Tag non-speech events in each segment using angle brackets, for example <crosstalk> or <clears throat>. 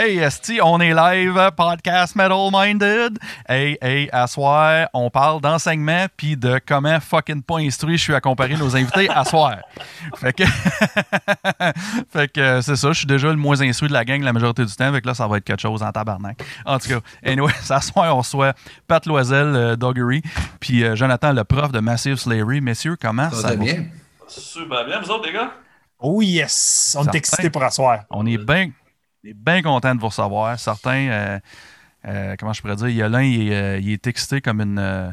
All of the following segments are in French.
Hey, Esti, on est live, podcast Metal Minded. Hey, hey, à soir, on parle d'enseignement puis de comment fucking pas instruit je suis à comparer nos invités à soir. Fait que, <laughs> fait que c'est ça, je suis déjà le moins instruit de la gang la majorité du temps. Fait que là, ça va être quelque chose en tabarnak. En tout cas, anyway, <laughs> à soir, on reçoit Pat Loisel, euh, Doggery, puis euh, Jonathan, le prof de Massive Slavery. Messieurs, comment ça, Ça va va? bien? Super bien, vous autres, les gars? Oh yes! On est excités pour asseoir. On est bien bien content de vous recevoir. Certains, euh, euh, comment je pourrais dire, il y a l'un, il, est, euh, il est excité comme une, euh,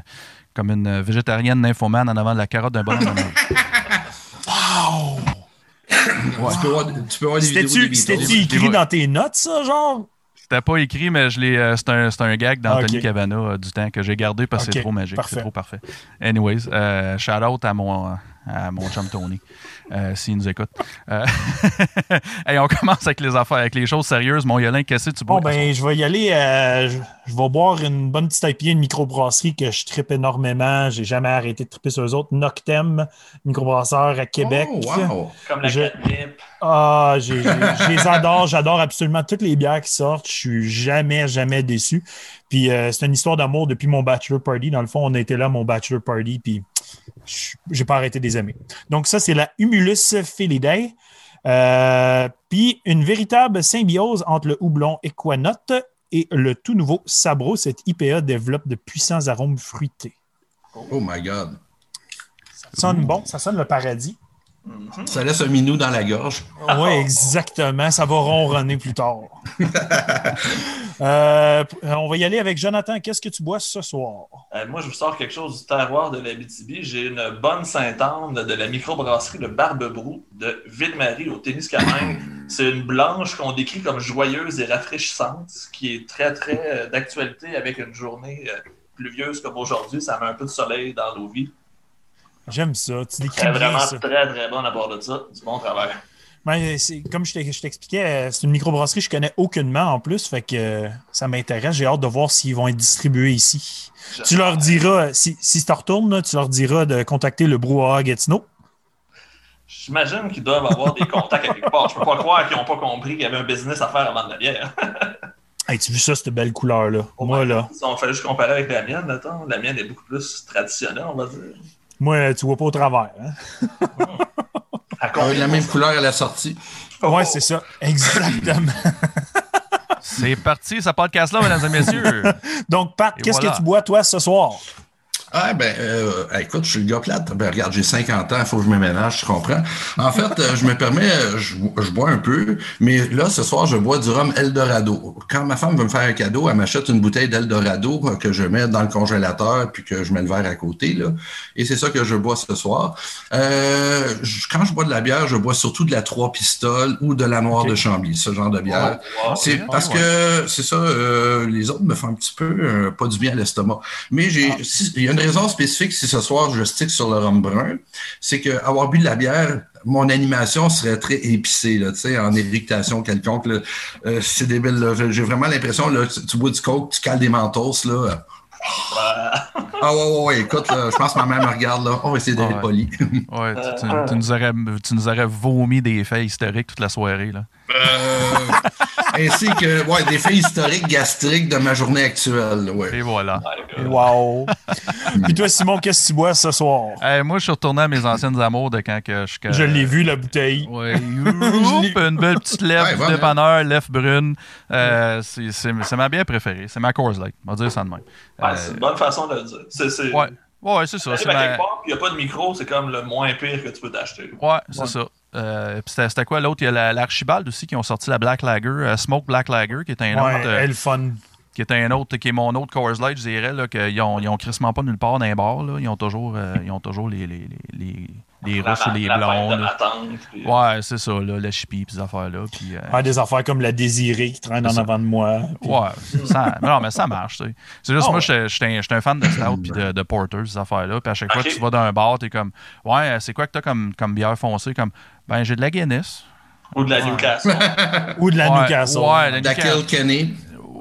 comme une végétarienne nymphomane en avant de la carotte d'un bonhomme. <laughs> Wow! Tu, peux voir, tu peux voir des vidéos des C'était-tu écrit dans tes notes, ça, genre? C'était pas écrit, mais je l'ai, euh, c'est, un, c'est un gag d'Anthony Ok. Cavana euh, du temps que j'ai gardé parce que c'est trop magique. C'est trop parfait. Anyways, euh, shout out à mon, à mon chum Tony, euh, s'il nous écoute. Euh, <laughs> hey, on commence avec les affaires, avec les choses sérieuses. Mon Yolin, qu'est-ce que tu bois? Bon, ben, je vais y aller. euh, je, je vais boire une bonne petite IPA, une microbrasserie que je tripe énormément. J'ai jamais arrêté de triper sur eux autres. Noctem, microbrasseur à Québec. Oh, wow. Comme la Je-. Ah, <laughs> je les adore. J'adore absolument toutes les bières qui sortent. Je suis jamais, jamais déçu. Puis euh, c'est une histoire d'amour depuis mon bachelor party. Dans le fond, on a été là, à mon bachelor party, puis j'ai pas arrêté de les aimer. Donc ça, c'est la Humulus Felidae. Euh, puis une véritable symbiose entre le houblon Equanote et le tout nouveau Sabro. Cette IPA développe de puissants arômes fruités. Oh my God. Ça sonne bon, ça sonne le paradis. Ça laisse un minou dans la gorge. Oui, exactement. Ça va ronronner plus tard. <laughs> Euh, on va y aller avec Jonathan. Qu'est-ce que tu bois ce soir? Euh, moi, je vous sors quelque chose du terroir de l'Abitibi. J'ai une bonne Sainte-Anne de la microbrasserie de Barbebrou de Ville-Marie au Témiscamingue. <coughs> C'est une blanche qu'on décrit comme joyeuse et rafraîchissante, qui est très, très euh, d'actualité avec une journée pluvieuse comme aujourd'hui. Ça met un peu de soleil dans nos vies. J'aime ça. Tu décris C'est vraiment ça. très, très bon à part de ça. Du bon travail. Ben, comme je t'expliquais, euh, c'est une microbrasserie que je connais aucunement en plus. Fait que euh, ça m'intéresse. J'ai hâte de voir s'ils vont être distribués ici. Tu leur diras, si, si ça retourne, là, tu leur diras de contacter le brouhaha Gatineau. J'imagine qu'ils doivent avoir des contacts quelque part. Je peux pas croire qu'ils n'ont pas compris qu'il y avait un business à faire avant de la bière. <laughs> Hey, tu as vu ça, cette belle couleur-là? Moi, là. Si on fait juste comparer avec la mienne, mettons, la mienne est beaucoup plus traditionnelle, on va dire. Moi, tu vois pas au travers. Hein? <laughs> À la même couleur à la sortie. Ouais, c'est ça. Exactement. C'est parti, ce podcast-là, mesdames et messieurs. <laughs> Donc, Pat, qu'est-ce voilà. que tu bois, toi, ce soir? Ah, ben, euh, écoute, je suis le gars plate. Ben, regarde, j'ai 50 ans, il faut que je me ménage, tu comprends? En fait, euh, je me permets, euh, je, je bois un peu, mais là, ce soir, je bois du rhum Eldorado. Quand ma femme veut me faire un cadeau, elle m'achète une bouteille d'Eldorado que je mets dans le congélateur, puis que je mets le verre à côté, là. Et c'est ça que je bois ce soir. Euh, je- quand je bois de la bière, je bois surtout de la Trois Pistoles ou de la Noire de Chambly, ce genre de bière. Wow. C'est parce ouais. que c'est ça, les autres me font un petit peu pas du bien à l'estomac. Mais j'ai, Ah. il y a une raison spécifique si ce soir je stick sur le rhum brun, c'est que avoir bu de la bière, mon animation serait très épicée, là, en irritation quelconque. Euh, c'est débile. J'ai vraiment l'impression, tu bois du coke, tu cales des mentos, là. Ah ouais, ouais, ouais, écoute, là, je pense que ma mère me regarde, là. On va essayer d'être Ah ouais. poli. Ouais, tu, tu- tu nous aurais, tu nous aurais vomi des faits historiques toute la soirée. Là. Euh, ainsi que, ouais, des faits historiques gastriques de ma journée actuelle, ouais. Et voilà. Wow! Puis toi, Simon, qu'est-ce que tu bois ce soir? Hey, moi, je suis retourné à mes anciennes amours de quand que je. Je l'ai vu, la bouteille. Ouais, <laughs> une belle petite lèvre Ouais, du dépanneur, lèvre brune. Euh, c'est- c'est c'est ma bière préférée. C'est ma Coors Light. On va dire ça de même. C'est une bonne façon de le dire. C'est, c'est... ouais, ouais c'est ça. C'est ma... quelque part, puis il n'y a pas de micro, c'est comme le moins pire que tu peux t'acheter. Ouais, c'est ça. Euh, puis c'était c'était quoi l'autre? Il y a la- l'Archibald aussi qui ont sorti la Black Lager, euh, Smoke Black Lager, qui est un Ouais, autre. euh, elle fun. qui est un autre, qui est mon autre Coors Light, je dirais, là, qu'ils ont, ils ont crissement pas nulle part dans les bars, là. Ils ont toujours, euh, ils ont toujours les, les, les, les, les La rousses ou les blondes. de tante, puis- Ouais, c'est ça, là, le chippie, pis ces affaires-là. Puis, euh, Ouais, des affaires comme la désirée qui traîne en ça. avant de moi. Puis- ouais, ça, non, mais ça marche, tu sais. C'est juste, Ah moi, ouais. j'étais j'étais un, fan de Stout puis de, de Porter, ces affaires-là. Puis à chaque fois que tu vas dans un bar, t'es comme, ouais, euh, c'est quoi que t'as comme, comme bière foncée? Comme, ben, j'ai de la Guinness. Ou de la. Newcastle. Ou de la Newcastle. Ouais, la La. Kilkenny.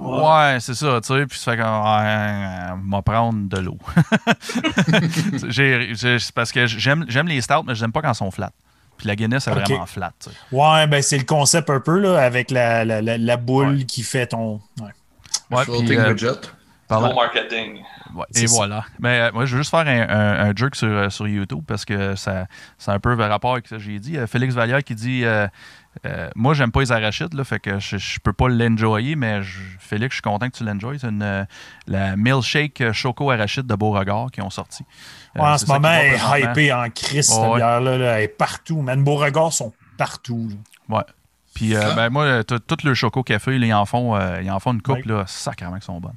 Ouais, c'est ça, tu sais, puis ça fait comme, ouais, m'a prendre de l'eau. <laughs> J'ai- j'ai- c'est parce que j'aime j'aime les stouts, mais j'aime pas quand ils sont flats. Puis la Guinness est vraiment flat. tu sais. Ouais, ben c'est le concept un peu, là, avec la, la, la, la boule qui fait ton. ouais. Ouais, puis, euh, Gros marketing. Ouais, et ça. voilà. Mais euh, moi, je veux juste faire un, un, un jerk sur, euh, sur YouTube parce que ça, c'est un peu le rapport avec ce que j'ai dit. Euh, Félix Vallière qui dit euh, Moi, j'aime pas les arachides, là, fait que je, je peux pas l'enjoyer, mais je- Félix, je suis content que tu l'enjoyes. C'est une, euh, la Milkshake Choco Arachide de Beauregard qui ont sorti. Euh, Ouais, en ce qui moment, elle est hypée en crise, cette Ouais, bière-là. là. Elle est partout, man. Beauregard sont partout. là. Ouais. Puis, ben, moi, tout le Choco Café, là, ils, en font, euh, ils en font une coupe, Ouais. là, sacrément qu'ils sont bonnes.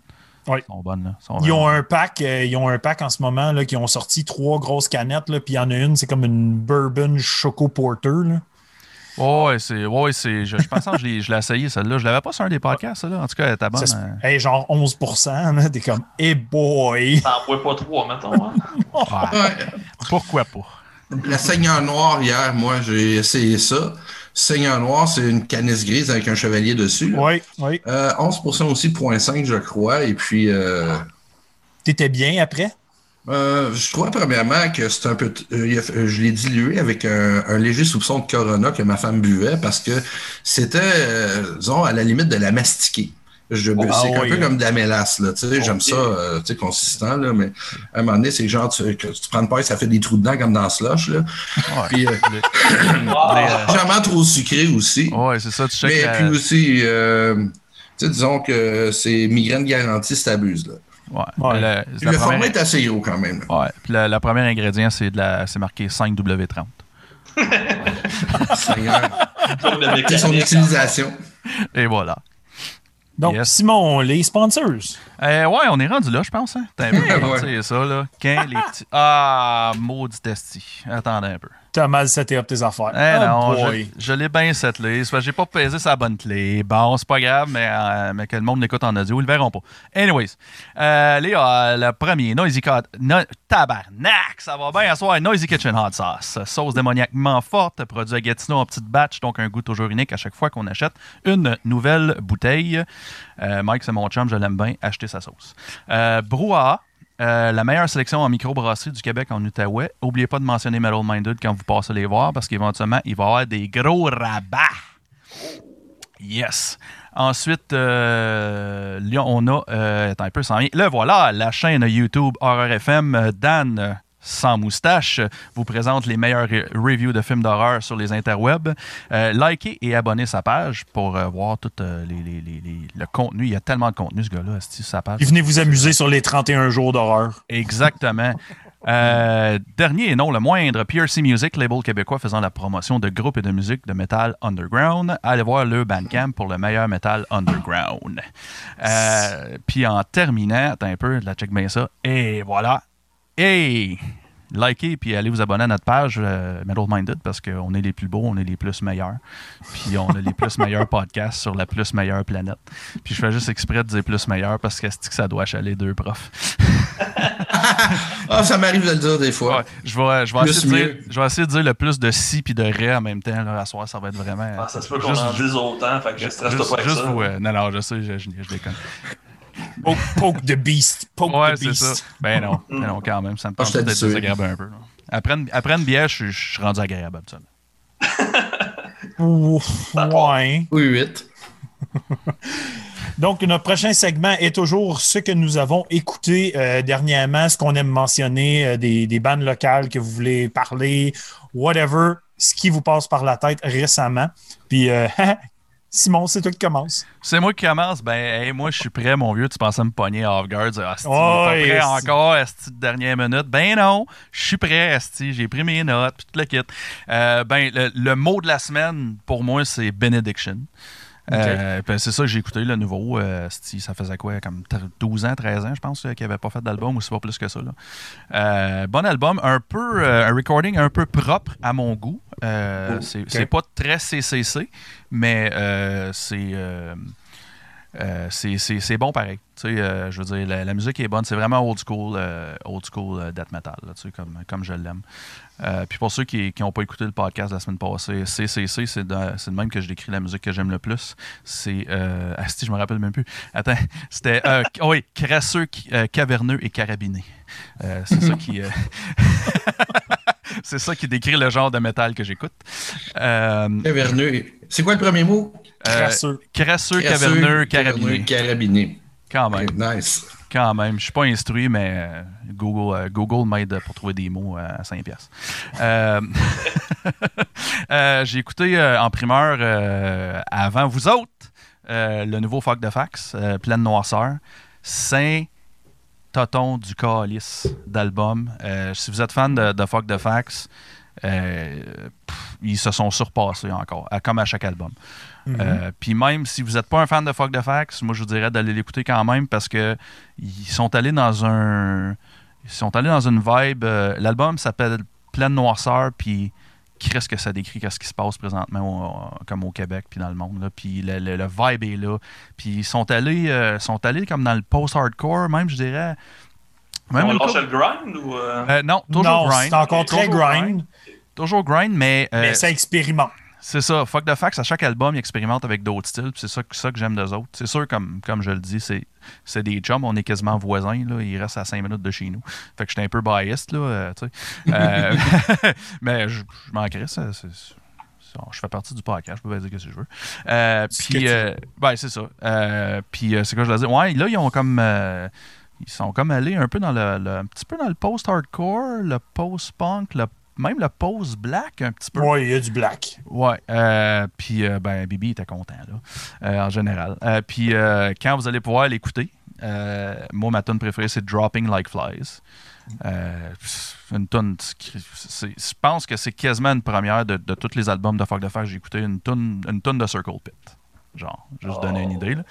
Ouais. Ils sont bonnes, là. Ils sont Ils ont un pack, euh, ils ont un pack en ce moment là, qui ont sorti trois grosses canettes, là, puis il y en a une, c'est comme une bourbon choco porter. Là. Ouais, ouais, c'est. Ouais, c'est. Je, je pense que je l'ai je l'ai essayé, celle-là. Je l'avais pas sur un des podcasts, celle-là. En tout cas, elle était bonne. Hey, genre 11%, là, t'es comme, hey boy! T'en bois pas trois, mettons. Hein? Ouais, Ouais. pourquoi pas? La seigneur noire, hier, moi, j'ai essayé ça. Seigneur noire, c'est une canisse grise avec un chevalier dessus. là. Oui, oui. Euh, 11% aussi, 0.5, je crois. Et puis, euh, T'étais bien après? Euh, je trouvais premièrement que c'est un peu. euh, euh, je l'ai dilué avec un, un léger soupçon de Corona que ma femme buvait parce que c'était, euh, disons, à la limite de la mastiquer. Je, Ah c'est un oui, peu hein. comme de la mélasse, là, tu sais, j'aime ça, euh, tu sais, consistant, là, mais à un moment donné, c'est genre, tu, que tu prends une paille, ça fait des trous dedans comme dans Slush, là. Ouais, Puis, Wow. les, légèrement trop sucré aussi. ouais, c'est ça, tu checkes Mais la- puis aussi, euh, tu sais, disons que c'est migraine garantie si t'abuses, là. Ouais. Ouais. La, Puis la le première, format est assez gros quand même. ouais. Puis la, la première ingrédient, c'est de la, c'est marqué 5W30. Seigneur. Comme le C'est son utilisation. Et voilà. Donc, Yes. Simon, les sponsors. Euh, ouais, on est rendu là, je pense. Hein? T'as un peu Ouais. c'est ça, là. Quand les petits. Ah, maudit esti. Attendez un peu. T'as mal seté up tes affaires. Eh Oh non, boy. je, je l'ai bien que j'ai pas pesé sa bonne clé. Bon, c'est pas grave, mais, euh, mais que le monde l'écoute en audio, ils le verront pas. Anyways, euh, Léa, le premier, Noisy Cut. No, tabarnak, ça va bien à soir. Noisy Kitchen Hot Sauce. Sauce démoniaquement forte, produit à Gatineau en petite batch, donc un goût toujours unique à chaque fois qu'on achète une nouvelle bouteille. Euh, Mike, c'est mon chum, je l'aime bien. Achetez sa sauce. Euh, Brouhaha. Euh, la meilleure sélection en microbrasserie du Québec en Outaouais. N'oubliez pas de mentionner Metal Minded quand vous passez les voir parce qu'éventuellement, il va y avoir des gros rabats. Yes. Ensuite, euh, on a. Attends un peu, sans rien. Le voilà, la chaîne YouTube Horror FM. Dan. Sans moustache, vous présente les meilleures re- reviews de films d'horreur sur les interwebs. Euh, likez et abonnez sa page pour euh, voir tout euh, les, les- les- les- le contenu. Il y a tellement de contenu, ce gars-là, sa page. Puis venez vous amuser sur les 31 jours d'horreur. Exactement. Euh, dernier et non le moindre, PRC Music, label québécois faisant la promotion de groupes et de musique de metal underground. Allez voir le Bandcamp pour le meilleur metal underground. Euh, Puis en terminant, attends un peu, la check bien ça. Et voilà. Et likez puis allez vous abonner à notre page euh, Metal Minded parce qu'on est les plus beaux, on est les plus meilleurs. Puis on a les plus <laughs> meilleurs podcasts sur la plus meilleure planète. Puis je fais juste exprès de dire plus meilleur parce que c'est que ça doit achaler deux profs. Ah, ça m'arrive de le dire des fois. Ouais, je vais, je, vais essayer de dire, mieux. je vais essayer de dire le plus de si puis de ré en même temps. Là, à soir, ça va être vraiment. Ah, ça se peut qu'on juste- en dise autant, fait que je stresse juste- pas avec juste ça. vous, euh, non, non, je sais, je, je, je déconne. Poke, poke the beast. Poke Ouais, the c'est beast. ça. Ben non, ben non, quand même. Ça me Ah, tente d'être désagréable un peu. là. Après une, après une bière, je, suis- je suis rendu agréable. Ça. Ouf, ouais. Oui, 8. <laughs> Donc, notre prochain segment est toujours ce que nous avons écouté euh, dernièrement, ce qu'on aime mentionner, euh, des, des bandes locales que vous voulez parler, whatever, ce qui vous passe par la tête récemment. Puis, euh, <laughs> Simon, c'est toi qui commence. C'est moi qui commence. Ben, hey, moi, je suis prêt, mon vieux. Tu pensais me pogner off guard. Oh, pas prêt yes. encore, Asti, de dernière minute. Ben non, je suis prêt, Asti. J'ai pris mes notes, puis tout le kit. Euh, ben, le, le mot de la semaine, pour moi, c'est benediction. Euh, ben, c'est ça que j'ai écouté, le nouveau. Euh, ça faisait quoi, comme t- 12 ans, 13 ans, je pense, euh, qu'il n'avait pas fait d'album, ou c'est pas plus que ça. là. Bon album, un peu, un recording un peu propre à mon goût. Euh, Oh, c'est pas très CCC, mais euh, c'est. euh, c'est- bon pareil. Je veux dire, la, la musique est bonne. C'est vraiment old school, old school death metal, là, comme, comme je l'aime. Euh, puis pour ceux qui n'ont pas écouté le podcast la semaine passée, CCC, c'est de, même que je décris la musique que j'aime le plus. C'est. Euh, asti, je me rappelle même plus. Attends, <laughs> c'était. euh, oh oui, crasseux, euh, caverneux et carabiné. Euh, c'est ça qui. euh, <laughs> C'est ça qui décrit le genre de métal que j'écoute. Euh, Caverneux. C'est quoi le premier mot? euh, Crasseux. crasseux, caverneux, caverneux, carabiné. Carabiné. Quand même. Ok, Nice. Quand même. Je suis pas instruit, mais euh, Google, euh, Google m'aide pour trouver des mots euh, à 5 piastres. Euh, <laughs> euh, J'ai écouté en primeur avant vous autres le nouveau Fuck de Fax, Pleine Noirceur. Saint Toton du Calice d'album. Si vous êtes fan de, de Fuck de Fax, pff, ils se sont surpassés encore, comme à chaque album. Mhm. Euh, Puis même si vous n'êtes pas un fan de Fuck the Facts, moi je vous dirais d'aller l'écouter quand même parce que ils sont allés dans un. Ils sont allés dans une vibe. euh, L'album s'appelle Pleine Noirceur, puis qu'est-ce que ça décrit, qu'est-ce qui se passe présentement au- comme au Québec puis dans le monde. Là. Puis le, le- le vibe est là. Puis ils sont allés, euh, sont allés comme dans le post-hardcore, même je dirais. Même On lâche le grind ou. euh, Euh, non, toujours non, grind. c'est encore très Toujours grind, Toujours grind, mais. euh, mais ça expérimente. C'est ça. Fuck the Facts, à chaque album, ils expérimentent avec d'autres styles. C'est ça, que- ça que j'aime d'eux autres. C'est sûr, comme, comme je le dis, c'est, des chums. On est quasiment voisins. Là. Ils restent à 5 minutes de chez nous. Fait que j'étais un peu biased. Là, euh, tu sais. Euh, <laughs> <laughs> mais je, je m'en crisse, je fais partie du podcast, je peux pas dire que si je veux. Euh, puis, euh, ben, c'est ça. Euh, puis, euh, c'est quoi je voulais dire? Ouais, là, ils ont comme. euh, ils sont comme allés un peu dans le, le- un petit peu dans le post-hardcore, le post-punk, le- même le post-black un petit peu. Oui, il y a du black. Ouais. euh, puis, euh, ben, Bibi était content, là, euh, en général. Puis, euh, quand vous allez pouvoir l'écouter, euh, moi, ma tune préférée, c'est Dropping Like Flies. Une tune. c'est- Je pense que c'est quasiment une première de, de tous les albums de Fuck de que j'ai écouté. Une tune, une tune de Circle Pit. Genre, juste donner une idée, là.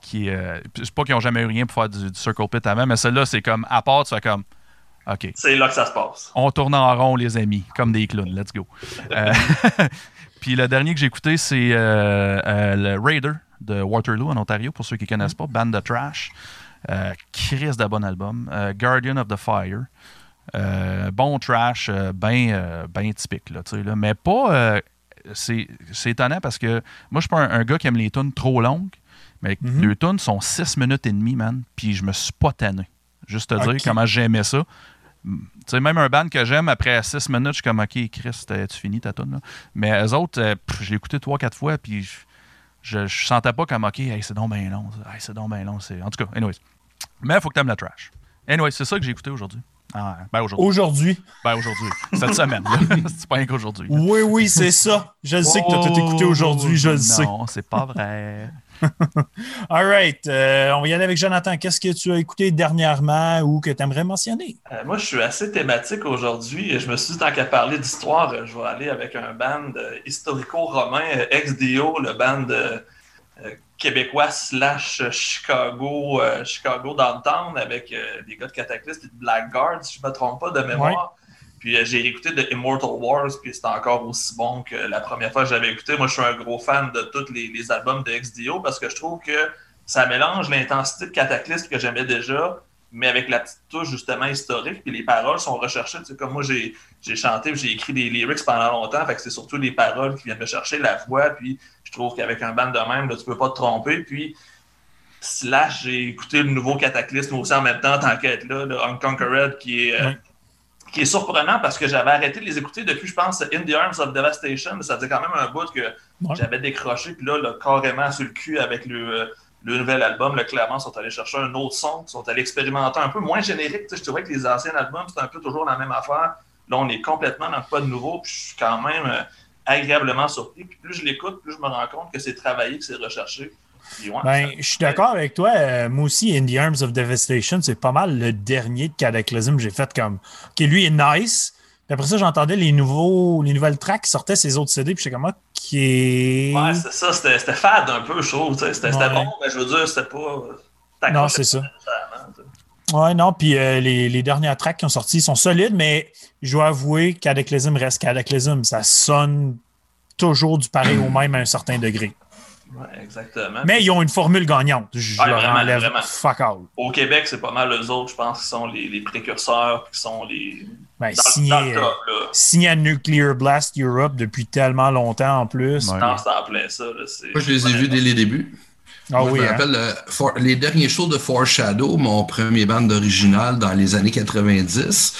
Qui, euh, c'est pas qu'ils ont jamais eu rien pour faire du, du Circle Pit avant, mais celle-là, c'est comme, à part, tu fais comme, OK. C'est là que ça se passe. On tourne en rond, les amis, comme des clowns. Let's go. Euh, <laughs> Puis le dernier que j'ai écouté, c'est euh, euh, le Raider de Waterloo en Ontario, pour ceux qui ne connaissent pas. Band de trash. Euh, Chris de bon album. Euh, Guardian of the Fire. Euh, bon trash, euh, bien ben typique, là, tu sais, là. mais pas. euh, c'est c'est étonnant parce que moi, je suis pas un, un gars qui aime les tunes trop longues, mais Mhm. les tunes sont 6 minutes et demie, man, puis je me suis pas tanné. Juste te dire comment j'aimais ça. Tu sais, même un band que j'aime, après 6 minutes, je suis comme, OK, Chris, tu finis ta tune là. Mais eux autres, euh, l'ai écouté 3-4 fois, puis je, je, je sentais pas comme, OK, hey, c'est donc bien long. Hey, c'est donc bien long. c'est- En tout cas, anyways. Mais il faut que t'aimes la trash. Anyway, c'est ça que j'ai écouté aujourd'hui. Ah, ben aujourd'hui. Aujourd'hui. Ben aujourd'hui. Cette <laughs> semaine. <laughs> c'est pas rien qu'aujourd'hui. Oui, oui, c'est ça. Je le sais que tu as tout écouté aujourd'hui, je le sais. Non, c'est pas vrai. <laughs> All right. euh, on va y aller avec Jonathan. Qu'est-ce que tu as écouté dernièrement ou que tu aimerais mentionner? Euh, moi, je suis assez thématique aujourd'hui. Je me suis dit, tant qu'à parler d'histoire, euh, je vais aller avec un band historico-romain, ex-Dio, le band québécois slash Chicago, Chicago Downtown, avec des gars de Cataclysm et de Blackguard, si je ne me trompe pas de mémoire. Puis euh, j'ai réécouté de Immortal Wars, puis c'était encore aussi bon que la première fois que j'avais écouté. Moi, je suis un gros fan de tous les, albums de ex-Dio parce que je trouve que ça mélange l'intensité de Cataclysme que j'aimais déjà, mais avec la petite touche justement historique, puis les paroles sont recherchées. Tu sais, comme moi, j'ai, chanté, j'ai écrit des lyrics pendant longtemps, fait que c'est surtout les paroles qui viennent me chercher, la voix, puis je trouve qu'avec un band de même, là, tu peux pas te tromper, puis slash, j'ai écouté le nouveau Cataclysme aussi en même temps, tant qu'être là, le Unconquered, qui est... euh. Qui est surprenant parce que j'avais arrêté de les écouter depuis, je pense, In the Arms of Devastation. Ça faisait quand même un bout que Ouais. j'avais décroché. Puis là, là, carrément sur le cul avec le, euh, le nouvel album, le clairement, ils sont allés chercher un autre son. Ils sont allés expérimenter un peu moins générique. Je trouvais que les anciens albums, c'était un peu toujours la même affaire. Là, on est complètement dans quoi de nouveau. Puis je suis quand même euh, agréablement surpris. Puis plus je l'écoute, plus je me rends compte que c'est travaillé, que c'est recherché. Ben, je suis d'accord avec toi. Euh, moi aussi, In the Arms of Devastation, c'est pas mal le dernier de Cataclysm. J'ai fait comme, OK, lui est nice. Puis après ça, j'entendais les nouveaux, les nouvelles tracks qui sortaient ses autres CD. Puis j'étais comme, OK. Ouais, c'est ça, c'était c'était fade un peu, je trouve. C'était Ouais. bon, mais je veux dire, c'était pas. non, c'est ça. Ouais, non, puis euh, les, les dernières tracks qui ont sorti sont solides, mais je dois avouer que Cataclysm reste Cataclysm. Ça sonne toujours du pareil au même à un certain degré. Ouais, exactement. Mais ils ont une formule gagnante. Je leur vraiment, enlève vraiment. fuck all. Au Québec, c'est pas mal eux autres, je pense, qui sont les, les précurseurs, qui sont les. Ben, Dans, signé, dans le top, là. signé à Nuclear Blast Europe depuis tellement longtemps en plus. Ouais. Non, c'est en plein ça. Là, Moi, je les ai vus dès les débuts. Ah Moi, oui, je me hein? rappelle euh, For- les derniers shows de Foreshadow, mon premier band original dans les années 90.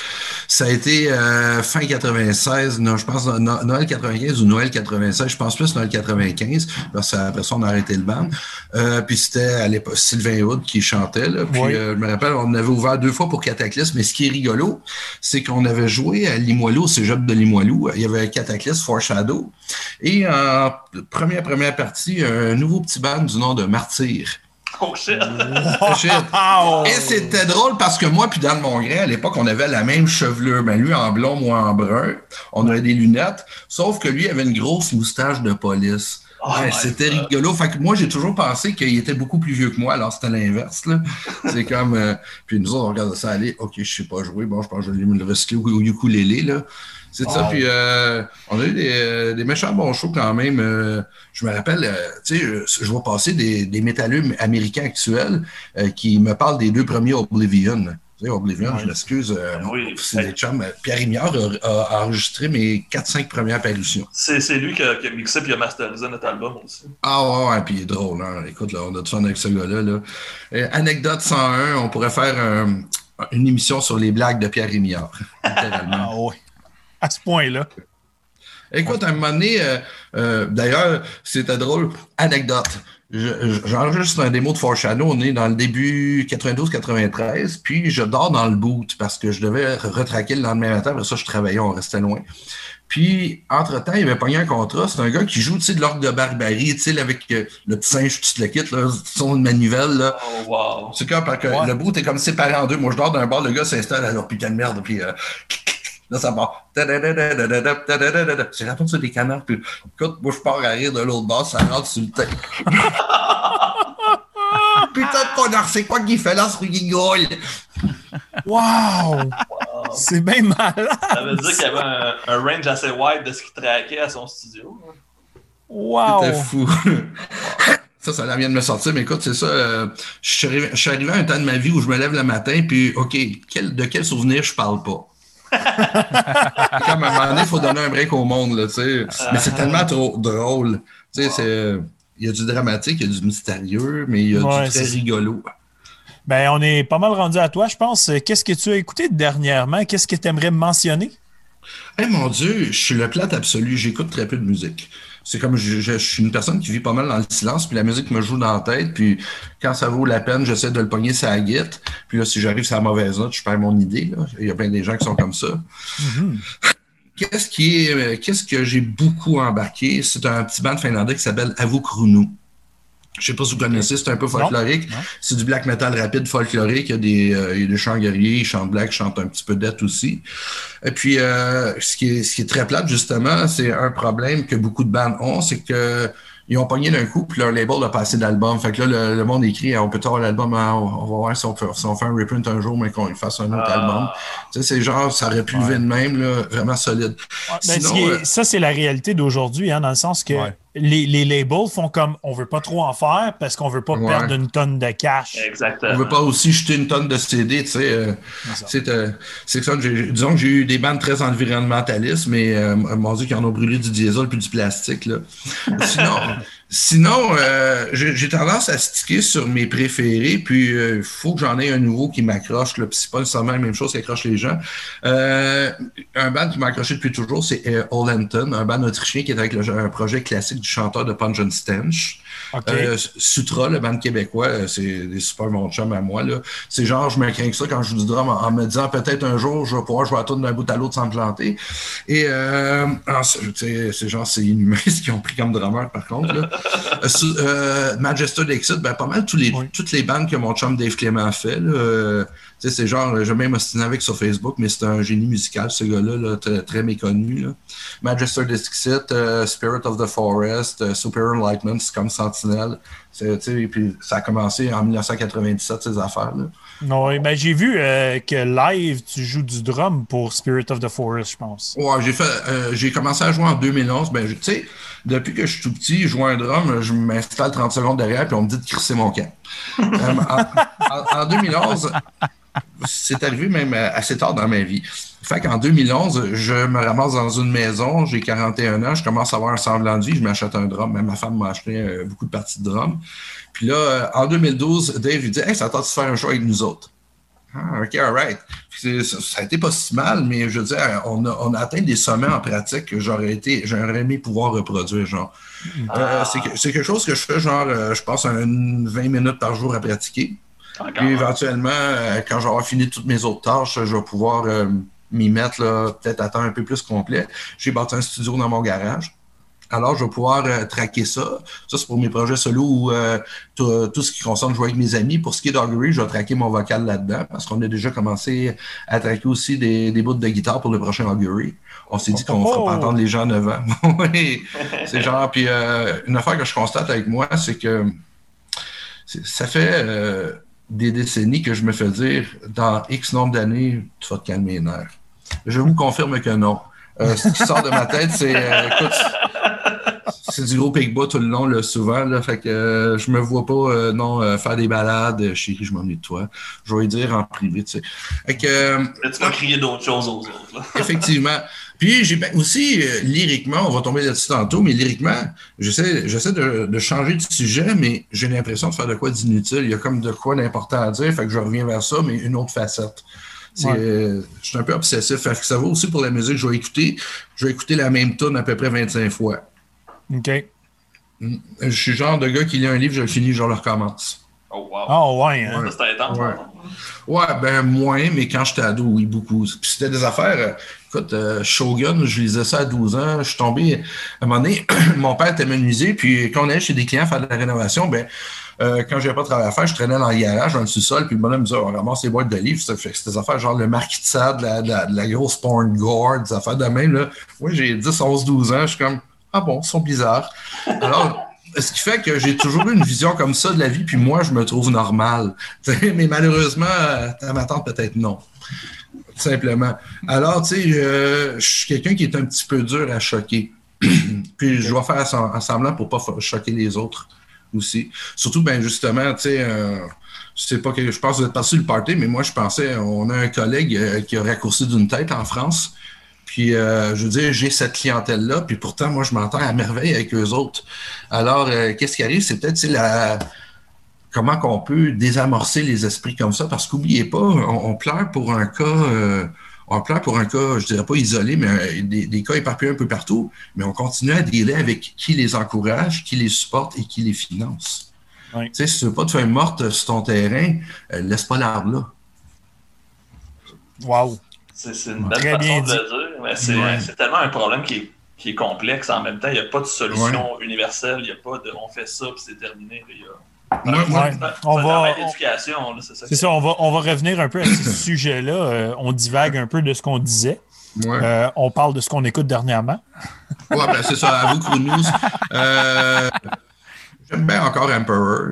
Ça a été euh, fin 96, non, je pense no- no- Noël 95 ou Noël 96, je pense plus Noël 95, parce qu'après ça, on a arrêté le band. Euh, puis c'était à l'époque Sylvain Hood qui chantait. Là, puis Oui. euh, je me rappelle, on avait ouvert deux fois pour Cataclysme, mais ce qui est rigolo, c'est qu'on avait joué à Limoilou, au cégep de Limoilou. Il y avait Cataclysme, Foreshadow. Et en première, première partie, un nouveau petit band du nom de Martyr. Oh shit! Shit. Wow! Et c'était drôle parce que moi puis Dan Mongrain, à l'époque, on avait la même chevelure. Ben lui en blond, moi en brun. On avait des lunettes. Sauf que lui avait une grosse moustache de police. Oh Ouais, c'était rigolo. Fait que moi, j'ai toujours pensé qu'il était beaucoup plus vieux que moi, alors c'était l'inverse. là. <laughs> C'est comme. euh, puis nous autres, on regardait ça aller. OK, je sais pas jouer. Bon, je pense que je vais me le au au ukulélé. Là. C'est ça. Puis euh, on a eu des, euh, des méchants bons shows quand même. Euh, je me rappelle, euh, tu sais, je, je vois passer des, des métalleux américains actuels qui me parlent des deux premiers Oblivion. Tu sais, Oblivion, je m'excuse. Ben oui. c'est des chums. Pierre Imiard a, a enregistré mes 4-5 premières parutions. C'est lui qui a, qui a mixé et a masterisé notre album aussi. Ah ouais, ouais, puis il est drôle, hein. Écoute, là, on a du fun avec ce gars-là. Là. Anecdote 101, on pourrait faire un- une émission sur les blagues de Pierre Rémillard, littéralement. <laughs> Ah ouais. À ce point-là. Écoute, à un moment donné, euh, euh, d'ailleurs, c'était drôle, anecdote. Je- je- J'enregistre un démo de Foreshadow, on est dans le début 92-93, puis je dors dans le boot parce que je devais retraquer le lendemain matin, après ça je travaillais, on restait loin. Puis, entre-temps, il avait pogné un contrat. C'est un gars qui joue, tu sais, de l'ordre de barbarie, tu sais, avec euh, le petit singe, tu te le quittes, là, son manivelle, là. Oh wow! C'est comme parce que Ouais. le bout est comme séparé en deux. Moi, je dors d'un bord, le gars s'installe à leur piquant de merde, puis euh, Là, ça part. C'est la porte sur des canards. Puis, écoute, moi, je pars à rire de l'autre bord, ça rentre sur le tête. <laughs> Putain de connard, c'est quoi qui fait là, ce rigole? Wow! wow. C'est bien malade! Ça veut dire qu'il y avait un, range assez wide de ce qu'il traquait à son studio. Hein. Wow! C'était fou! <laughs> ça, ça vient de me sortir, mais écoute, c'est ça. Euh, je, suis arrivé, à un temps de ma vie où je me lève le matin, puis, OK, quel, de quel souvenir je parle pas? Comme à un moment donné, il faut donner un break au monde, là, tu sais. Mais c'est tellement trop drôle. Tu sais, c'est. Il y a du dramatique, il y a du mystérieux, mais il y a Ouais, du très rigolo. Ben, on est pas mal rendu à toi, je pense. Qu'est-ce que tu as écouté dernièrement? Qu'est-ce que tu aimerais mentionner? Eh mon Dieu, je suis le plate absolu, j'écoute très peu de musique. C'est comme je, je- je suis une personne qui vit pas mal dans le silence, puis la musique me joue dans la tête, puis quand ça vaut la peine, j'essaie de le pogner la guette. Puis là, si j'arrive sur la mauvaise note, je perds mon idée. Là. Il y a plein des gens qui sont comme ça. Mhm. Qu'est-ce qui est, euh, qu'est-ce que j'ai beaucoup embarqué? C'est un petit band finlandais qui s'appelle Avukruunu. Je sais pas si vous connaissez, c'est un peu folklorique. C'est du black metal rapide folklorique. Il y a des, euh, il y a des chants guerriers, ils chantent black, ils chantent un petit peu death aussi. Et puis, euh, ce, qui est, ce qui est très plate, justement, c'est un problème que beaucoup de bandes ont, c'est que ils ont pogné d'un coup, puis leur label a passé d'album. Fait que là, le, le monde écrit, on peut avoir l'album, hein, on, on va voir si on, fait, si on fait un reprint un jour, mais qu'on fasse un autre Ah. album. Tu sais, c'est genre, ça aurait pu lever de même, là, vraiment solide. Ben, Sinon, ce qui est- euh, ça, c'est la réalité d'aujourd'hui, hein, dans le sens que Ouais. Les, les labels font comme on veut pas trop en faire parce qu'on veut pas Ouais. perdre une tonne de cash. Exactement. On veut pas aussi jeter une tonne de CD, tu sais. euh, C'est ça. euh, ça. Disons que j'ai eu des bandes très environnementalistes, mais euh, mon Dieu, qui en ont brûlé du diesel puis du plastique. Là. Sinon, <laughs> sinon euh, j'ai tendance à sticker sur mes préférés, puis il faut que j'en ai un nouveau qui m'accroche. Puis c'est pas nécessairement la même chose qui accroche les gens. Euh, un band qui m'a accroché depuis toujours, c'est euh, Olenton, un band autrichien qui est avec le- un projet classique du chanteur de Punch Stench. OK. Euh, Sutra, le band québécois, euh, c'est des super bons chums à moi. là. C'est genre, je me crains que ça quand je joue du drum en, en me disant peut-être un jour, je vais pouvoir jouer à tout d'un bout à l'autre sans me planter. Et euh, ah, c'est genre, c'est inhumain <laughs> ce qu'ils ont pris comme drummer par contre. Là. Euh, euh, Manchester Dixit, ben, pas mal tous les, Oui. toutes les bandes que mon chum Dave Clément a fait. Là, euh, sais, c'est genre, j'ai même ostinné avec sur Facebook, mais c'est un génie musical, ce gars-là, là, très, très méconnu. Là. Manchester Dixit, euh, Spirit of the Forest, euh, Super Enlightenment, c'est comme Sentinel. C'est, tu sais, et puis ça a commencé en 1997, ces affaires-là. Non, ben, j'ai vu euh, que live, tu joues du drum pour Spirit of the Forest, je pense. Ouais, j'ai fait, euh, j'ai commencé à jouer en 2011. Ben, tu sais, depuis que je suis tout petit, je joue un drum, je m'installe 30 secondes derrière, puis on me dit de crisser mon camp. Euh, en, en- en 2011, c'est arrivé même assez tard dans ma vie. Fait qu'en 2011, je me ramasse dans une maison, j'ai 41 ans, je commence à avoir un semblant de vie, je m'achète un drum. Même ma femme m'a acheté euh, beaucoup de parties de drum. Puis là, euh, en 2012, Dave, il dit Hey, ça tente de faire un show avec nous autres. Ah, OK, all right. Ça a été pas si mal, mais je veux dire, on a, on a atteint des sommets en pratique que j'aurais été, j'aurais aimé pouvoir reproduire, genre. Euh, c'est que- c'est quelque chose que je fais, genre, euh, je passe un 20 minutes par jour à pratiquer. Encore. Puis éventuellement, euh, quand j'aurai fini toutes mes autres tâches, je vais pouvoir euh, m'y mettre là, peut-être à temps un peu plus complet. J'ai bâti un studio dans mon garage. Alors, je vais pouvoir euh, traquer ça. Ça, c'est pour mes projets solo ou euh, tout, tout ce qui concerne jouer avec mes amis. Pour ce qui est d'Augury, je vais traquer mon vocal là-dedans parce qu'on a déjà commencé à traquer aussi des, des bouts de guitare pour le prochain Augury. On s'est dit qu'on ne fera pas Oh! entendre les gens à 9 ans. <laughs> oui, c'est genre. Puis euh, une affaire que je constate avec moi, c'est que ça fait des décennies que je me fais dire dans X nombre d'années, tu vas te calmer les nerfs. Je vous confirme que non. Euh, ce qui sort de ma tête, c'est euh, écoute, c'est du gros pic-bas tout le long, là, souvent. Là, fait que euh, je me vois pas euh, non euh, faire des balades, chérie, je m'ennuie de toi. Je vais lui dire en privé, tu sais. Fait que, euh, tu vas crier d'autres choses aux autres. là. <laughs> Effectivement. Puis j'ai ben, aussi, lyriquement, on va tomber là-dessus tantôt, mais lyriquement, j'essaie, j'essaie de, de changer de sujet, mais j'ai l'impression de faire de quoi d'inutile. Il y a comme de quoi d'important à dire, fait que je reviens vers ça, mais une autre facette. C'est, Ouais. euh, je suis un peu obsessif. Fait que ça va aussi pour la musique. Je vais écouter, je vais écouter la même tune à peu près 25 fois. OK. Je suis le genre de gars qui lit un livre, je le finis, je le recommence. Oh, wow. Ah, ouais, hein? Ouais. Ça, C'était intense. Ouais. Ouais, ben moins, mais quand j'étais ado, oui, beaucoup. Puis c'était des affaires. euh, écoute, euh, Shogun, je lisais ça à 12 ans. Je suis tombé. À un moment donné, <clears throat> mon père était menuisier, puis quand on allait chez des clients faire de la rénovation, ben. Euh, quand j'avais pas de travail à faire, je traînais dans le garage, dans le sous-sol, puis le bonhomme me disait, on ramasse les boîtes de livres. C'était des affaires genre le Marquis de Sade, la, la, grosse porn gore, des affaires de même. Moi, j'ai 10, 11, 12 ans, je suis comme, ah bon, ils sont bizarres. Alors, <laughs> ce qui fait que j'ai toujours eu une vision comme ça de la vie, puis moi, je me trouve normal. <laughs> Mais malheureusement, euh, à ma tante, peut-être non. Tout simplement. Alors, tu sais, euh, je suis quelqu'un qui est un petit peu dur à choquer. <clears throat> puis je dois faire semblant pour pas choquer les autres aussi. Surtout, ben justement, tu sais, euh, je sais pas que je pense que vous êtes passé le party, mais moi, je pensais, on a un collègue euh, qui a raccourci d'une tête en France. Puis, euh, je veux dire, j'ai cette clientèle-là, puis pourtant, moi, je m'entends à merveille avec eux autres. Alors, qu'est-ce qui arrive? C'est peut-être la... comment qu'on peut désamorcer les esprits comme ça, parce qu'oubliez pas, on, pleure pour un cas, on pleure pour un cas, je dirais pas isolé, mais euh, des, des cas éparpillés un peu partout, mais on continue à dealer avec qui les encourage, qui les supporte et qui les finance. Oui. Tu sais, si tu veux pas te faire morte sur ton terrain, euh, laisse pas l'arbre là. Wow. C'est une belle Très façon bien de dit. le dire. mais c'est Ouais. tellement un problème qui est, qui est complexe en même temps. Il n'y a pas de solution universelle. Il n'y a pas de on fait ça puis c'est terminé. Il y a... Moi, moi, Ouais. C'est On va- C'est ça. C'est ça, on va, on va revenir un peu à <coughs> ce sujet-là. Euh, on divague un peu de ce qu'on disait. ouais. Euh, on parle de ce qu'on écoute dernièrement. Ouais, ben c'est ça, à vous, Crew News. Euh, j'aime bien encore Emperor,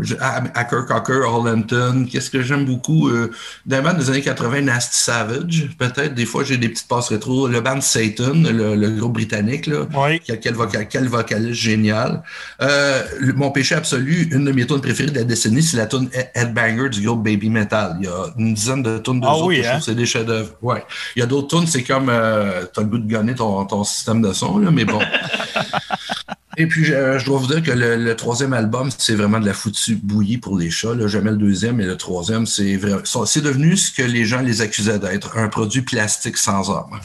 Hacker Cocker, Hollanton. Qu'est-ce que j'aime beaucoup? Euh, d'un band des années 80, Nasty Savage. Peut-être, des fois, j'ai des petites passes rétro. Le band Satan, le, le groupe britannique, là. Oui. Quel, quel, vocal, quel vocaliste génial. Euh, le- mon péché absolu, une de mes tunes préférées de la décennie, c'est la tune Head- Headbanger du groupe Baby Metal. Il y a une dizaine de tunes de Ah autres oui, hein? c'est des chefs-d'œuvre. Ouais. Il y a d'autres tunes, c'est comme euh, t'as le goût de gagner ton, ton système de son, là, mais bon. <laughs> Et puis, je, je dois vous dire que le, troisième album, c'est vraiment de la foutue bouillie pour les chats. Là. Jamais le deuxième, mais le troisième, c'est c'est devenu ce que les gens les accusaient d'être, un produit plastique sans âme.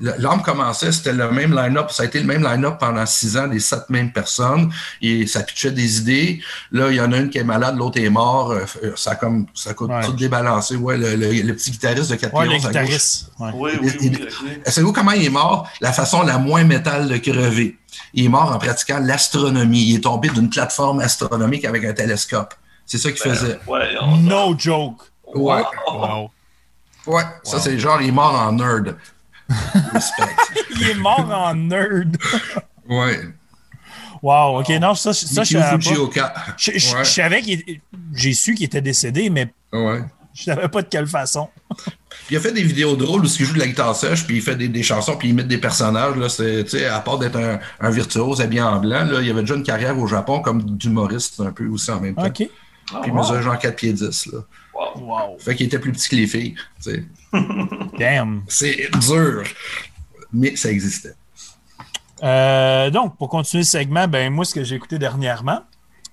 L'âme commençait, c'était le même line-up. Ça a été le même line-up pendant six ans, les sept mêmes personnes. Et ça pitchait des idées. Là, il y en a une qui est malade, l'autre est mort. Euh, Ça a comme ça coûte Ouais. tout débalancé. Ouais, le, le- le petit guitariste de 4 Ouais, le à gauche. guitariste. Ouais. Oui, oui, oui. ok. Savez-vous comment il est mort? La façon la moins métal de crever. Il est mort en pratiquant l'astronomie. Il est tombé d'une plateforme astronomique avec un télescope. C'est ça qu'il Ben, faisait. No joke. Ouais. Wow. Ouais, ça c'est genre, il est mort en nerd. Respect. Il est mort en nerd. Ouais. Wow, ok, non, ça, ça je savais pas. Je, je- Ouais. je savais qu'il J'ai su qu'il était décédé, mais Ouais. je savais pas de quelle façon. Il a fait des vidéos drôles où il joue de la guitare sèche, puis il fait des, des chansons, puis il imite des personnages. Là, c'est, à part d'être un, un virtuose habillé en blanc, là, il avait déjà une carrière au Japon comme d'humoriste un peu aussi en même temps. Ok. Puis il wow. mesurait genre 4 pieds 10. Là. Wow. Wow. Fait qu'il était plus petit que les filles. <laughs> Damn. C'est dur. Mais ça existait. Euh, donc, pour continuer ce segment, ben moi, ce que j'ai écouté dernièrement,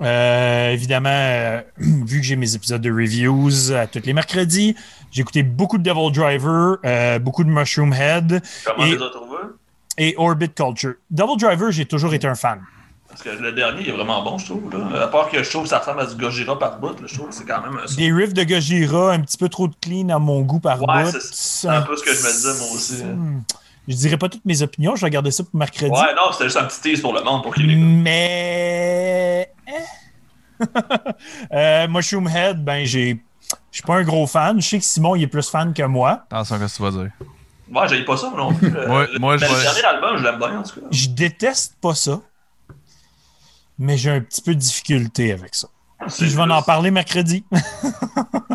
euh, évidemment, euh, <clears throat> vu que j'ai mes épisodes de reviews à tous les mercredis, j'ai écouté beaucoup de Devil Driver, euh, beaucoup de Mushroom Head Comment Et- les et Orbit Culture. Devil Driver, j'ai toujours été un fan. Parce que le dernier, il est vraiment bon, je trouve. Là. À part que je trouve que ça ressemble à du Gojira par bout, là, je trouve que c'est quand même un son. Des riffs de Gojira, un petit peu trop de clean à mon goût par Ouais, bout. c'est- c'est un peu ce que je me disais, moi aussi. Hmm. Je dirais pas toutes mes opinions, je vais garder ça pour mercredi. Ouais, non, c'était juste un petit tease pour le monde pour qu'il l'écoute. Mais. eh. <laughs> Euh, Mushroom Head, ben, j'ai. Je suis pas un gros fan. Je sais que Simon, il est plus fan que moi. Attention, qu'est-ce que tu vas dire? Ouais, j'aille pas ça non plus. Euh, Ouais, le- moi, le vais- dernier album, je l'aime bien, en tout cas. Je déteste pas ça. Mais j'ai un petit peu de difficulté avec ça. Puis je vais plus- en parler mercredi. <laughs>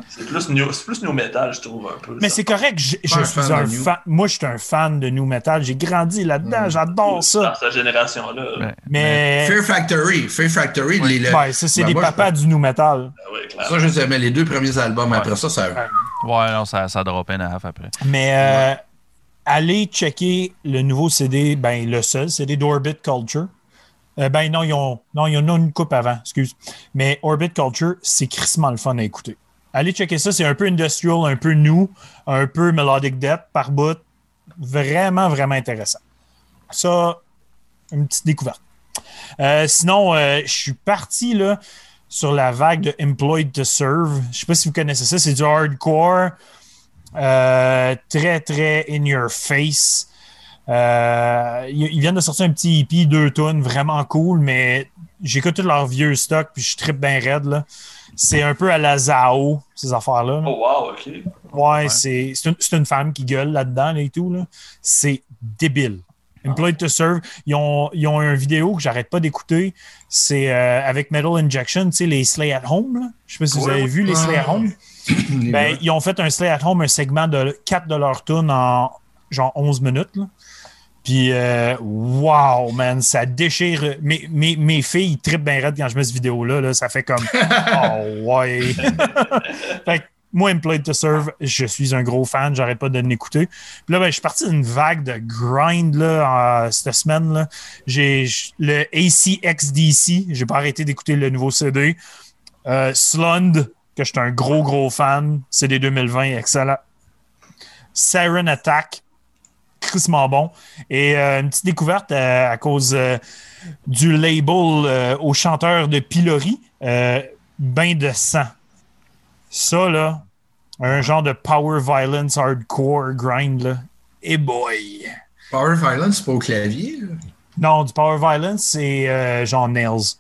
C'est plus, new, c'est plus new metal, je trouve, un peu. Mais c'est correct. Je, je Pas un suis fan un fan. Moi, je suis un fan de New Metal. J'ai grandi là-dedans. J'adore ça. Dans cette génération-là. Ouais. Mais. Fear Factory. Fear Factory. les- le- Ouais, ça, c'est Ben, les moi, je- papas du New Metal. Ah. Ça, je les aimais. Les deux premiers albums. Après ça, ça. Ouais, non, ça, ça drop in half après. Mais euh, allez checker le nouveau CD, ben le seul CD d'Orbit Culture. Euh, ben non, ils ont, non, il y en a une coupe avant, excuse. Mais Orbit Culture, c'est crissement le fun à écouter. Allez checker ça, c'est un peu industrial, un peu new, un peu melodic death par bout. Vraiment, vraiment intéressant. Ça, une petite découverte. Euh, sinon, euh, je suis parti là, sur la vague de Employed to Serve. Je sais pas si vous connaissez ça, c'est du hardcore. Très, très in your face. Euh, ils, viennent de sortir un petit EP, deux tonnes, vraiment cool, mais j'écoute tout leur vieux stock, puis je trippe bien raide. là. C'est un peu à la Zao, ces affaires-là. là. Oh, wow, ok. Ouais, c'est c'est une, c'est une femme qui gueule là-dedans là, et tout. là. C'est débile. Employed to Serve, ils ont, ils ont une vidéo que j'arrête pas d'écouter. C'est euh, avec Metal Injection, tu sais, les Slay at Home. là. Je sais pas si vous avez ouais. vu les Slay at Home. Ben, ils ont fait un Slay at Home, un segment de 4 de leur tune en genre 11 minutes. là. Puis, euh, wow, man, ça déchire. Mes, mes, mes filles, ils trippent bien raide quand je mets cette vidéo-là. là. Ça fait comme, <laughs> oh, ouais. fait que moi, Employed to Serve, je suis un gros fan, j'arrête pas de l'écouter. Puis là, ben, je suis parti d'une vague de grind là, cette semaine. là. J'ai le ACXDC, j'ai pas arrêté d'écouter le nouveau CD. Euh, Slund, que je suis un gros, gros fan. CD 2020, excellent. Siren Attack, crissement bon. Et euh, une petite découverte euh, à cause euh, du label au chanteur de Pilori, Bain de sang. Ça, là, un genre de power violence hardcore grind, là. Et boy! Power Violence, c'est pas au clavier. là? Non, du power violence, c'est genre Nails.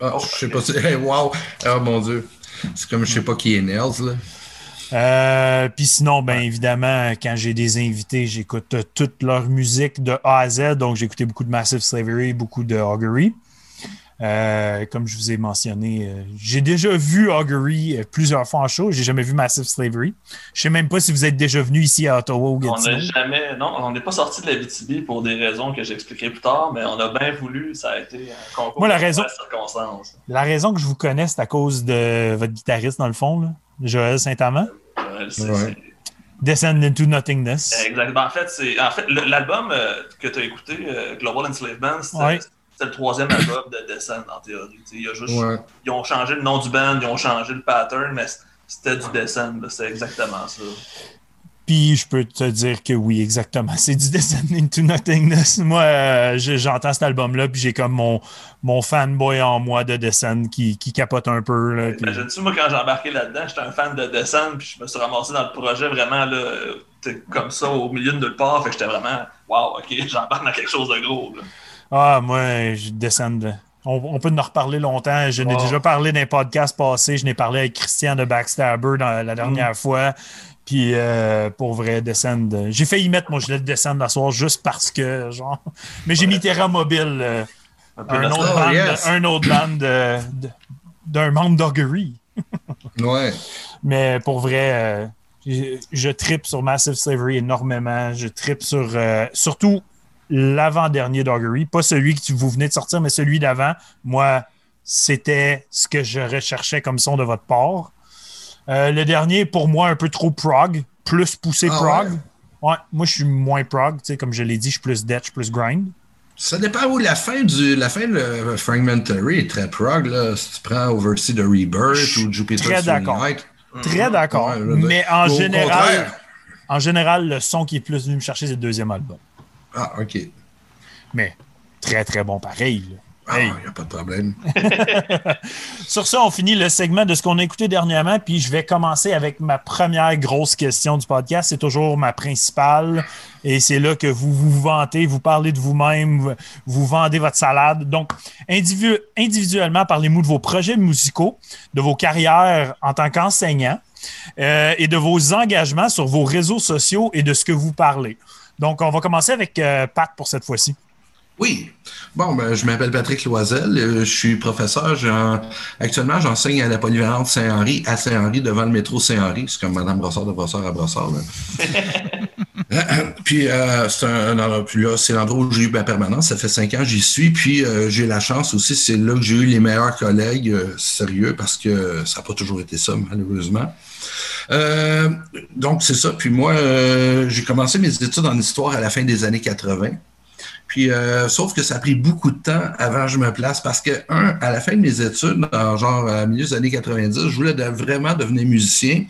Ah, Oh, je sais pas. <laughs> Hey, wow! Oh mon Dieu. C'est comme je sais pas qui est Nels, là. Euh, Puis sinon, ben évidemment, quand j'ai des invités, j'écoute euh, toute leur musique de A à Z. Donc, j'ai écouté beaucoup de Massive Slavery, beaucoup de Augury. Euh, comme je vous ai mentionné, euh, j'ai déjà vu Augury plusieurs fois en show. J'ai jamais vu Massive Slavery. Je sais même pas si vous êtes déjà venu ici à Ottawa ou On n'a jamais. Non, on n'est pas sorti de la BTB pour des raisons que j'expliquerai plus tard, mais on a bien voulu. Ça a été un concours Moi, la raison-. La raison que je vous connais, c'est à cause de votre guitariste, dans le fond, là, Joël Saint-Amand? Euh, c'est- Ouais. Descend into Nothingness. Exactement. En fait, c'est en fait l'album euh, que tu as écouté, euh, Global Enslavement, c'était Ouais. c'était le troisième album de Descent en théorie. Y a juste, Ouais. Ils ont changé le nom du band, ils ont changé le pattern, mais c'était du Descent. là, C'est exactement ça. Puis je peux te dire que oui, exactement. <laughs> C'est du Descend into Nothingness. Moi, euh, je- j'entends cet album-là, puis j'ai comme mon, mon fanboy en moi de Descend qui, qui capote un peu. Là, puis- Imagine-tu, moi, quand j'ai embarqué là-dedans, j'étais un fan de Descent, puis je me suis ramassé dans le projet vraiment là, comme ça, au milieu de nulle part. Fait que j'étais vraiment, waouh, ok, <laughs> j'embarque dans quelque chose de gros. là. Ah, moi, je descends. de- On, on peut en reparler longtemps. Je n'ai déjà parlé d'un podcast passé. Je n'ai parlé avec Christian de Backstabber dans, la dernière Mm. fois. Puis, euh, pour vrai, descendre. J'ai failli mettre mon gilet de descendre la soir juste parce que, genre. <laughs> Mais j'ai mis Terra Mobile, euh, Un autre band, yes. un autre band d'un membre d'Augury. <laughs> Ouais. Mais pour vrai, euh, je, je tripe sur Massive Slavery énormément. Je tripe sur euh, surtout l'avant-dernier d'Augury. Pas celui que tu- vous venez de sortir, mais celui d'avant. Moi, c'était ce que je recherchais comme son de votre part. Euh, le dernier, pour moi, un peu trop prog, plus poussé Ah prog. ouais? Ouais, moi, je suis moins prog. tu sais, Comme je l'ai dit, je suis plus death, je suis plus grind. Ça dépend où la fin du la fin de Fragmentary est très prog là. Si tu prends Oversea de Rebirth ou Jupiter très d'accord. Très d'accord. Ouais, mais en général, en général, le son qui est plus venu me chercher, c'est le deuxième album. Ah, ok. Mais très, très bon pareil. là. Ah, Hey. y a pas de problème. <laughs> Sur ça, on finit le segment de ce qu'on a écouté dernièrement, puis je vais commencer avec ma première grosse question du podcast. C'est toujours ma principale, et c'est là que vous vous vantez, vous parlez de vous-même, vous- vous vendez votre salade. Donc, individu- individuellement, parlez-nous de vos projets musicaux, de vos carrières en tant qu'enseignant, euh, et de vos engagements sur vos réseaux sociaux et de ce que vous parlez. Donc, on va commencer avec euh, Pat pour cette fois-ci. Oui. Bon, ben, je m'appelle Patrick Loisel. euh, Je suis professeur. Actuellement, j'enseigne à la polyvalente Saint-Henri, à Saint-Henri, devant le métro Saint-Henri. C'est comme Madame Brossard de Brossard à Brossard. là. <laughs> puis, euh, c'est l'endroit où j'ai eu ma permanence. Ça fait cinq ans que j'y suis. Puis, euh, j'ai la chance aussi. C'est là que j'ai eu les meilleurs collègues euh, sérieux parce que ça n'a pas toujours été ça, malheureusement. Donc, c'est ça. Puis moi, j'ai commencé mes études en histoire à la fin des années 80. Puis, euh, sauf que ça a pris beaucoup de temps avant que je me place parce que, un, à la fin de mes études, en genre à milieu des années 90, je voulais de- vraiment devenir musicien.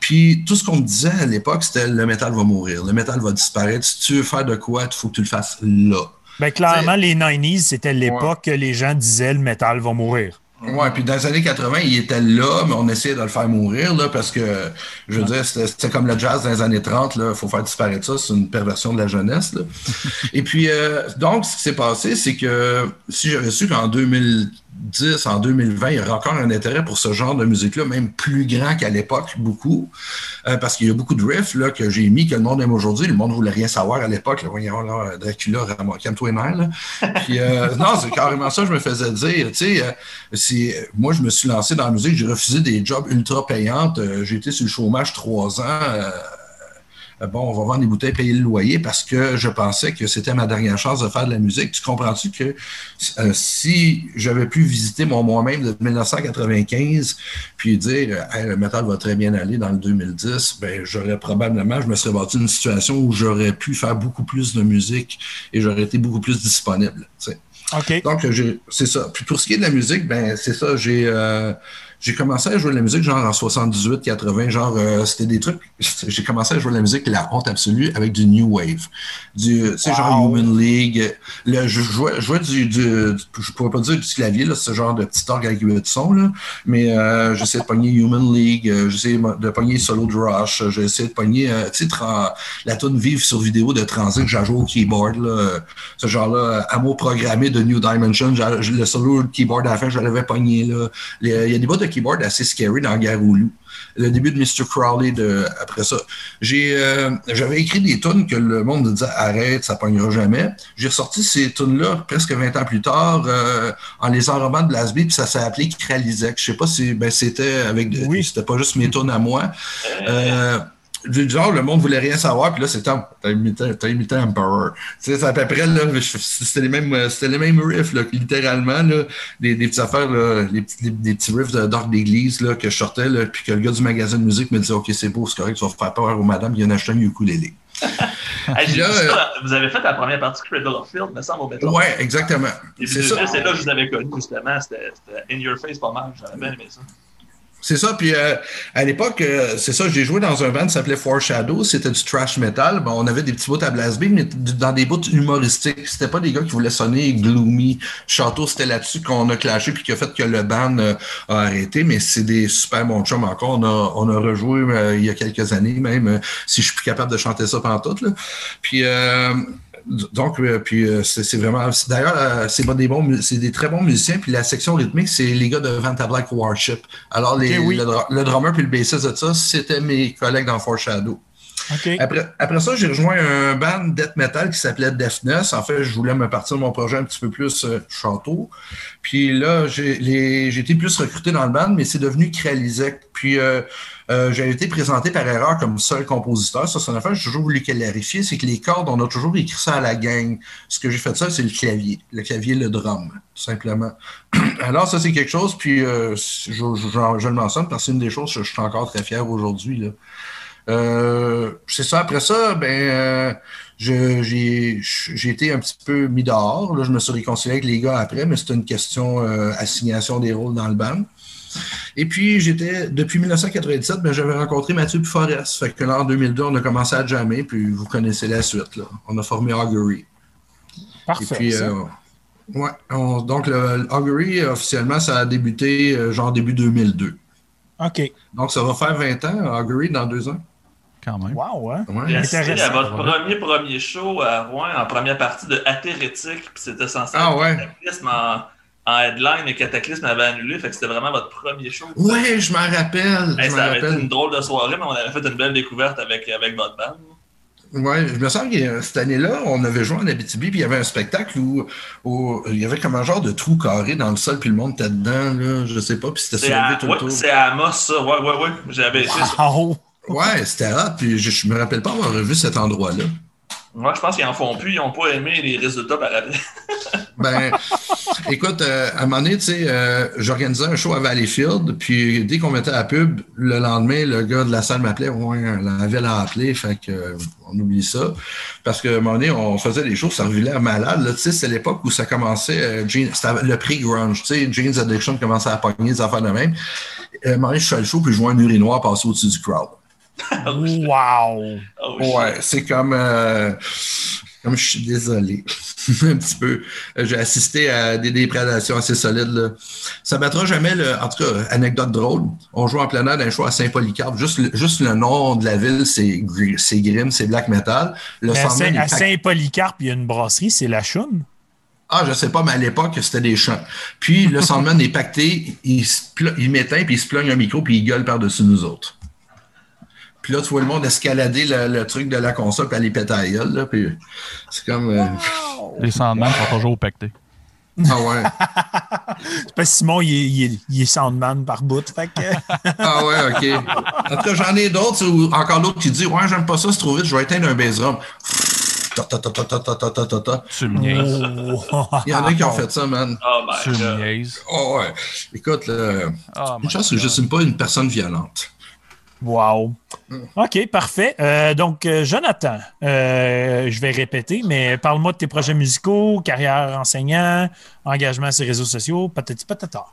Puis, tout ce qu'on me disait à l'époque, c'était le métal va mourir, le métal va disparaître. Si tu veux faire de quoi, il faut que tu le fasses là. Ben, clairement, les 90s, c'était l'époque que les gens disaient le métal va mourir. Ouais, puis dans les années 80, il était là, mais on essayait de le faire mourir, là, parce que, je veux dire, c'était comme le jazz dans les années 30, là, il faut faire disparaître ça, c'est une perversion de la jeunesse, là. <laughs> Et puis, euh, donc, ce qui s'est passé, c'est que si j'avais su qu'en 2010, en 2020, il y aurait encore un intérêt pour ce genre de musique-là, même plus grand qu'à l'époque, beaucoup, euh, parce qu'il y a beaucoup de riffs, là, que j'ai mis, que le monde aime aujourd'hui, le monde ne voulait rien savoir à l'époque, voyons, là, Dracula, Ramon, calme-toi les. Puis, euh, <laughs> non, c'est carrément ça que je me faisais dire, tu sais, euh, moi, je me suis lancé dans la musique, j'ai refusé des jobs ultra payantes. Euh, j'ai été sur le chômage trois ans. Euh, euh, bon, on va vendre des bouteilles, payer le loyer parce que je pensais que c'était ma dernière chance de faire de la musique. Tu comprends-tu que euh, si j'avais pu visiter mon moi-même de 1995 puis dire Hey, le métal va très bien aller dans le 2010, ben j'aurais probablement, je me serais battu une situation où j'aurais pu faire beaucoup plus de musique et j'aurais été beaucoup plus disponible. tu sais. OK. Donc, j'ai- c'est ça. Puis pour ce qui est de la musique, ben c'est ça. J'ai euh, j'ai commencé à jouer de la musique genre en 78, 80, genre euh, c'était des trucs. J'ai commencé à jouer de la musique la honte absolue avec du new wave, du tu sais genre. Human League. Le, je jouais, je jouais du, du, du- je pourrais pas dire du clavier là, ce genre de petit orgue avec huit sons là, mais euh, j'essayais de pogner Human League, euh, j'essayais de pogner Solo de Rush, essayé de pogner euh, tu sais tra- la tune vive sur vidéo de Transit que j'ai joué au keyboard là, ce genre-là, amour programmé de New Dimension, le solo de keyboard à la fin, je l'avais pogné là. Il y a des bouts de keyboard assez scary dans Garoulou. Le début de Mr. Crowley de, après ça. J'ai, euh, j'avais écrit des tunes que le monde me disait arrête, ça pognera jamais. J'ai ressorti ces tunes-là presque 20 ans plus tard euh, en les enrobant de Blasby, puis ça s'est appelé Kralizek. Je sais pas si ben, c'était avec de- Oui. c'était pas juste mes tunes à moi. Euh, genre, le monde voulait rien savoir, puis là, c'était t'as imité, t'as imité Emperor. Tu sais, c'est à peu près, là, c'était les mêmes, c'était les mêmes riffs, là, littéralement, là, des, des petites affaires, là, les, petits- les- des petits riffs de- d'orgue d'église, là, que je sortais, là, puis que le gars du magasin de musique me disait, OK, c'est beau, c'est correct, tu vas faire peur aux madame, il vient acheter un ukulélé. <laughs> Hey, j'ai Là, vu euh, ça, vous avez fait la première partie de Cradle of Field, me semble, au béton. Ouais, exactement. Et puis, C'est ça. c'est là que je vous avais connu, justement. C'était c'était In Your Face pas mal. J'avais bien aimé ça. C'est ça. Puis euh, à l'époque, euh, c'est ça, j'ai joué dans un band qui s'appelait Foreshadow. C'était du trash metal. Bon, on avait des petits bouts à Blasby, mais d- dans des bouts humoristiques. C'était pas des gars qui voulaient sonner gloomy. Château, c'était là-dessus qu'on a clashé puis qui a fait que le band euh, a arrêté. Mais c'est des super bons chums encore. On a, on a rejoué euh, il y a quelques années, même si je suis plus capable de chanter ça pendant tout. Là. Puis donc, euh, puis euh, c'est vraiment. D'ailleurs, euh, c'est des bons, mu- c'est des très bons musiciens. Puis la section rythmique, c'est les gars de Vanta Black Warship. Alors, les, Ok, oui. le, le drummer puis le bassiste de ça, c'était mes collègues dans Foreshadow. Après, après, ça, j'ai rejoint un band death metal qui s'appelait Deafness. En fait, je voulais me partir de mon projet un petit peu plus euh, château. Puis là, j'ai été plus recruté dans le band, mais c'est devenu Kralizek. Puis euh, euh, j'ai été présenté par erreur comme seul compositeur. Ça, c'est une affaire j'ai toujours voulu clarifier, c'est que les cordes, on a toujours écrit ça à la gang. Ce que j'ai fait ça, c'est le clavier. Le clavier, le drum, tout simplement. <clears throat> Alors, ça, c'est quelque chose, puis je, je, le mentionne parce que c'est une des choses que je suis encore très fier aujourd'hui. Euh, c'est ça. Après ça, ben, euh, j'ai été un petit peu mis dehors. Là, je me suis réconcilié avec les gars après, mais c'était une question euh, assignation des rôles dans le band. Et puis, j'étais, depuis 1997, ben, j'avais rencontré Mathieu Forest. Fait que là, en 2002, on a commencé à jammer, puis vous connaissez la suite. Là. On a formé Augury. Parfait. Et puis, ouais, donc, le, Augury, officiellement, ça a débuté genre début 2002. OK. Donc, ça va faire 20 ans, Augury, dans deux ans quand même. Wow, hein? Ouais. à votre premier premier show à Rouen, en première partie de Athérétique, puis c'était censé ah, être Cataclysme en, en, headline, et Cataclysme avait annulé, fait que c'était vraiment votre premier show. Ouais, je m'en rappelle. ça avait été une drôle de soirée, mais on avait fait une belle découverte avec, avec votre band. Oui, je me sens que cette année-là, on avait joué en Abitibi, puis il y avait un spectacle où, il y avait comme un genre de trou carré dans le sol, puis le monde était dedans, là, je sais pas, puis c'était soulevé tout autour. C'est à Amos, ça, ouais, ouais, ouais, j'avais été. <laughs> Ouais, c'était hot, puis je, me rappelle pas avoir revu cet endroit-là. Moi, je pense qu'ils en font plus, ils n'ont pas aimé les résultats par après. <laughs> ben, écoute, euh, à un moment donné, tu sais, euh, j'organisais un show à Valleyfield, puis dès qu'on mettait la pub, le lendemain, le gars de la salle m'appelait, ouais, la ville a appelé, fait que euh, on oublie ça. Parce qu'à un moment donné, on faisait des choses, ça revilait malade. Tu sais, c'est l'époque où ça commençait, c'était le prix grunge, tu sais, Jeans Addiction commençait à pogner des affaires de même. À un moment donné, je fais le show, puis je vois un urinoir passer au-dessus du crowd. <laughs> wow! Oh, ouais, c'est comme. Euh, comme je suis désolé. <laughs> un petit peu. J'ai assisté à des déprédations assez solides. Là. Ça battra jamais le. En tout cas, anecdote drôle. On joue en plein air d'un show à Saint-Polycarpe. Juste, le, juste le nom de la ville, c'est Grim, c'est Black Metal. Le mais à Saint-Polycarpe, il y a une brasserie, c'est la Choune. Ah, je sais pas, mais à l'époque, c'était des chants. Puis le Sandman est pacté, il, il m'éteint, puis il se plogne un micro, puis il gueule par-dessus nous autres. Puis là, tu vois le monde escalader le, truc de la console puis aller péter à gueule, là. Puis c'est comme. Euh, <laughs> Les Sandman sont toujours pactés. Ah ouais. <laughs> c'est pas Simon, il est, il, est, il est, Soundman par bout. Fait que... <laughs> ah ouais, OK. En tout cas, j'en ai d'autres. Encore l'autre qui dit Ouais, j'aime pas ça, c'est trop vite, je vais éteindre un drum. Tu me niaises. Il y en a qui ont fait ça, man. Oh tu me niaises. Oh ouais. Écoute, là, oh une chance que je ne suis pas une personne violente. Wow. OK, parfait. Euh, donc, euh, Jonathan, euh, je vais répéter, mais parle-moi de tes projets musicaux, carrière enseignant, engagement sur les réseaux sociaux, patati patata.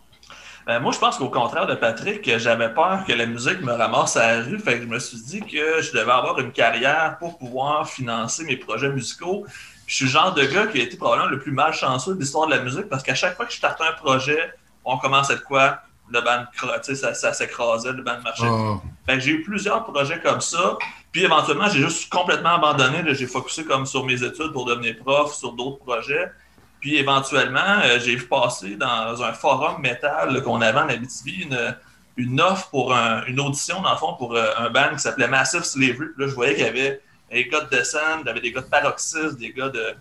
Ben, moi, je pense qu'au contraire de Patrick, j'avais peur que la musique me ramasse à la rue. Fait que je me suis dit que je devais avoir une carrière pour pouvoir financer mes projets musicaux. je suis le genre de gars qui a été probablement le plus malchanceux de l'histoire de la musique parce qu'à chaque fois que je starte un projet, on commence à quoi? Le band, ça, ça s'écrasait, le band marchait. Ah. j'ai eu plusieurs projets comme ça. Puis éventuellement, j'ai juste complètement abandonné. J'ai focusé comme sur mes études pour devenir prof, sur d'autres projets. Puis éventuellement, euh, j'ai vu passer dans un forum métal qu'on avait en Abitibi une, une offre pour une audition, dans le fond, pour euh, un band qui s'appelait Massive Slavery. là, je voyais qu'il y avait des gars de Descent, il y avait des gars de Paroxys, des gars de,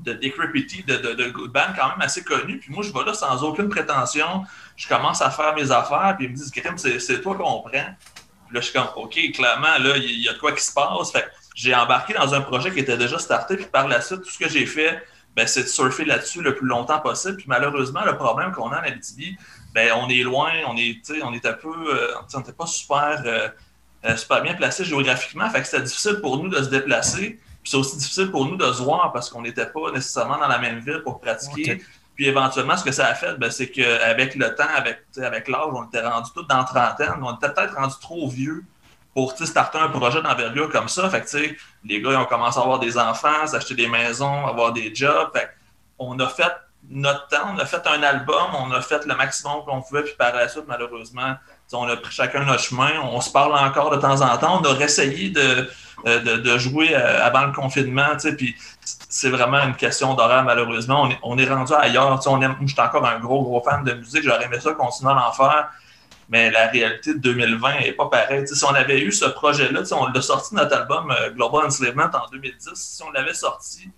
de Decrepity, de, de, de, bands quand même assez connus. Puis moi, je vais là sans aucune prétention je commence à faire mes affaires, puis ils me disent, Grim, c'est toi qu'on prend. Puis là, je suis comme, OK, clairement, là, il y, a de quoi qui se passe. Fait j'ai embarqué dans un projet qui était déjà starté, puis par la suite, tout ce que j'ai fait, ben, c'est de surfer là-dessus le plus longtemps possible. Puis malheureusement, le problème qu'on a en Abitibi, ben, on est loin, on est, on est un peu, euh, on n'était pas super, euh, euh, super bien placé géographiquement. Fait que c'était difficile pour nous de se déplacer. Puis c'est aussi difficile pour nous de se voir parce qu'on n'était pas nécessairement dans la même ville pour pratiquer. Puis éventuellement, ce que ça a fait, ben, c'est qu'avec le temps, avec, avec l'âge, on était rendu tous dans trentaine. On était peut-être rendu trop vieux pour starter un projet d'envergure comme ça. Fait que, les gars ils ont commencé à avoir des enfants, s'acheter des maisons, avoir des jobs. Fait on a fait notre temps, on a fait un album, on a fait le maximum qu'on pouvait, puis par la suite, malheureusement, on a pris chacun notre chemin. On se parle encore de temps en temps. On a essayé de, de, de jouer euh, avant le confinement, puis c'est vraiment une question d'horaire, malheureusement. On est, on est rendu ailleurs. On je suis encore un gros, gros fan de musique. J'aurais aimé ça continuer à en faire. mais la réalité de 2020 n'est pas pareille. si on avait eu ce projet-là, on l'a sorti notre album euh, Global Enslavement en 2010, si on l'avait sorti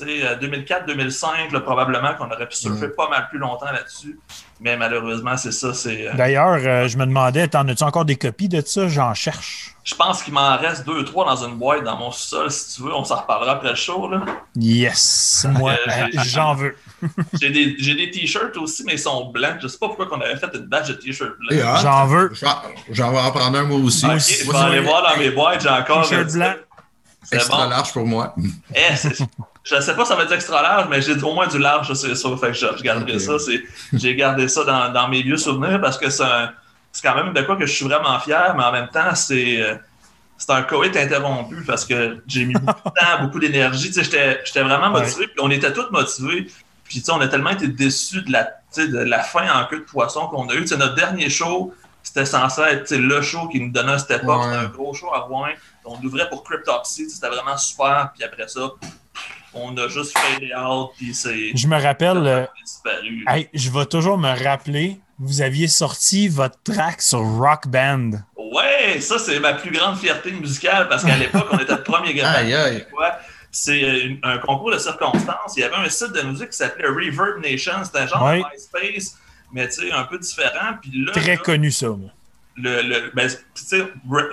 2004-2005, probablement qu'on aurait pu surfer pas mal plus longtemps là-dessus. Mais malheureusement, c'est ça. c'est... Euh, D'ailleurs, euh, je me demandais, t'en as-tu encore des copies de ça? J'en cherche. Je pense qu'il m'en reste deux, trois dans une boîte dans mon sol. Si tu veux, on s'en reparlera après le show. Là. Yes! Moi, euh, <laughs> j'en veux. <laughs> j'ai des, des t-shirts aussi, mais ils sont blancs. Je sais pas pourquoi on avait fait une badge de t-shirts blancs. J'en veux. J'en vais en prendre un moi aussi. je vais aller voir dans mes boîtes. J'ai encore. T-shirt blanc. Extra large pour moi. Eh, je ne sais pas si ça va être extra large, mais j'ai au moins du large, c'est ça. Fait que je, garderai ça. J'ai gardé ça dans, dans, mes vieux souvenirs parce que c'est quand même de quoi que je suis vraiment fier, mais en même temps, c'est euh, c'est un coït interrompu parce que j'ai mis beaucoup de temps, beaucoup d'énergie. J'étais vraiment motivé, puis on était tous motivés. Puis on a tellement été déçus de la, de la fin en queue de poisson qu'on a eu. notre dernier show, c'était censé être le show qui nous donnait cette époque. C'était un gros show à Rouen. On l'ouvrait pour Cryptopsy. C'était vraiment super. Puis après ça, on a juste fait out. Puis c'est. Je me rappelle. Euh, je vais toujours me rappeler. Vous aviez sorti votre track sur Rock Band. Ouais, ça c'est ma plus grande fierté musicale parce qu'à l'époque on était le premier gars. <laughs> aïe, aïe. C'est euh, un concours de circonstances. Il y avait un site de musique qui s'appelait Reverb Nation. C'était un genre de MySpace mais tu sais, un peu différent. Puis là, Très connu ça, moi. Le, le, ben,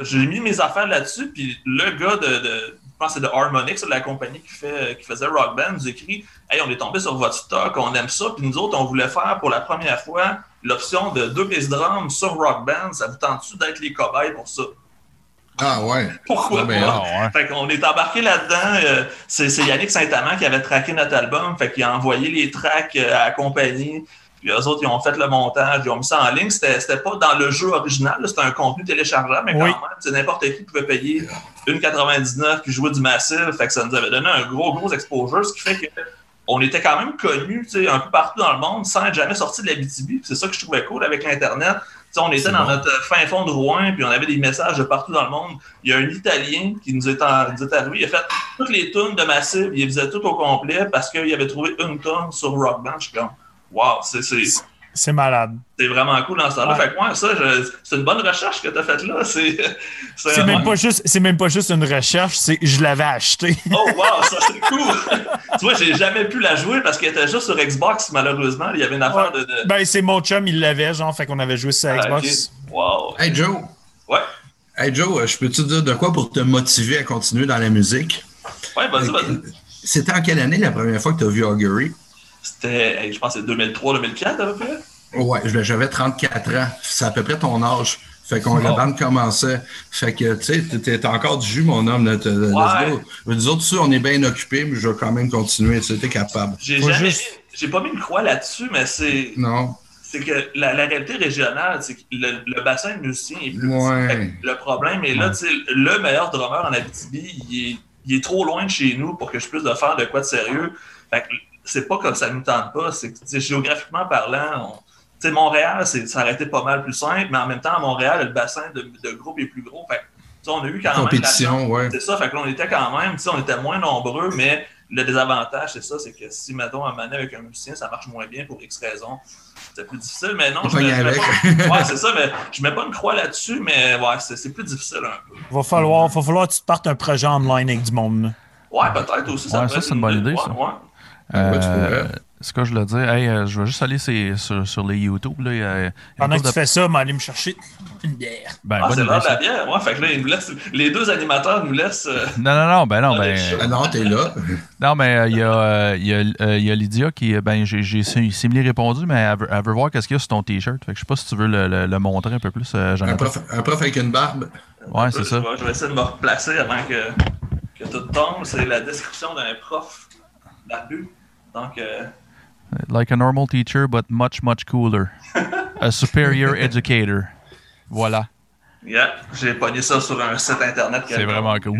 j'ai mis mes affaires là-dessus, puis le gars de, de je pense que c'est de Harmonix, la compagnie qui, fait, qui faisait Rock Band, nous écrit Hey, on est tombé sur votre stock, on aime ça, puis nous autres, on voulait faire pour la première fois l'option de deux bass drums sur Rock Band. Ça vous tente-tu d'être les cobayes pour ça ah ouais. Pourquoi pas? Ah, fait qu'on est embarqué là-dedans. Euh, c'est Yannick Saint-Amand qui avait traqué notre album. Fait qu'il a envoyé les tracks euh, à la compagnie. Puis eux autres, ils ont fait le montage, ils ont mis ça en ligne. C'était pas dans le jeu original, c'était un contenu téléchargeable, mais quand même, n'importe qui pouvait payer 1,99 puis jouer du massif. Fait que ça nous avait donné un gros, gros exposure, ce qui fait que on était quand même connus un peu partout dans le monde sans être jamais sorti de la BTB. C'est ça que je trouvais cool avec l'Internet. on était dans notre fin fond de Rouen, puis on avait des messages de partout dans le monde. Il y a un Italien qui nous est, arrivé, il a fait toutes les tunes de Massif, il les faisait tout au complet parce qu'il avait trouvé une tonne sur Rock Band. Je suis comme, wow, c'est. C'est malade. C'est vraiment cool dans ce temps-là. Fait que moi, ça, c'est une bonne recherche que tu as faite là. C'est <laughs> même, pas juste, même pas juste une recherche, c'est je l'avais acheté. <laughs> oh, wow, ça c'est <laughs> cool. tu vois, j'ai jamais pu la jouer parce qu'elle était juste sur Xbox, malheureusement. Il y avait une affaire de, Ben, c'est mon chum, il l'avait, genre, fait qu'on avait joué sur ah, Xbox. Wow. Hey, Joe. Ouais. Hey, Joe, je peux te dire de quoi pour te motiver à continuer dans la musique? Ouais, vas-y, vas-y. C'était en quelle année la première fois que tu as vu Augury? C'était, je pense, 2003-2004 à peu près. Ouais, j'avais 34 ans. C'est à peu près ton âge. Fait qu'on la bande commençait. Fait que, tu sais, t'es encore du jus, mon homme. Là, ouais. Nous autres, on est bien occupés, mais je vais quand même continuer. Tu es capable. J'ai jamais j'ai pas mis une croix là-dessus, mais c'est. Non. C'est que la, réalité régionale, c'est que le, bassin de musiciens est plus ouais. Le problème est là, tu sais, le meilleur drummer en Abitibi, il est, il est trop loin de chez nous pour que je puisse le faire de quoi de sérieux. Fait que c'est pas que ça ne nous tente pas, c'est que géographiquement parlant, on, Montréal, ça aurait été pas mal plus simple, mais en même temps, à Montréal, le bassin de, de groupe est plus gros. Fait on a eu quand Compétition, même. Ouais. C'est ça, fait que on était quand même, on était moins nombreux, mais le désavantage, c'est ça, c'est que si, mettons, à maner avec un musicien, ça marche moins bien pour X raisons. C'est plus difficile, mais non, je mets, ouais, c'est ça, mais je mets pas une croix là-dessus, mais ouais, c'est plus difficile un peu. Va falloir, va falloir que tu te partes un projet online avec du monde. Ouais, peut-être aussi. Ça, ça c'est une bonne idée, ça. Euh, ce que je voulais dire, hey, euh, je vais juste aller sur, sur, les YouTube. Là, Pendant que tu fais ça, aller me chercher une bière. Ben, ah, c'est l'heure de la bière. Ouais, fait que là, ils nous laissent, les deux animateurs nous laissent. Euh, <laughs> non, non, non, ben non. Ben, ah non, t'es là. <laughs> non, mais il y, a, y, a, y a Lydia qui, ben, j'ai simili répondu, mais elle veut, elle veut voir qu'est-ce qu'il y a sur ton T-shirt. Fait que je sais pas si tu veux le, le, montrer un peu plus, un prof, un prof avec une barbe. Ouais, c'est ça. Je vais essayer de me replacer avant que, que tout tombe. C'est la description d'un prof barbu. Donc. Euh... Like a normal teacher, but much, much cooler. <laughs> a superior educator. Voilà. Yeah, j'ai pogné ça sur un site internet. C'est vraiment cool.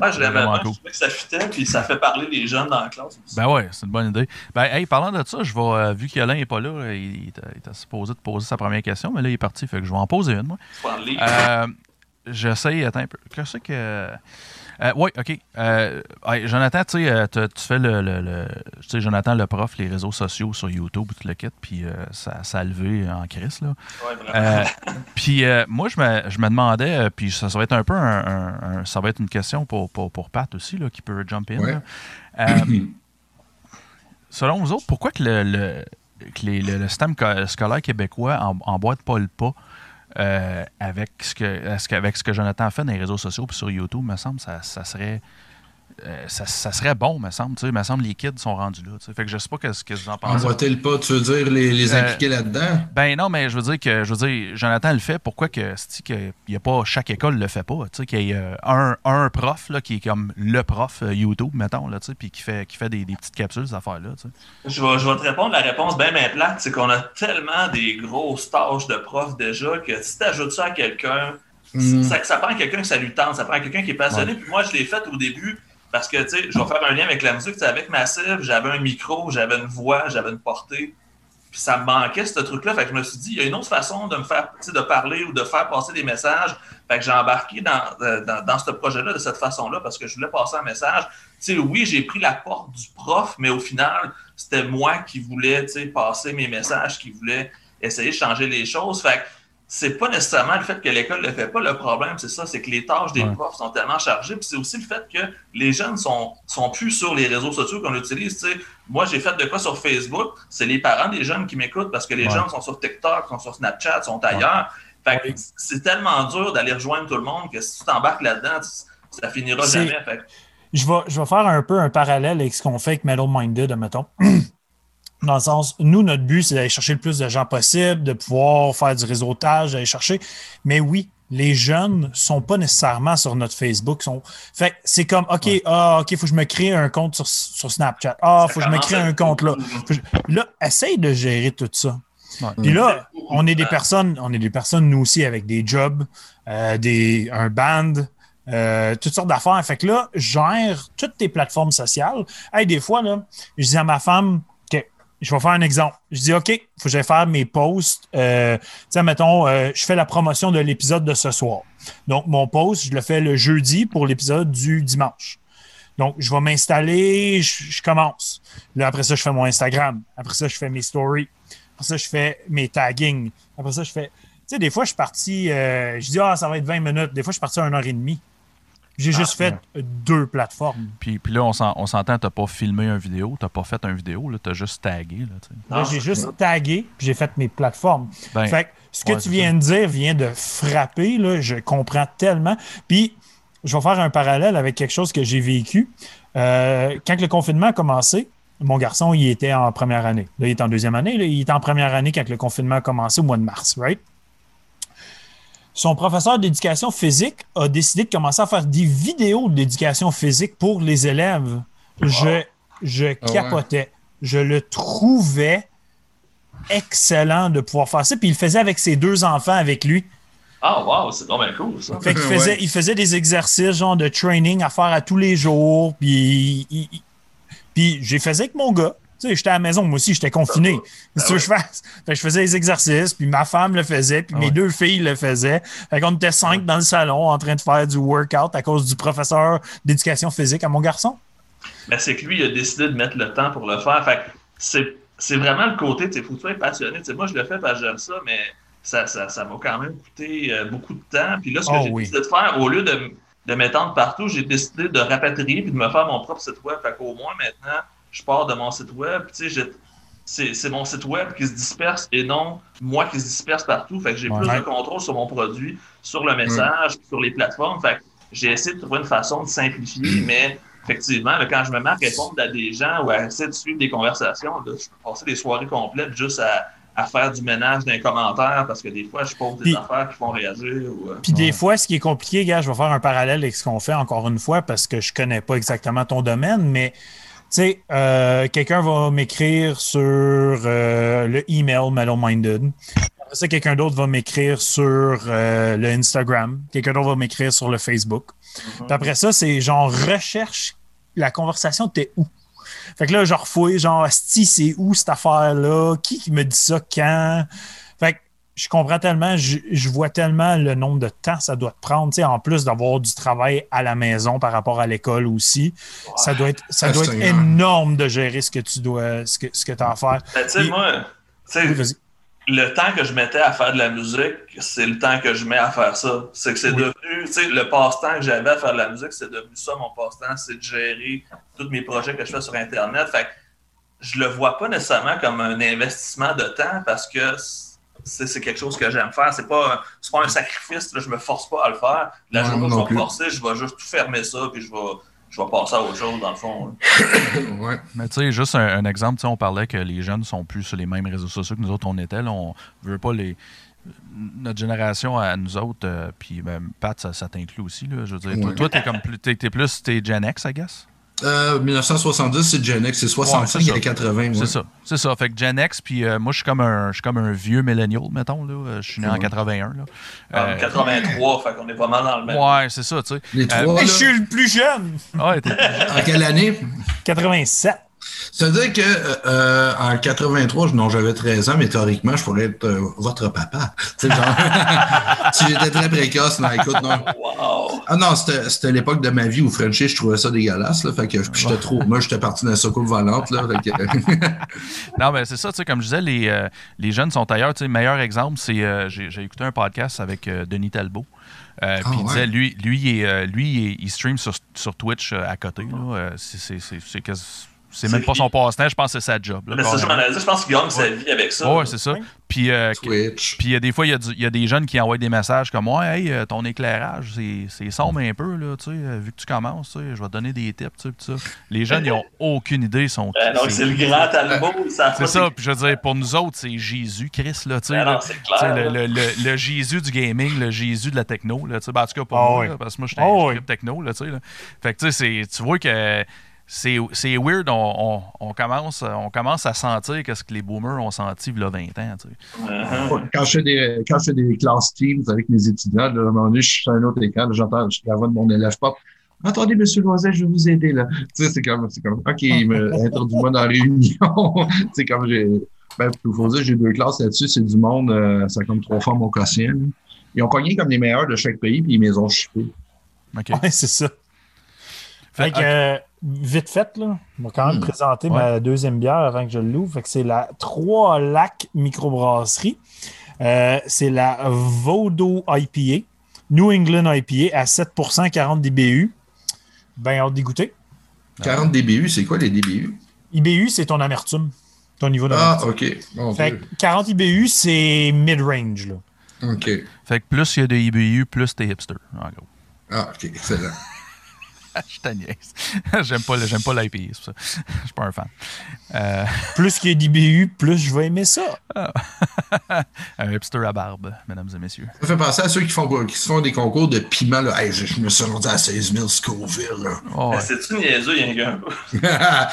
Ouais, je l'aimais. Cool. Je que ça fitait, puis ça fait parler les jeunes dans la classe. Aussi. Ben ouais, c'est une bonne idée. Ben, hey, parlant de ça, je vais, euh, vu qu'Alain n'est pas là, il, était supposé de poser sa première question, mais là, il est parti, fait que je vais en poser une, moi. Euh, J'essaye, attends un peu. Qu'est-ce que. Euh, oui, OK. Euh, Jonathan, tu sais, euh, tu fais le, le- le- Tu sais, Jonathan, le prof, les réseaux sociaux sur YouTube, tout le kit, puis euh, ça, ça a levé en crise, là. Vraiment. Euh, puis euh, moi, je me, je me demandais, puis ça, ça va être un peu un, un- un- ça va être une question pour, pour, pour Pat aussi, là, qui peut jump in. Ouais. là. Euh, selon vous autres, pourquoi que le, le, que les- le- le système co- scolaire québécois en- emboîte pas le pas? Euh, avec, ce que, avec ce que Jonathan fait dans les réseaux sociaux puis sur YouTube, me semble, ça, ça serait. Euh, ça, ça serait bon, me semble. tu sais, me semble les kids sont rendus là. tu sais. Fait que je sais pas qu'est-ce que vous en pensez. Envoie-t-il le pas, tu veux dire, les, les Euh, impliquer là-dedans? Ben non, mais je veux dire que je veux dire, Jonathan le fait, pourquoi que, que y a pas chaque école le fait pas, tu sais qu'il y a euh, un, un prof là, qui est comme le prof YouTube mettons là, tu sais, puis qui fait qui fait des, des petites capsules ces affaires là, tu sais. Je vais, je vais te répondre la réponse bien bien plate, c'est qu'on a tellement des grosses tâches de prof déjà que si tu ajoutes ça à quelqu'un, Hmm. ça, ça prend quelqu'un que ça lui tente, ça prend quelqu'un qui est passionné. Puis moi, je l'ai fait au début parce que, tu sais, je vais faire un lien avec la musique. Avec Massive, j'avais un micro, j'avais une voix, j'avais une portée. Puis ça me manquait, ce truc-là. Fait que je me suis dit, il y a une autre façon de me faire, de parler ou de faire passer des messages. Fait que j'ai embarqué dans, euh, dans, dans ce projet-là de cette façon-là parce que je voulais passer un message. Tu sais, oui, j'ai pris la porte du prof, mais au final, c'était moi qui voulais, tu sais, passer mes messages, qui voulais essayer de changer les choses. Fait que c'est pas nécessairement le fait que l'école ne le fait pas. Le problème, c'est ça, c'est que les tâches des Ouais. profs sont tellement chargées. Puis c'est aussi le fait que les jeunes sont, sont plus sur les réseaux sociaux qu'on utilise. Moi, j'ai fait de quoi sur Facebook. C'est les parents des jeunes qui m'écoutent parce que les Ouais. jeunes sont sur TikTok, sont sur Snapchat, sont ailleurs. Fait que c'est tellement dur d'aller rejoindre tout le monde que si tu t'embarques là-dedans, ça finira jamais. Fait Je vais, je vais faire un peu un parallèle avec ce qu'on fait avec Metal Minded, admettons. <clears throat> Dans le sens, nous, notre but, c'est d'aller chercher le plus de gens possible, de pouvoir faire du réseautage, d'aller chercher. Mais oui, les jeunes sont pas nécessairement sur notre Facebook. Sont... Fait c'est comme, OK, ah, OK, faut que je me crée un compte sur, sur Snapchat. Ah, faut que je me crée un compte là. Je- Là, essaye de gérer tout ça. Ouais. Puis là, beaucoup on est de des personnes, on est des personnes, nous aussi, avec des jobs, euh, des, un band, euh, toutes sortes d'affaires. Fait que là, gère toutes tes plateformes sociales. Hey, des fois, là, je dis à ma femme, je vais faire un exemple. Je dis, OK, il faut que j'aille faire mes posts. Euh, sais, mettons, euh, je fais la promotion de l'épisode de ce soir. Donc, mon post, je le fais le jeudi pour l'épisode du dimanche. Donc, je vais m'installer, je, je commence. Là, après ça, je fais mon Instagram. Après ça, je fais mes stories. Après ça, je fais mes taggings. Après ça, je fais. Tu sais, des fois, je suis parti. euh, je dis, ah, ça va être 20 minutes. Des fois, je suis parti à 1 heure et demie. J'ai Ah, juste fait deux plateformes. Puis, puis là on, s'en- on s'entend, t'as pas filmé un vidéo, t'as pas fait un vidéo, là, t'as juste tagué là, Ah, j'ai juste tagué, puis j'ai fait mes plateformes. Ben, fait que ce que ouais, tu viens de dire vient de frapper. Là, je comprends tellement. Puis, je vais faire un parallèle avec quelque chose que j'ai vécu. Euh, quand le confinement a commencé, mon garçon, il était en première année. Là, il est en deuxième année. là, il est en première année quand le confinement a commencé au mois de mars, right? Son professeur d'éducation physique a décidé de commencer à faire des vidéos d'éducation physique pour les élèves. Je, je ouais. capotais. Je le trouvais excellent de pouvoir faire ça. Puis il le faisait avec ses deux enfants avec lui. Ah, wow, c'est vraiment cool, ça. Fait qu'il <laughs> Ouais. faisait, il faisait des exercices, genre de training à faire à tous les jours. Puis, il- il- puis j'ai faisais avec mon gars. Tu sais, j'étais à la maison, moi aussi, j'étais confiné. Tu veux que je fasse? Fait que je faisais les exercices, puis ma femme le faisait, puis Ah mes ouais. deux filles le faisaient. Fait qu'on était cinq dans le salon en train de faire du workout à cause du professeur d'éducation physique à mon garçon. Mais c'est que lui, il a décidé de mettre le temps pour le faire. Fait c'est, c'est vraiment le côté, tu sais, faut que tu sois passionné. Moi, je le fais parce que j'aime ça, mais ça, ça, ça m'a quand même coûté euh, beaucoup de temps. Puis là, ce que Oh j'ai oui. décidé de faire, au lieu de, de m'étendre partout, j'ai décidé de rapatrier puis de me faire mon propre site web. Fait qu'au moins, maintenant, je pars de mon site web. Puis, tu sais, c'est, c'est mon site web qui se disperse et non moi qui se disperse partout. Fait que j'ai Ouais. plus de contrôle sur mon produit, sur le message, sur les plateformes. Fait que j'ai essayé de trouver une façon de simplifier, <clears throat> mais effectivement, là, quand je me mets à répondre à des gens ou à essayer de suivre des conversations, là, je peux passer des soirées complètes juste à, à faire du ménage d'un commentaire parce que des fois, je pose des Puis- affaires qui font réagir. Ou, euh, Puis Ouais. des fois, ce qui est compliqué, gars, je vais faire un parallèle avec ce qu'on fait encore une fois parce que je connais pas exactement ton domaine, mais sais, euh, quelqu'un va m'écrire sur euh, le email Metal Minded. Après ça, quelqu'un d'autre va m'écrire sur euh, le Instagram. Quelqu'un d'autre va m'écrire sur le Facebook. Puis après ça, c'est genre recherche la conversation, t'es où? Fait que là, je refouille, genre, Asti, c'est où cette affaire-là? Qui me dit ça quand? Je comprends tellement, je, je vois tellement le nombre de temps que ça doit te prendre, tu sais, en plus d'avoir du travail à la maison par rapport à l'école aussi. Ça doit être, ça doit être énorme de gérer ce que tu dois, ce que, ce que tu as à faire. Ben, tu sais, moi, Oui, le temps que je mettais à faire de la musique, c'est le temps que je mets à faire ça. C'est que c'est Oui. devenu, tu sais, le passe-temps que j'avais à faire de la musique, c'est devenu ça mon passe-temps, c'est de gérer tous mes projets que je fais sur Internet. Fait que je le vois pas nécessairement comme un investissement de temps parce que c'est c'est quelque chose que j'aime faire. C'est pas, c'est pas un sacrifice, là, je me force pas à le faire. La journée où je vais me forcer, je vais juste tout fermer ça puis je vais, je vais passer à autre chose dans le fond. <coughs> Ouais. Mais tu sais, juste un, un exemple, tu sais, on parlait que les jeunes sont plus sur les mêmes réseaux sociaux que nous autres, on était. Là, on veut pas les. Notre génération à nous autres, euh, puis ben, Pat, ça, ça t'inclut aussi. Là, je veux dire, toi- Ouais. toi, t'es comme plus, t'es, t'es plus, t'es Gen X, I guess? Euh, 1970, c'est Gen X, c'est 65 Ouais, c'est et 80. ouais. C'est ça, c'est ça. Fait que Gen X, puis euh, moi, je suis comme un, je suis comme un vieux millennial, mettons. Là. Euh, Je suis né en Ouais. 81. Là. En Euh, 83, fait qu'on est pas mal dans le même. ouais, c'est ça, tu sais. Les Euh, trois, Hey, là, je suis le plus jeune! Ouais, en quelle année? 87. C'est-à-dire que euh, en 83, je- non, j'avais 13 ans, mais théoriquement, je pourrais être euh, votre papa. <laughs> Genre, <laughs> si j'étais très précoce, non, écoute, non. Wow! Ah non, c'était l'époque de ma vie où Frenchie, je trouvais ça dégueulasse. Là, fait que j'étais trop. Moi, j'étais parti dans la soucoupe volante. Là, fait que- <laughs> Non, mais c'est ça, tu sais, comme je disais, les, euh, les jeunes sont ailleurs. Tu sais, meilleur exemple, c'est euh, j'ai écouté un podcast avec Denis Talbot. Euh, Ah, puis il ouais. disait, lui, lui, il, est, lui il, est- il stream sur, sur Twitch euh, à côté. là. Euh, c'est- c'est- même pas son passe-temps, je pense que c'est sa job. là, Mais ça, je je pense qu'il gagne sa vie avec ça. Ouais, c'est ça. Puis, euh, Twitch. puis euh, des fois, il y, a du- il y a des jeunes qui envoient des messages comme Ouais, hey, euh, ton éclairage, c'est- sombre un peu, là, tu sais, euh, vu que tu commences, tu sais, je vais te donner des tips, tu sais, ça. Les jeunes, ils ont <laughs> aucune idée, ils sont. Ben non, c'est le grand savent C'est ça, puis je veux dire, pour nous autres, c'est Jésus, Chris, là, tu sais. Ben le, le- le- le Jésus du gaming, le Jésus de la techno, là, tu sais, ben, en tout cas pour Ah moi, oui. là, parce que moi, je suis Ah un oui. techno, là, tu sais. là. Fait que, tu sais, c'est- tu vois que c'est c'est weird, on, on- on commence, on commence à sentir qu'est-ce que les boomers ont senti il y a 20 ans, tu sais. Uh-huh. Quand je fais des, quand je fais des classes Teams avec mes étudiants, là, à un moment donné, je suis sur un autre là, j'entends la voix de mon élève pop. Attendez, monsieur Loisel, je vais vous aider, là. Tu sais, c'est comme, c'est comme, OK, il me <laughs> introduit-moi dans la réunion. <laughs> c'est comme, j'ai, ben, faut dire, j'ai deux classes là-dessus, c'est du monde, euh, c'est comme trois fois mon quotient. là. Ils ont pogné comme les meilleurs de chaque pays, puis ils me les ont chippés. OK. Ouais, c'est ça. Fait que, euh, vite fait, là, on va quand même Hmm. présenter Ouais. ma deuxième bière avant que je l'ouvre. Fait que c'est la Trois Lacs Microbrasserie. Euh, c'est la Vodo IPA, New England IPA à 7% 40 DBU. Ben, hâte d'y goûter. 40 DBU, c'est quoi les DBU? IBU, c'est ton amertume, ton niveau Ah, d'amertume. OK. Mon fait que 40 IBU, c'est mid-range. là. OK. Fait que plus il y a de IBU, plus t'es hipster, en gros. Ah, OK, excellent. <laughs> Je t'agnise. <laughs> J'aime pas, j'aime pas l'IPA, c'est pour ça. <laughs> Je suis pas un fan. Euh, Plus qu'il y a d'IBU, plus je vais aimer ça. <laughs> un hipster à barbe, mesdames et messieurs. Ça fait penser à ceux qui font, qui se font des concours de piment. Là. Hey, je, je me suis rendu à 16 000 Scoville. Oh, ouais. Ben, C'est-tu niaiseux, il y a un <laughs> là.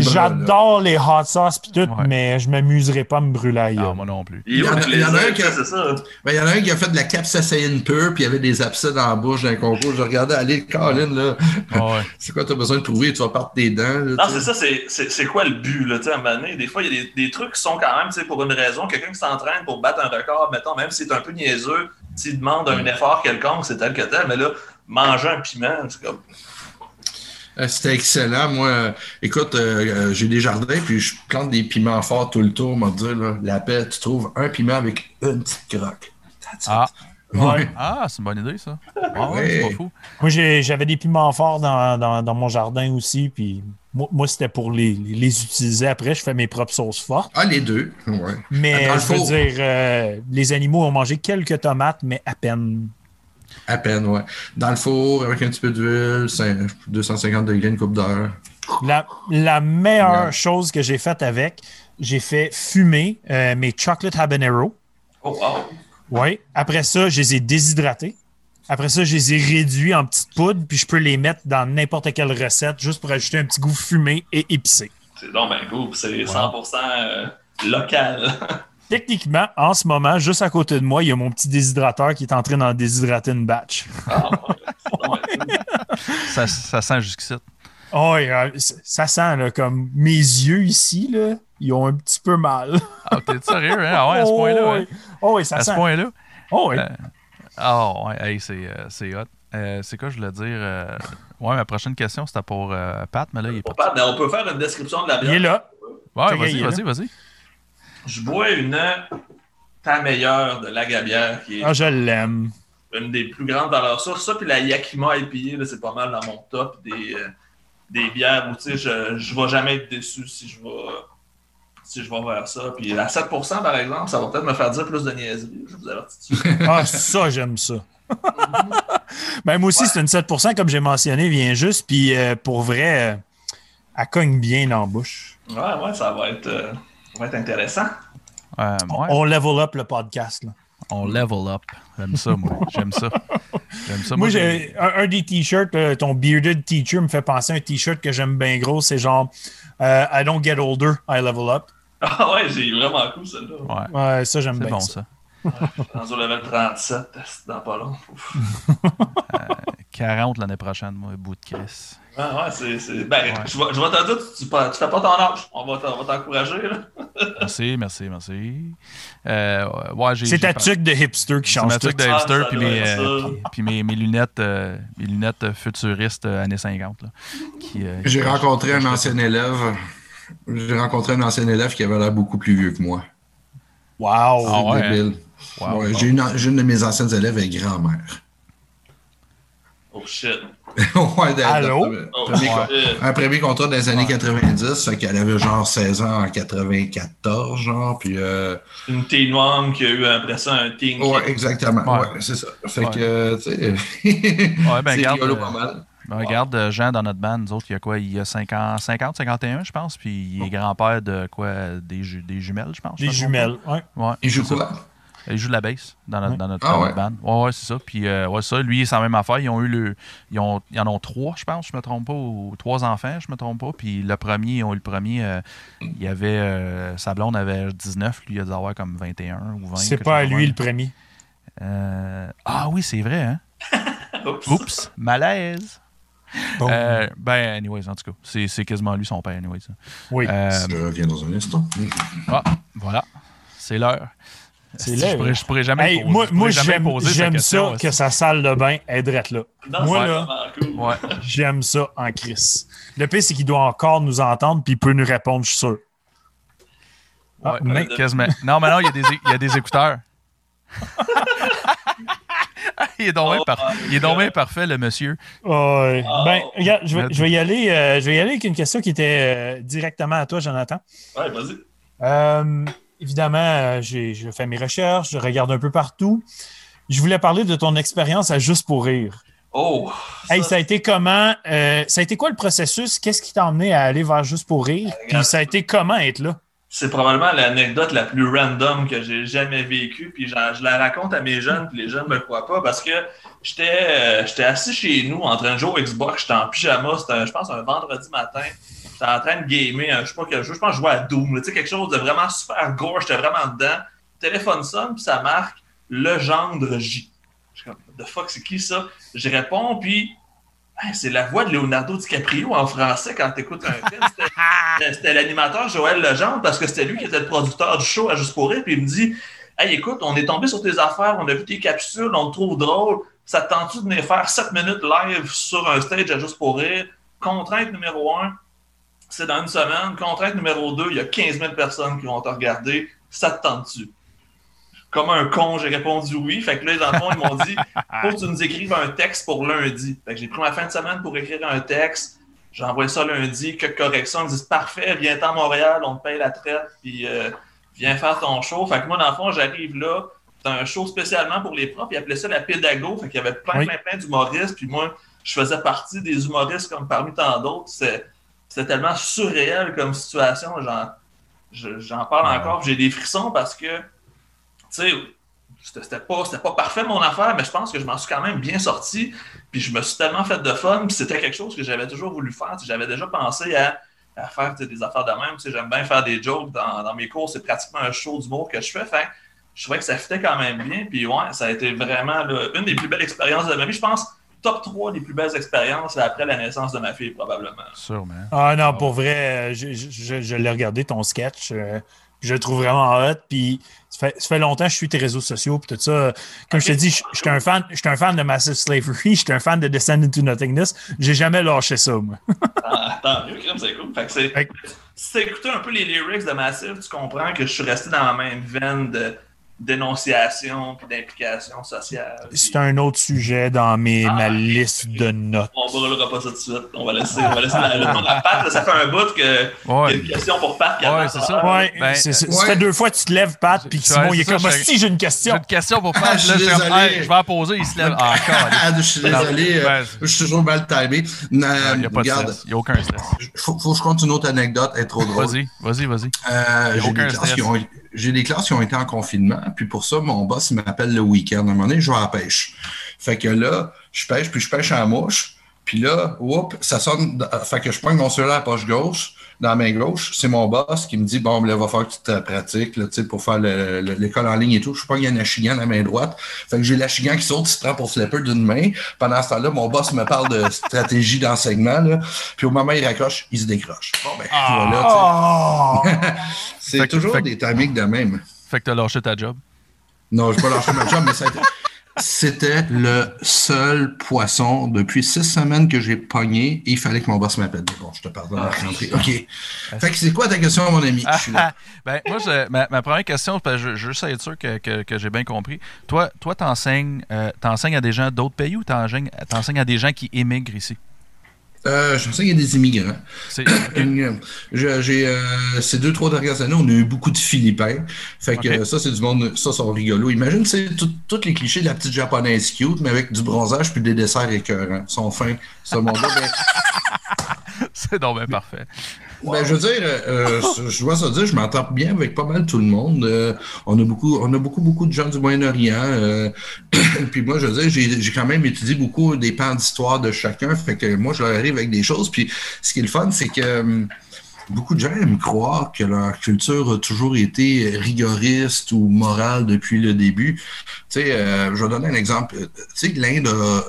J'adore les hot sauce pis tout, Ouais. mais je m'amuserais pas à me brûler à la Ah, moi non plus. Il est où Il y en le a- il y en a plaisir, un qui a- c'est ça? Ben, il y en a un qui a fait de la capsaïcine pure, puis il y avait des abcès dans la bouche d'un concours. Je regardais aller, Colin, là. Ah ouais. <laughs> C'est quoi, t'as besoin de prouver? Tu vas perdre tes dents. Là, Non, c'est ça, c'est- quoi le but, là, tu sais, à un moment donné, Des fois, il y a des, des trucs qui sont quand même, tu sais, pour une raison, quelqu'un qui s'entraîne pour battre un record, mettons, même si c'est un peu niaiseux, s'il demande un effort quelconque, c'est tel que tel, mais là, manger un piment, c'est comme... Euh, C'était excellent. Moi, euh, écoute, euh, j'ai des jardins, puis je plante des piments forts tout le tour. On m'a dit, là, la paix, tu trouves un piment avec une petite croque. That's it. Ah, Ouais. ah c'est une bonne idée, ça. Ah, ouais, c'est pas fou. Moi, j'avais des piments forts dans, dans- dans mon jardin aussi, puis moi, moi, c'était pour les, les utiliser après. Je fais mes propres sauces fortes. Ah, les deux. Ouais. Mais Dans le je veux four. dire, euh, les animaux ont mangé quelques tomates, mais à peine. À peine, ouais. Dans le four, avec un petit peu d'huile, c'est 250 degrés, une coupe d'heure. La, la meilleure Ouais. chose que j'ai faite avec, j'ai fait fumer euh, mes chocolate habanero. Oh, wow! Oui. Après ça, je les ai déshydratés. Après ça, je les ai réduits en petites poudres, puis je peux les mettre dans n'importe quelle recette juste pour ajouter un petit goût fumé et épicé. C'est donc ben cool, c'est 100% euh, local. <laughs> Techniquement, en ce moment, juste à côté de moi, il y a mon petit déshydrateur qui est en train d'en déshydrater une batch. Ah, ouais. Ben. <laughs> Ça, ça sent jusqu'ici. Oh, ça sent là, comme mes yeux ici, là, ils ont un petit peu mal. Ah, t'es sérieux, hein? Ah ouais, à ce Oh, point-là. <laughs> oui. Oh, oui, ça À ce sent. point-là. Oh, oui. Euh, Ah ouais, hey, c'est, euh, c'est hot. Euh, c'est quoi je voulais dire? euh, Ouais, ma prochaine question, c'était pour euh, Pat, mais là, il est Pour pas. Pat, on peut faire une description de la Il est bière. là. Ouais, vas-y, vas-y, vas-y. Je bois une ta meilleure de Lagabière, qui est Ah, je l'aime. une des plus grandes valeurs sûres. Ça, puis la Yakima IPA, là, c'est pas mal dans mon top des, euh, des bières où tu sais, je, je vais jamais être déçu si je vais, si je vais vers ça. Puis à 7%, par exemple, ça va peut-être me faire dire plus de niaiseries. Je vous avertis. <laughs> Ah, ça, j'aime ça. <laughs> ben, moi aussi, c'est une 7% comme j'ai mentionné, vient juste. Puis euh, pour vrai, euh, elle cogne bien dans la bouche. Ouais, ouais, ça va être, euh, ça va être intéressant. Euh, ouais, On level up le podcast. Là. on level up. J'aime ça, moi. J'aime ça. J'aime ça. Moi, j'ai un, un des t-shirts, euh, ton bearded teacher me fait penser à un t-shirt que j'aime bien gros. C'est genre euh, I don't get older, I level up. Ah ouais, j'ai vraiment cool celle-là. Ouais, Ouais, ça, j'aime c'est bien. bon, ça. ça. Dans au level 37, c'est dans pas long. <laughs> Ouf. 40 l'année prochaine, moi, bout de Chris. Ouais, ouais, c'est. c'est- Ben, Ouais. je, vais, je vais te dire, tu, tu, tu fais pas ton âge. On va, t'en- on va t'encourager. là. <laughs> Merci, merci, merci. Euh, ouais, j'ai. C'est j'ai ta pas- tuque de hipster qui C'est change ma tout. tuque de Ah, hipster, ça puis mes, euh, ça. puis- puis mes, mes lunettes, euh, mes lunettes euh, futuristes euh, années 50. Là, qui, euh, J'ai rencontré un ancien élève. J'ai rencontré un ancien élève qui avait l'air beaucoup plus vieux que moi. Wow. Ah ouais. Wow. Ouais, j'ai, une, j'ai une de mes anciennes élèves est grand-mère. Oh shit. <laughs> ouais, Allô? Oh premier, Ouais. shit. un premier contrat des années Ouais. 90, fait qu'elle avait genre 16 ans en 94, genre, puis... Euh, Une teen mom qui a eu après ça un teen ouais, exactement, Ouais. ouais, c'est ça. Fait Ouais. que, tu sais, <laughs> Ouais, ben, c'est regarde, rigolo euh, pas mal. Ben, Regarde, euh, Jean, dans notre band, nous autres, il y a quoi? Il y a 50, 50 51, je pense, puis il est grand-père de quoi? Des, ju- des jumelles, je pense. Des jumelles. Ouais. pas. Ouais. Il joue quoi? Il joue de la bass dans notre, Ouais. dans notre, Ah ouais? band. Ouais, ouais, c'est ça. Puis, euh, ouais, ça, lui, c'est la même affaire. Ils ont eu le. Ils, ont, ils en ont trois, je pense, je me trompe pas, ou trois enfants, je me trompe pas. Puis le premier, ils ont eu le premier, euh, il y avait. euh, sa blonde avait 19, lui, il a dû avoir comme 21 ou 20. C'est pas à lui le premier. Euh, ah oui, c'est vrai, hein? <laughs> Oups. Oups, malaise. Bon. Euh, ben, anyways, en tout cas, c'est quasiment lui son père, anyways. oui. Euh, Je reviens dans un instant. ah, voilà, c'est l'heure. C'est l'heure. Je pourrais, je pourrais jamais Hey, poser, moi, je pourrais moi jamais j'aime ça que sa salle de bain est drette là. Moi, là-. Ouais. J'aime ça en crise. Le pire, c'est qu'il doit encore nous entendre puis il peut nous répondre, je suis sûr. Ah, Ouais, mais- quasiment. Non, mais non, il y a des, il y a des écouteurs. <laughs> il est donc Oh, par- il est donc bien parfait, le monsieur. Ouais. Oh. Ben, regarde, je vais, Let's- je vais y aller, euh, je vais y aller avec une question qui était euh, directement à toi, Jonathan. Ouais, vas-y. Euh, évidemment, euh, j'ai je fais mes recherches, je regarde un peu partout. Je voulais parler de ton expérience à Juste pour rire. Oh! Hey, ça, ça a été comment? euh, ça a été quoi le processus? Qu'est-ce qui t'a emmené à aller vers Juste pour rire? Puis ça a été comment être là? C'est probablement l'anecdote la plus random que j'ai jamais vécue. Puis je la raconte à mes jeunes, puis les jeunes me croient pas parce que j'étais euh, j'étais assis chez nous en train de jouer au Xbox. J'étais en pyjama. C'était, je pense, un vendredi matin. J'étais en train de gamer. Je sais pas quel jeu. Je pense que je jouais à Doom. Tu sais, quelque chose de vraiment super gore. J'étais vraiment dedans. Le téléphone sonne, puis ça marque Legendre J. Je suis comme, the fuck, c'est qui ça? Je réponds, puis Hey, c'est la voix de Leonardo DiCaprio en français quand tu écoutes un film. <laughs> C'était- C'était l'animateur Joël Legendre parce que c'était lui qui était le producteur du show à Juste pour rire. Puis il me dit Hey, écoute, on est tombé sur tes affaires, on a vu tes capsules, on te trouve drôle. Ça te tente-tu de venir faire 7 minutes live sur un stage à Juste pour rire? Contrainte numéro 1, c'est dans une semaine. Contrainte numéro 2, il y a 15 000 personnes qui vont te regarder. Ça te tente-tu Comme un con, j'ai répondu oui. Fait que là, dans le fond, ils m'ont dit <laughs> faut que tu nous écrives un texte pour lundi. Fait que j'ai pris ma fin de semaine pour écrire un texte. J'ai envoyé ça lundi, quelques corrections. Ils me disent parfait, viens à Montréal, on te paye la traite, puis euh, viens faire ton show. Fait que moi, dans le fond, j'arrive là. C'est un show spécialement pour les profs. Ils appelaient ça la pédago. Fait qu'il y avait plein, Oui. plein, plein d'humoristes. Puis moi, je faisais partie des humoristes comme parmi tant d'autres. C'est- C'était tellement surréel comme situation. J'en, je- j'en parle Ouais. encore. J'ai des frissons parce que, tu sais, c'était pas, c'était pas parfait mon affaire, mais je pense que je m'en suis quand même bien sorti. Puis je me suis tellement fait de fun. Puis c'était quelque chose que j'avais toujours voulu faire. J'avais déjà pensé à, à faire des affaires de même. J'aime bien faire des jokes dans, dans mes cours. C'est pratiquement un show d'humour que je fais. Fait je trouvais que ça fitait quand même bien. Puis ouais, ça a été vraiment là, une des plus belles expériences de ma vie. Je pense top 3 des plus belles expériences après la naissance de ma fille, probablement. Sûrement. Ah non, pour vrai, euh, je, je- je l'ai regardé ton sketch. euh, je le trouve vraiment hot. Puis ça fait, ça fait longtemps que je suis tes réseaux sociaux. Puis tout ça. Comme je te dis, je je suis un fan, je suis un fan de Massive Slavery. <laughs> Je suis un fan de Descend into Nothingness. J'ai jamais lâché ça, moi. <laughs> Ah, tant mieux, c'est cool. Fait que c'est- Fait si tu écouté un peu les lyrics de Massive, tu comprends que je suis resté dans la même veine de dénonciation puis d'implication sociale. Puis C'est un autre sujet dans mes, Ah. ma liste de notes. On brûlera pas ça tout de suite. On va laisser, on va laisser la, le- la Pat, là, ça fait un bout que il y a une question pour Pat. Ouais, c'est ça. Ouais, Ben, c'est- c'est- ouais. ça fait deux fois que tu te lèves, Pat, puis Simon, il est comme, si, j'ai une J'ai question. une question pour <laughs> Pat. je Là, suis je suis comme, désolé. hey, je vais en poser. Il se lève <laughs> encore. Ah, je suis désolé, euh, je suis toujours mal timé. Il Euh, n'y a pas de stress. Il n'y a aucun stress. faut, faut que je compte une autre anecdote, elle est trop drôle. Vas-y, vas-y, vas-y. Euh, Y a j'ai, aucun stress. Qui j'ai des classes qui ont été en confinement, puis pour ça, mon boss, m'appelle le week-end. À un moment donné, je vais à la pêche. Fait que là, je pêche, puis je pêche en mouche. Puis là, whoop, ça sonne. Fait que je prends mon cellulaire à la poche gauche, dans la main gauche. C'est mon boss qui me dit Bon, là, va falloir que tu te pratiques, là, pour faire le- le- l'école en ligne et tout. Je prends, il y a un achigan dans la main droite. Fait que j'ai l'achigan qui saute, il se prend pour flipper d'une main. Pendant ce temps-là, mon boss me parle de <laughs> stratégie d'enseignement. Puis au moment où il raccroche, il se décroche. Bon, ben, voilà, tu sais. Oh! <laughs> C'est toujours que- des timings de même. Fait que t'as lâché ta job. Non, je vais pas lâcher ma job, mais ça a été- c'était le seul poisson depuis six semaines que j'ai pogné et il fallait que mon boss m'appelle. Bon, je te pardonne Ah. OK. Fait que c'est quoi ta question, mon ami? Je suis là. <laughs> ben, moi, je- ma, ma première question, parce que je, je veux juste être sûr que, que- que j'ai bien compris. Toi, toi, t'enseignes, euh, t'enseignes à des gens d'autres pays ou t'enseignes à des gens qui émigrent ici? Euh, je sais qu'il y a des immigrants. C'est, <coughs> euh, ces deux, trois dernières années, on a eu beaucoup de Philippins. Fait que ça, c'est du monde, ça, sont rigolos. Imagine, c'est tous les clichés de la petite japonaise cute, mais avec du bronzage puis des desserts écœurants. Ils sont fins, ce monde-là. Ben, <laughs> c'est donc parfait. Ben, je veux dire, euh, je- je dois se dire, je m'entends bien avec pas mal tout le monde. Euh, on a beaucoup, on a beaucoup, beaucoup de gens du Moyen-Orient. euh, <clears throat> puis moi, je veux dire, j'ai j'ai quand même étudié beaucoup des pans d'histoire de chacun. Fait que moi, je leur arrive avec des choses. Puis ce qui est le fun, c'est que hum, beaucoup de gens aiment croire que leur culture a toujours été rigoriste ou morale depuis le début. Tu sais, euh, je vais donner un exemple. Tu sais, l'Inde a,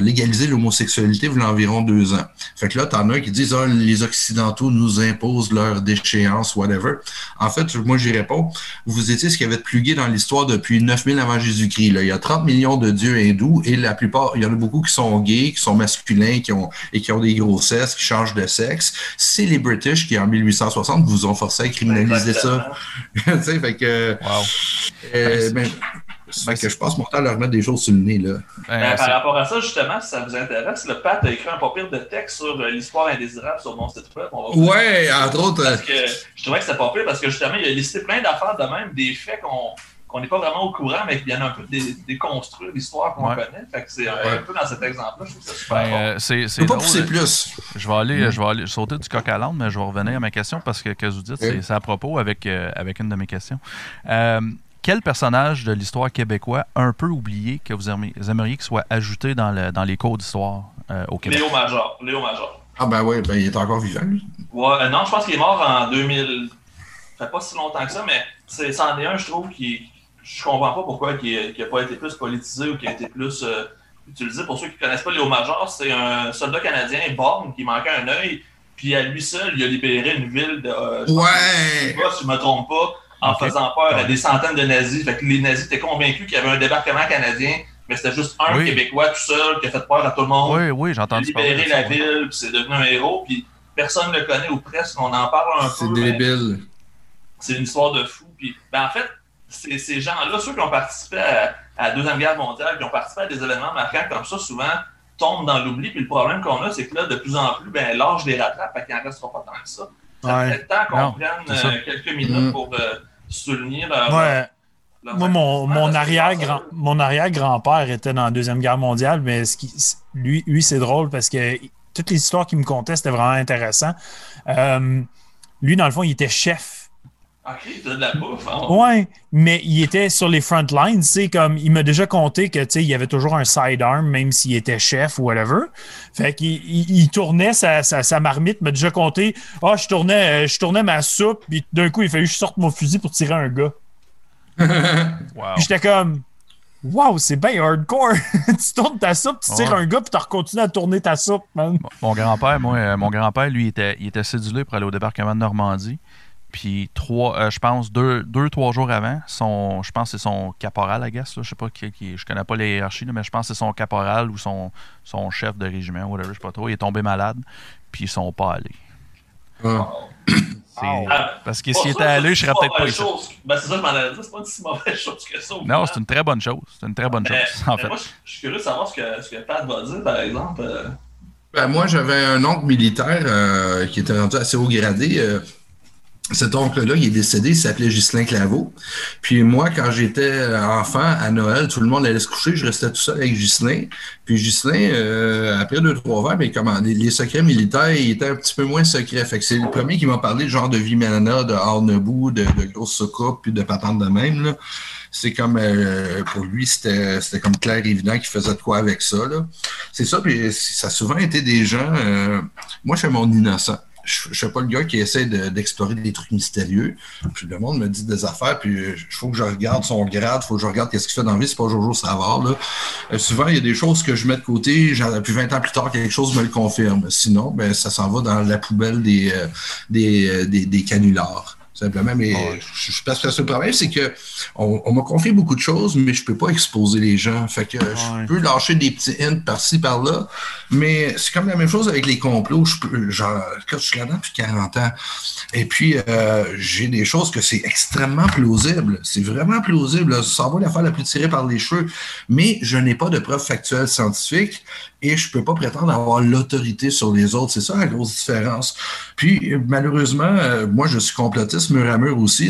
légalisé l'homosexualité il y a environ deux ans. Fait que là, t'en as qui disent ah, les Occidentaux nous imposent leur déchéance, whatever. En fait, moi, j'y réponds. Vous étiez ce qu'il y avait de plus gay dans l'histoire depuis 9000 avant Jésus-Christ. Il y a 30 millions de dieux hindous et la plupart, il y en a beaucoup qui sont gays, qui sont masculins qui ont, et qui ont des grossesses, qui changent de sexe. C'est British qui, en 1860, vous ont forcé à criminaliser ça. Exactement. <laughs> tu sais, fait que, Wow. euh, ben, fait que je passe mon temps à leur mettre des choses sur le nez, là. Ben, Ben, par rapport à ça, justement, si ça vous intéresse, le Pat a écrit un papier de texte sur euh, l'histoire indésirable sur mon site web. On va vous- Ouais, entre autres, euh, Parce que je trouvais que c'était pas pire parce que justement, il a listé plein d'affaires de même, des faits qu'on qu'on n'est pas vraiment au courant, mais qui viennent un peu dé- déconstruire l'histoire qu'on Ouais. connaît. Fait que c'est un, Ouais. un peu dans cet exemple-là, je trouve ça super ben, euh, c'est, pas pousser plus. Je vais aller, je vais aller sauter du coq à l'âne, mais je vais revenir à ma question parce que, que vous dites, c'est, à propos avec, euh, avec une de mes questions. Euh, quel personnage de l'histoire québécoise un peu oublié que vous aimeriez, qu'il soit ajouté dans, le, dans les cours d'histoire euh, au Québec? Léo Major. Léo Major. Ah ben oui, ben il est encore vivant, lui. Ouais, euh, non, je pense qu'il est mort en 2000. Ça fait pas si longtemps que ça, mais c'est, c'en est un, je trouve, qui. Je comprends pas pourquoi il n'a pas été plus politisé ou qui a été plus euh, utilisé. Pour ceux qui connaissent pas Léo Major, c'est un soldat canadien borgne qui manquait un œil, puis à lui seul, il a libéré une ville de. euh, Ouais! pas, si je me trompe pas, en faisant peur à des centaines de nazis. Fait que les nazis étaient convaincus qu'il y avait un débarquement canadien, mais c'était juste un Oui. Québécois tout seul qui a fait peur à tout le monde. Oui, oui, j'ai Il a entendu parler. libéré ça, la oui. ville, puis c'est devenu un héros, puis personne ne le connaît ou presque, on en parle un C'est peu. mais débile. C'est une histoire de fou. Puis, ben, en fait, ces gens-là, ceux qui ont participé à, à la Deuxième Guerre mondiale, qui ont participé à des événements marquants comme ça, souvent tombent dans l'oubli. Puis le problème qu'on a, c'est que là, de plus en plus, ben, l'âge les rattrape, fait qu'il n'en restera pas tant que ça. Ça Ouais. fait le temps qu'on prenne euh, quelques minutes Mm. pour euh, souligner leur, Ouais. leur Moi, mon, mon arrière-grand, mon arrière-grand-père était dans la Deuxième Guerre mondiale, mais ce qui, lui, lui c'est drôle parce que toutes les histoires qu'il me contait, c'était vraiment intéressant. Euh, lui, dans le fond, il était chef. Ok, de la bouffe. hein. Ouais, mais il était sur les front lines, tu sais, comme il m'a déjà conté que, tu sais, il y avait toujours un sidearm, même s'il était chef ou whatever. Fait qu'il il, il tournait sa, sa, sa marmite, m'a déjà compté, ah, je tournais, euh, je tournais ma soupe, puis d'un coup, il fallait que je sorte mon fusil pour tirer un gars. <laughs> Wow. Puis j'étais comme, Wow, c'est bien hardcore. <laughs> tu tournes ta soupe, tu tires Ouais. un gars, puis tu continues à tourner ta soupe, man. Mon grand-père, moi, euh, mon grand-père, lui, était, il était cédulé pour aller au débarquement de Normandie. Puis trois, euh, je pense, deux, deux, trois jours avant, son, je pense que c'est son caporal, I guess, là, je sais pas qui, qui- je connais pas les hiérarchies, là, mais je pense que c'est son caporal ou son, son chef de régiment, whatever, je sais pas trop. Il est tombé malade, puis ils sont pas allés. Ah. Parce que s'il était allé, je serais pas peut-être pas mauvaise ici. chose. Ben, c'est ça que je m'en allais dire, c'est pas une si mauvaise <laughs> chose que ça. Non, c'est une très bonne chose. C'est une très bonne Mais- chose, en fait. Moi, je je suis curieux de savoir ce que, ce que Pat va dire, par exemple. euh, Ben, moi, j'avais un oncle militaire euh, qui était rendu assez haut gradé. euh, cet oncle-là, il est décédé, il s'appelait Ghislain Claveau. Puis moi, quand j'étais enfant, à Noël, tout le monde allait se coucher, je restais tout seul avec Ghislain. Puis Ghislain, euh, après deux, trois verres, mais comment, les, secrets militaires, il était un petit peu moins secret. Fait que c'est le premier qui m'a parlé genre de Vimana, de Arnebout, de, de grosses soucoupes, puis de patentes de même, là. C'est comme, euh, pour lui, c'était comme clair et évident qu'il faisait de quoi avec ça, là. C'est ça, puis ça a souvent été des gens. euh, moi, je fais mon innocent. Je ne suis pas le gars qui essaie de- d'explorer des trucs mystérieux. Puis le monde me dit des affaires, puis il faut que je regarde son grade, il faut que je regarde qu'est-ce qu'il fait dans la vie. C'est pas Jojo Savard. Là. Euh, souvent, il y a des choses que je mets de côté, puis 20 ans plus tard, quelque chose me le confirme. Sinon, ben, ça s'en va dans la poubelle des, euh, euh, des, des canulars. Simplement, mais Ouais. je, je, parce que le problème, c'est que on, on m'a confié beaucoup de choses, mais je peux pas exposer les gens. Fait que Ouais. je peux lâcher des petits hints par-ci, par-là. Mais c'est comme la même chose avec les complots. Je peux, genre, quand je suis là-dedans depuis 40 ans. Et puis, euh, j'ai des choses que c'est extrêmement plausible. C'est vraiment plausible. Ça va l'affaire la plus tirée par les cheveux. Mais je n'ai pas de preuves factuelles scientifiques et je peux pas prétendre avoir l'autorité sur les autres. C'est ça la grosse différence. Puis, malheureusement, euh, moi, je suis complotiste mur à mur aussi.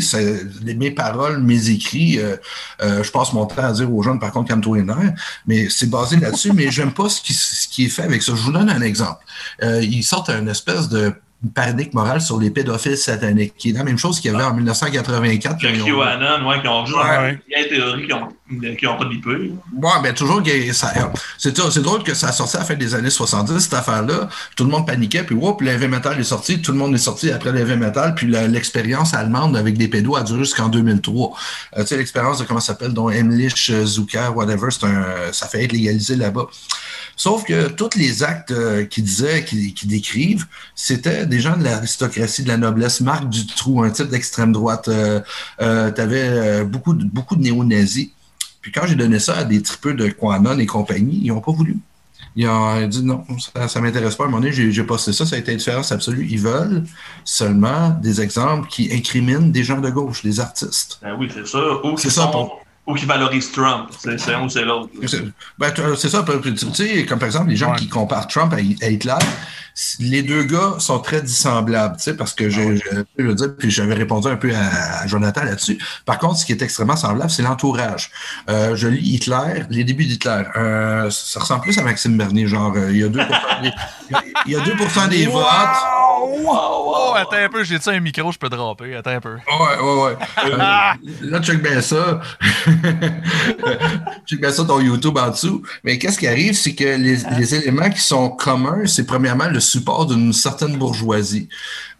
Mes paroles, mes écrits, euh, euh, je passe mon temps à dire aux jeunes, par contre, calme-toi les. Mais c'est basé là-dessus. mais j'aime pas ce qui, est fait avec ça. Je vous donne un exemple. Ils sortent une espèce de panique morale sur les pédophiles sataniques, qui est la même chose qu'il y avait en 1984. que quand ils ont- QAnon, ouais, qui ont juste Ouais. des théories qui ont, qui ont pas d'IP. Ouais, ben toujours, que ça- c'est c'est drôle que ça a sorti à la fin des années 70, cette affaire-là. Tout le monde paniquait, puis whoop, l'heavy metal est sorti, tout le monde est sorti après l'heavy metal, puis l'expérience allemande avec des pédos a duré jusqu'en 2003. Euh, tu sais, l'expérience de comment ça s'appelle, dont Emlich, euh, Zucker, whatever, c'est un, ça fait être légalisé là-bas. Sauf que tous les actes euh, qui disaient, qui, qui décrivent, c'était des gens de l'aristocratie, de la noblesse. Marc Dutroux, un type d'extrême droite. Euh, euh, tu avais beaucoup de, beaucoup de néo-nazis. Puis quand j'ai donné ça à des tripeux de Quanon et compagnie, ils n'ont pas voulu. Ils ont dit non, ça ne m'intéresse pas. À un moment donné, j'ai posté ça, ça a été une différence absolue. Ils veulent seulement des exemples qui incriminent des gens de gauche, des artistes. Ben oui, c'est ça. Ou C'est ça, sont- pour- ou qui valorisent Trump. C'est c'est un ou c'est l'autre. C'est ben, tu- c'est ça, tu sais, comme par exemple les gens Ouais. qui comparent Trump à, à Hitler, les deux gars sont très dissemblables, tu sais, parce que j'ai, je je veux dire, puis j'avais répondu un peu à, à Jonathan là-dessus. Par contre, ce qui est extrêmement semblable, c'est l'entourage. Euh, je lis Hitler, les débuts d'Hitler. Euh, ça ressemble plus à Maxime Bernier, genre, euh, il y a 2 des, <laughs> il y a 2 des votes. Wow, wow. Oh, attends un peu, j'ai ça un micro, je peux draper. Attends un peu. Ouais, ouais, ouais. Euh, <laughs> là, check bien ça. <laughs> check bien ça ton YouTube en dessous. Mais qu'est-ce qui arrive, c'est que les, les éléments qui sont communs, c'est premièrement le support d'une certaine bourgeoisie.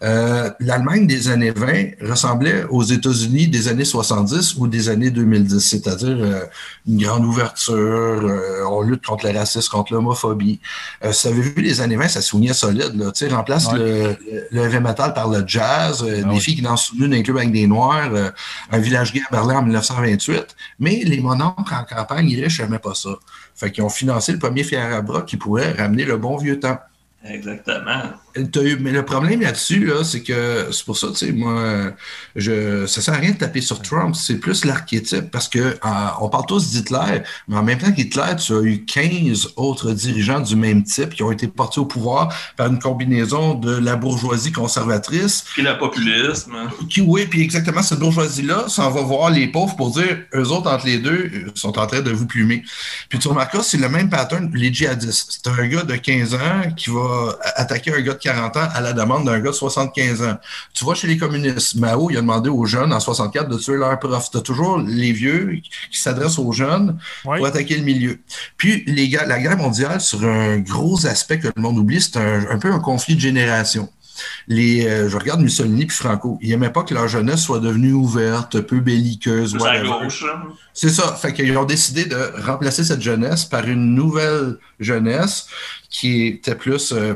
Euh, L'Allemagne des années 20 ressemblait aux États-Unis des années 70 ou des années 2010, c'est-à-dire euh, une grande ouverture, euh, on lutte contre le racisme, contre l'homophobie. Euh, si vous avez vu les années 20, ça soulignait solide. Là. Tu sais, remplace Ouais. le, le heavy metal par le jazz, euh, Ah des oui. filles qui dansent sous un club avec des noirs, euh, un village gay à Berlin en 1928. Mais les mononcles en campagne, ils n'aimaient pas ça. Fait qu'ils ont financé le premier fier à bras qui pourrait ramener le bon vieux temps. Exactement. Eu- mais le problème là-dessus, là, c'est que c'est pour ça, tu sais, moi, je, ça sert à rien de taper sur Trump, c'est plus l'archétype, parce que euh, on parle tous d'Hitler, mais en même temps qu'Hitler, tu as eu 15 autres dirigeants du même type qui ont été portés au pouvoir par une combinaison de la bourgeoisie conservatrice, Puis le populisme. qui, oui, puis exactement cette bourgeoisie-là s'en va voir les pauvres pour dire, eux autres, entre les deux, euh, sont en train de vous plumer. Puis tu remarqueras, c'est le même pattern, les djihadistes. C'est un gars de 15 ans qui va attaquer un gars de 40 ans à la demande d'un gars de 75 ans. Tu vois, chez les communistes, Mao, il a demandé aux jeunes en 64 de tuer leur prof. Tu as toujours les vieux qui s'adressent aux jeunes Oui. pour attaquer le milieu. Puis les la guerre mondiale, sur un gros aspect que le monde oublie, c'est un, un peu un conflit de génération. Les, euh, je regarde Mussolini puis Franco, ils n'aimaient pas que leur jeunesse soit devenue ouverte, peu belliqueuse. C'est ça. Fait qu'ils ont décidé de remplacer cette jeunesse par une nouvelle jeunesse qui était plus euh,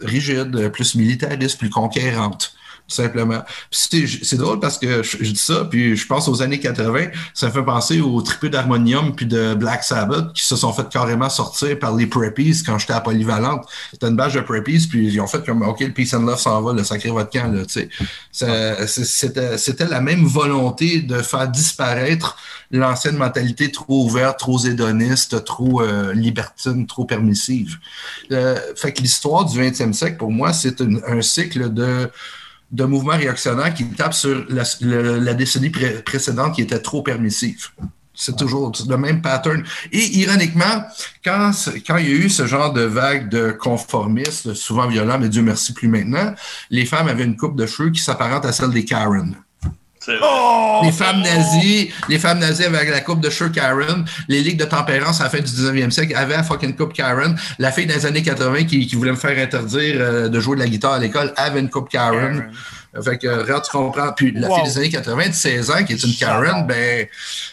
rigide, plus militariste, plus conquérante. Simplement. C'est drôle parce que je, dis ça, puis je pense aux années 80, ça me fait penser aux tripes d'harmonium puis de Black Sabbath qui se sont fait carrément sortir par les preppies quand j'étais à Polyvalente. C'était une bâche de preppies, puis ils ont fait comme OK, le Peace and Love s'en va, le sacré votre camp, là, tu sais. C'était la même volonté de faire disparaître l'ancienne mentalité trop ouverte, trop hédoniste, trop euh, libertine, trop permissive. Euh, fait que l'histoire du 20e siècle, pour moi, c'est un cycle de, de mouvements réactionnaires qui tape sur la, le- la décennie pré- précédente qui était trop permissive. C'est toujours le même pattern. Et ironiquement, quand, quand il y a eu ce genre de vague de conformistes, souvent violents, mais Dieu merci plus maintenant, les femmes avaient une coupe de cheveux qui s'apparente à celle des Karen. Oh! Les femmes nazies, les femmes nazies avec la coupe de cheveux Karen, les ligues de tempérance à la fin du 19e siècle avaient la fucking coupe Karen. La fille des années 80 qui, qui voulait me faire interdire euh, de jouer de la guitare à l'école avait une coupe Karen. Fait que, regarde, tu comprends. Puis la Wow. fille des années 80 de 16 ans qui est une Karen, ben,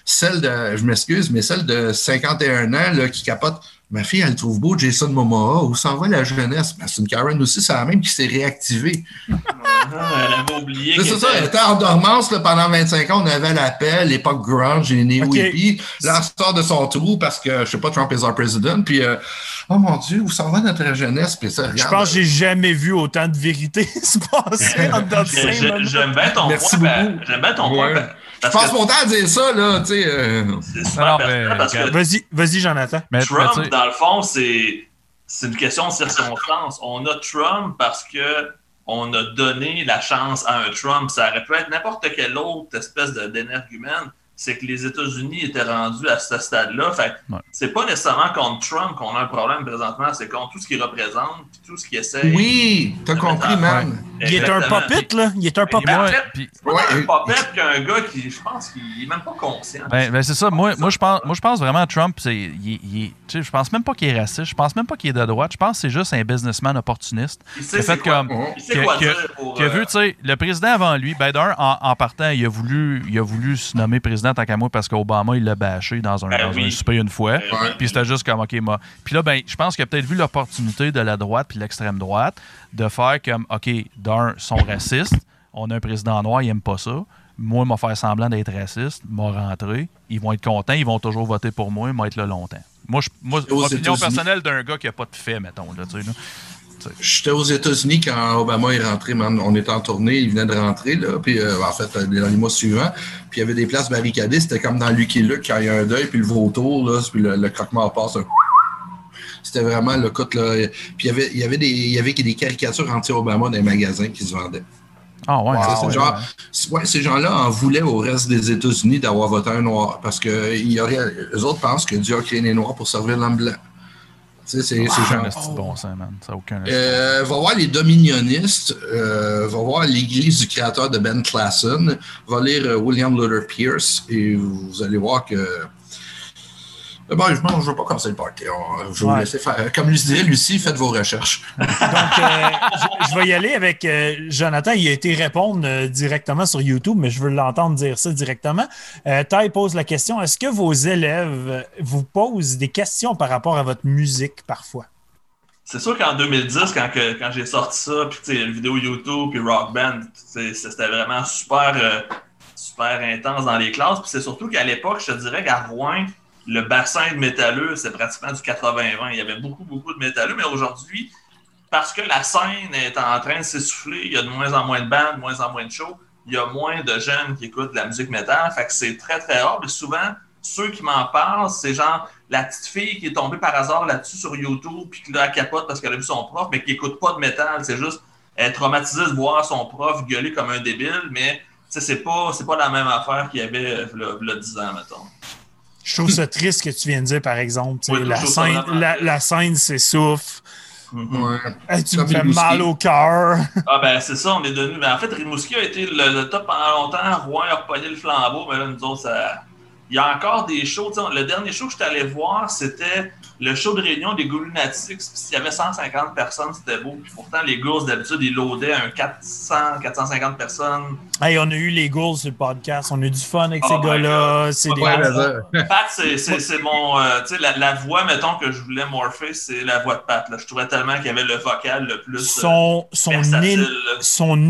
celle de, je m'excuse, mais celle de 51 ans là, qui capote. Ma fille, elle trouve beau Jason Momoa. Où s'en va la jeunesse? Ben, c'est une Karen aussi, c'est la même qui s'est réactivée. Ah, Elle avait oublié. C'est ça, elle était- en dormance là, pendant 25 ans. On avait l'appel, l'époque grunge, les néo-hippies. Là, elle sort de son trou parce que, je sais pas, Trump is our president. Puis, euh, oh mon Dieu, où s'en va notre jeunesse? Puis ça, Je pense que j'ai jamais vu autant de vérité <laughs> se passer en minutes. J'aime bien ton Merci point. ben. J'aime bien ton Ouais. point. ben, Je passe mon temps à dire ça, là, tu sais. euh. Vas-y, vas-y, Jonathan. Mais, Trump, dans le fond, c'est c'est une question de circonstance. On a Trump parce que on a donné la chance à un Trump. Ça aurait pu être n'importe quelle autre espèce de- d'énergumène. C'est que les États-Unis étaient rendus à ce stade-là. Fait que Ouais. c'est pas nécessairement contre Trump qu'on a un problème présentement, c'est contre tout ce qu'il représente puis tout ce qu'il essaie. Oui, t'as compris, man. Il est un puppet, là. Il est un puppet. Moi, puis- c'est pas Ouais, un et- puppet qu'un gars qui, je pense qu'il est même pas conscient. Ben, ben, c'est ça. Moi, moi, je pense, moi, je pense vraiment que Trump, c'est, il, est- il est- tu sais, je pense même pas qu'il est raciste. Je pense même pas qu'il est de droite. Je pense que c'est juste un businessman opportuniste. il sait fait c'est quoi, comme. Il sait que- quoi que- dire pour. Qui a euh, vu, tu sais, le président avant lui, ben d'un, en, en partant, il a voulu, il a voulu se nommer président tant qu'à moi parce qu'Obama, il l'a bâché dans un, Ben dans oui. un souper une fois. Ouais. Puis c'était juste comme, OK, moi. Puis là, ben, je pense qu'il a peut-être vu l'opportunité de la droite puis l'extrême droite de faire comme, OK, d'un, sont racistes. On a un président noir, il aime pas ça. Moi, m'a faire semblant d'être raciste, m'a rentré. Ils vont être contents, ils vont toujours voter pour moi, ils vont être là longtemps. Moi, je, moi opinion personnelle d'un gars qui a pas de fait, mettons. Là, tu sais, là. J'étais aux États-Unis quand Obama est rentré, man. On était en tournée, il venait de rentrer, là. Puis, euh, en fait, euh, dans les mois suivants. Puis, il y avait des places barricadées. C'était comme dans Lucky Luke quand il y a un deuil, puis le vautour, là. Puis, le, le croquement passe. un C'était vraiment le coup, là. Puis, il y avait, il y avait, des, il y avait des caricatures anti-Obama dans les magasins qui se vendaient. Ah ouais, Wow, ça, C'est ouais, genre, ouais, ces gens-là en voulaient au reste des États-Unis d'avoir voté un noir. Parce que il y aurait, eux autres pensent que Dieu a créé les noirs pour servir l'homme blanc. Tu sais, c'est c'est aucun genre. bon sens, man. Ça aucun. Euh, va voir les dominionnistes, euh, va voir l'église du créateur de Ben Klassen, va lire euh, William Luther Pierce et vous allez voir que. Euh, Bon, je ne veux pas commencer le party. On- je vais Ouais. vous laisser faire. Comme lui dirait Lucie, faites vos recherches. <laughs> Donc, euh, je, je vais y aller avec euh, Jonathan. Il a été répondre euh, directement sur YouTube, mais je veux l'entendre dire ça directement. Euh, Ty pose la question est-ce que vos élèves vous posent des questions par rapport à votre musique parfois? C'est sûr qu'en 2010, quand, que- quand j'ai sorti ça, puis tu sais, une vidéo YouTube, puis Rock Band, c'était vraiment super, euh, super intense dans les classes. Puis c'est surtout qu'à l'époque, je te dirais qu'à Rouen, le bassin de métalleux, c'est pratiquement du 80-20. Il y avait beaucoup, beaucoup de métalleux, mais aujourd'hui, parce que la scène est en train de s'essouffler, il y a de moins en moins de bandes, de moins en moins de shows, il y a moins de jeunes qui écoutent de la musique métal, fait que c'est très, très rare. Souvent, ceux qui m'en parlent, c'est genre la petite fille qui est tombée par hasard là-dessus sur YouTube, puis qui elle capote parce qu'elle a vu son prof, mais qui écoute pas de métal. C'est juste, elle est traumatisée de voir son prof gueuler comme un débile, mais c'est pas, pas la même affaire qu'il y avait euh, là, là, 10 ans, mettons. Je trouve ça triste que tu viens de dire, par exemple. Oui, la, scène, la, la scène s'essouffle. Mhm. Ouais. Hey, tu me fais mal au cœur. Ah ben c'est ça, on est devenu. Mais en fait, Rimouski a été le, le top pendant longtemps. Rouen a repogné le flambeau, mais là, nous autres, ça, il y a encore des shows. Le dernier show que je suis allé voir, c'était le show de réunion des Ghouls Lunatics. Puis s'il y avait 150 personnes, c'était beau. Puis pourtant, les Ghouls, d'habitude, ils loadaient un 400, 450 personnes. Hey, on a eu les goals sur le podcast. On a eu du fun avec Oh ces gars-là. C'est des Pat, c'est- c'est c'est mon. euh, tu sais, la, la voix, mettons, que je voulais morpher, c'est la voix de Pat. Là. Je trouvais tellement qu'il y avait le vocal le plus. euh, son, son, versatile,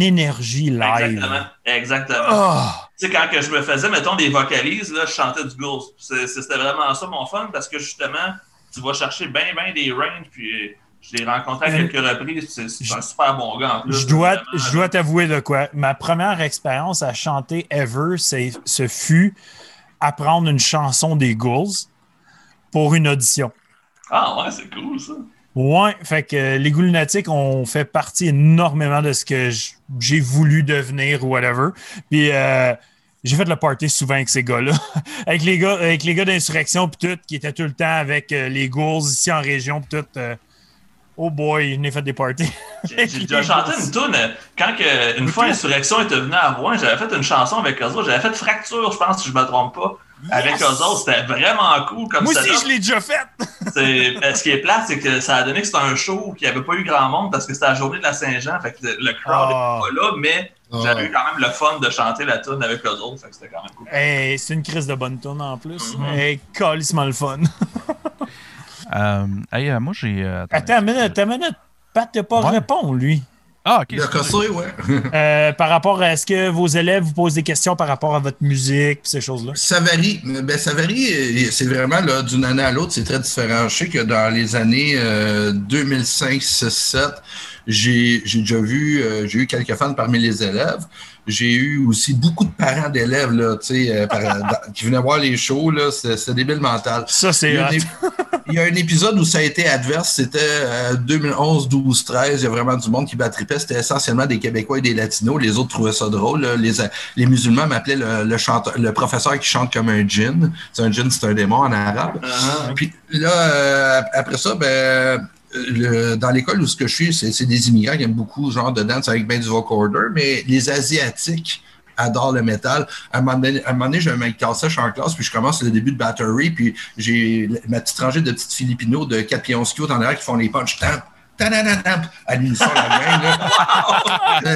énergie live. Exactement. Exactement. Ah! Tu sais, quand que je me faisais, mettons, des vocalises, là, je chantais du Ghost. C'était vraiment ça mon fun parce que justement, tu vas chercher bien, bien des ranges, puis euh, je l'ai rencontré à Euh, quelques reprises. C'est un super bon gars en plus. Je dois, je dois t'avouer de quoi. Ma première expérience à chanter ever, c'est, ce fut apprendre une chanson des Ghouls pour une audition. Ah ouais, c'est cool ça. Ouais, fait que euh, les Ghouls Lunatiques ont fait partie énormément de ce que j'ai voulu devenir ou whatever. Puis euh, j'ai fait le party souvent avec ces gars-là. <laughs> avec les gars, avec les gars d'insurrection puis tout, qui étaient tout le temps avec euh, les Ghouls ici en région puis tout. euh, oh boy, j'ai fait des parties. <laughs> J'ai déjà chanté une tune quand que, une fois Insurrection était venue à Rouen, j'avais fait une chanson avec eux autres. J'avais fait Fracture, je pense, si je me trompe pas. Avec eux autres, c'était vraiment cool comme Moi ça. aussi, je l'ai déjà fait. <laughs> Ce qui est plate, c'est que ça a donné que c'était un show qui avait pas eu grand monde parce que c'était la journée de la Saint-Jean. Fait que le crowd Ah. était pas là, mais Ah. j'avais eu quand même le fun de chanter la tune avec eux autres. Fait que c'était quand même cool. Hey, c'est une crise de bonne tune en plus. Hey, calissement le fun. <laughs> Euh, hey, euh, moi, j'ai. euh, Attends une minute, attends une minute. Pat, t'as pas Ouais. répond, lui. Ah, ok. Le cossé, ouais. Euh, par rapport à est-ce que vos élèves vous posent des questions par rapport à votre musique ces choses-là? Ça varie. Ben, ça varie. euh, C'est vraiment là, d'une année à l'autre, c'est très différent. Je sais que dans les années euh, 2005, 6, 7, j'ai j'ai déjà vu, euh, j'ai eu quelques fans parmi les élèves. J'ai eu aussi beaucoup de parents d'élèves là, tu sais, euh, par- dans- qui venaient voir les shows. là, C'est c'est débile mental. Ça, Il c'est y, a un, hot. ép- il y a un épisode où ça a été adverse, c'était euh, 2011, 12, 13. Il y a vraiment du monde qui battripait. C'était essentiellement des Québécois et des Latinos. Les autres trouvaient ça drôle. là. Les, les musulmans m'appelaient le, le, chanteur- le professeur qui chante comme un djinn. C'est un djinn, c'est un démon en arabe. Ah, Puis là, euh, après ça, ben, dans l'école où ce que je suis, c'est des immigrants qui aiment beaucoup genre de dance avec ben du vocorder, mais les Asiatiques adorent le métal. À un moment donné, à un moment donné, j'ai un mec sèche en classe, puis je commence le début de Battery, puis j'ai ma petite rangée de petites Filipinos de 4 pieds 11 kilos en arrière qui font les punch tam, à l'unisson la gang, là. <laughs> Euh,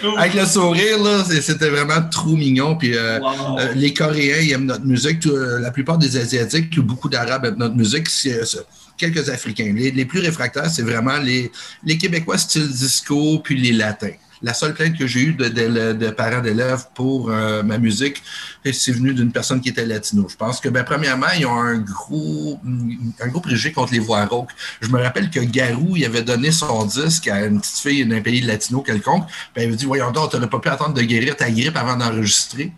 cool. avec le sourire, là, c'était vraiment trop mignon. Puis euh, Wow. euh, les Coréens, ils aiment notre musique. Tout, la plupart des Asiatiques, beaucoup d'Arabes aiment notre musique. C'est- quelques Africains. Les, les plus réfractaires, c'est vraiment les, les Québécois style disco, puis les Latins. La seule plainte que j'ai eue de, de- de parents d'élèves pour euh, ma musique, c'est venu d'une personne qui était latino. Je pense que, ben, premièrement, ils ont un gros, un gros préjugé contre les voix rauques. Je me rappelle que Garou, il avait donné son disque à une petite fille d'un pays latino quelconque. Ben, il avait dit, voyons donc, t'aurais pas pu attendre de guérir ta grippe avant d'enregistrer.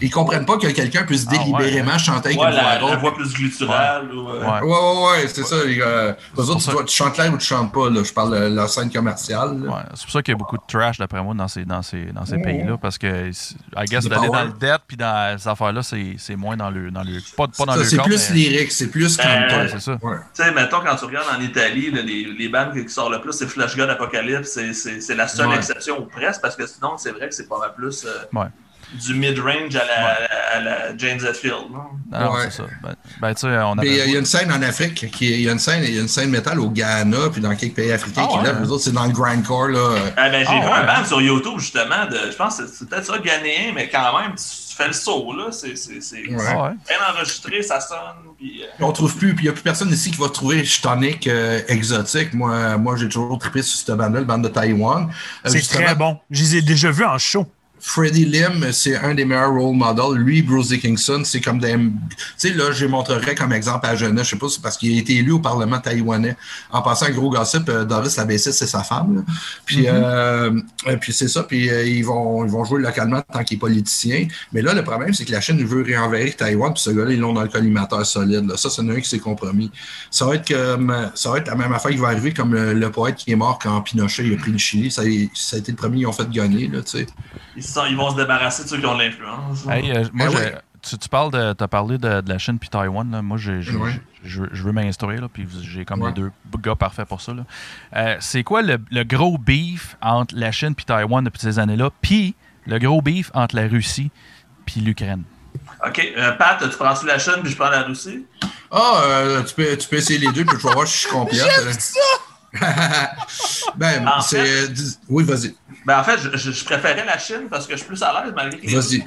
Ils comprennent pas que quelqu'un puisse Ah, ouais, délibérément chanter avec Ouais, une voix la, voix plus gutturale. ou, euh, Ouais. Ouais, ouais, ouais, c'est ça, les gars. Eux autres, ça tu, dois- tu chantes clair ou tu chantes pas, là. Je parle de la scène commerciale. là. Ouais, c'est pour ça qu'il y a beaucoup de trash, d'après moi, dans ces, dans ces, dans ces pays-là. Parce que, I guess, C'est d'aller dans le debt puis dans ces affaires-là, c'est c'est moins dans le. Dans le pas, pas dans Ça, le c'est plus mais- lyrique, c'est plus Ben, canton. Ouais, c'est ça. Ouais. Tu sais, mettons, quand tu regardes en Italie, là, les, les bandes qui sortent le plus, c'est Flash God Apocalypse. C'est- C'est c'est la seule Ouais. exception ou presque, parce que sinon, c'est vrai que c'est pas mal plus euh, Ouais. Du mid-range à la, à la James Hetfield. non? Ouais. c'est ça. Ben, ben, tu sais, on Mais il y, a- avait. il y a une scène en Afrique, qui, il y a une scène, il y a une scène métal au Ghana, puis dans quelques pays africains Ah, qui ouais. lèvent. Les autres, c'est dans le grindcore, là. Ah, ben, j'ai Ah, vu ouais. un band sur YouTube, justement, de, je pense que c'est- peut-être ça, ghanéen, mais quand même, tu fais le saut, là. C'est c'est- c'est- Ouais. c'est Ah ouais. bien enregistré, ça sonne. Puis, euh, On trouve plus, puis il n'y a plus personne ici qui va trouver Chitonic euh, exotique. Moi, moi j'ai toujours trippé sur cette bande-là, le bande de Taïwan. Euh, C'est justement, très bon. Je les ai déjà vus en show. Freddie Lim, c'est un des meilleurs role models. Lui, Bruce Dickinson, c'est comme des. Tu sais, là, je les montrerai comme exemple à Jeunesse. Je sais pas, c'est parce qu'il a été élu au Parlement taïwanais. En passant, un gros gossip, euh, Doris la bassiste, c'est sa femme. là. Puis, euh, euh, puis c'est ça. Puis euh, ils, vont, ils vont jouer localement tant qu'il est politicien. Mais là, le problème, c'est que la Chine veut réenvahir Taïwan. Puis ce gars-là, ils l'ont dans le collimateur solide. Là. Ça, c'est un qui s'est compromis. Ça va, être comme, ça va être la même affaire qui va arriver comme le, le poète qui est mort quand Pinochet il a pris le Chili. Ça, a- ça a été le premier qu'ils ont fait gagner. Là, tu sais. Ils, sont- ils vont se débarrasser de ceux qui ont de l'influence. Hey, euh, moi, Ben ouais. tu, tu parles de. As parlé de, de la Chine puis Taïwan. Là. Moi, j'ai- Ouais. je, je veux m'instruire, là, puis j'ai comme Ouais. les deux gars parfaits pour ça. là. Euh, c'est quoi le, le gros beef entre la Chine puis Taïwan depuis ces années-là, puis le gros beef entre la Russie puis l'Ukraine? OK. Euh, Pat, tu prends-tu la Chine puis je prends la Russie? Ah, euh, tu, peux, tu peux essayer les deux, puis tu vas voir si je suis complète. <laughs> ben, En c'est. fait- dis- Oui, vas-y. Ben, en fait, je, je- préférais la Chine parce que je suis plus à l'aise malgré que les Vas-y.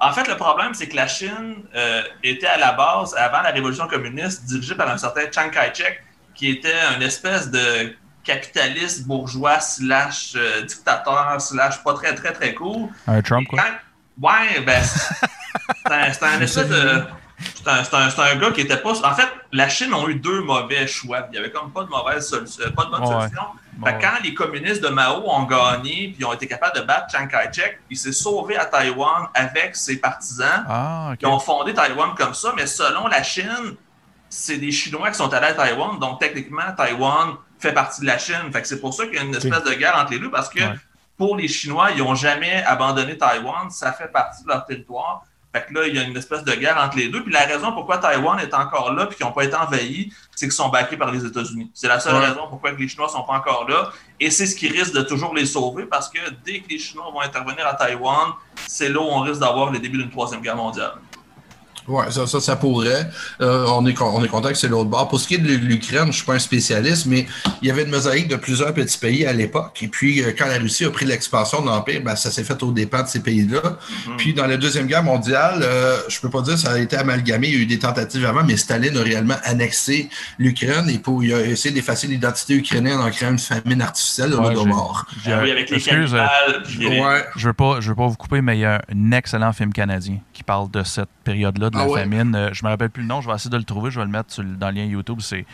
En fait, le problème, c'est que la Chine euh, était à la base, avant la révolution communiste, dirigée par un certain Chiang Kai-shek, qui était une espèce de capitaliste bourgeois slash euh, dictateur slash pas très très très cool. Un Trump, quoi? Quand- Ouais, ben, c'est un, c'est un <laughs> espèce de. C'est un, gars qui était pas. En fait, la Chine a eu deux mauvais choix. Il y avait comme pas de mauvaise solution, pas de bonne Ouais. solution. Fait que Ouais. quand les communistes de Mao ont gagné puis ont été capables de battre Chiang Kai-shek, il s'est sauvé à Taïwan avec ses partisans. Ah, ok. Ils ont fondé Taïwan comme ça, mais selon la Chine, c'est des Chinois qui sont allés à Taïwan, donc techniquement, Taïwan fait partie de la Chine. Fait c'est pour ça qu'il y a une espèce de guerre entre les deux, parce que Ouais. pour les Chinois, ils n'ont jamais abandonné Taïwan, ça fait partie de leur territoire. Fait que là, il y a une espèce de guerre entre les deux. Puis la raison pourquoi Taïwan est encore là puis qu'ils n'ont pas été envahis, c'est qu'ils sont backés par les États-Unis. C'est la seule Ouais. raison pourquoi les Chinois sont pas encore là. Et c'est ce qui risque de toujours les sauver parce que dès que les Chinois vont intervenir à Taïwan, c'est là où on risque d'avoir le début d'une troisième guerre mondiale. Ouais, ça, ça, ça pourrait. Euh, on, est, on est content que c'est l'autre bord. Pour ce qui est de l'Ukraine, je suis pas un spécialiste, mais il y avait une mosaïque de plusieurs petits pays à l'époque. Et puis, euh, quand la Russie a pris l'expansion de l'Empire, ben, ça s'est fait au dépens de ces pays-là. Mhm. Puis, dans la Deuxième Guerre mondiale, euh, je peux pas dire que ça a été amalgamé. Il y a eu des tentatives avant, mais Staline a réellement annexé l'Ukraine et pour, il a essayé d'effacer l'identité ukrainienne en créant une famine artificielle de Ouais, mort. Ah oui, avec les excuse, cannibales. puis les- Ouais. Je veux pas, je veux pas vous couper, mais il y a un excellent film canadien qui parle de cette période-là de la Ah ouais? famine. Euh, je me rappelle plus le nom, je vais essayer de le trouver, je vais le mettre sur dans le lien YouTube. C'est,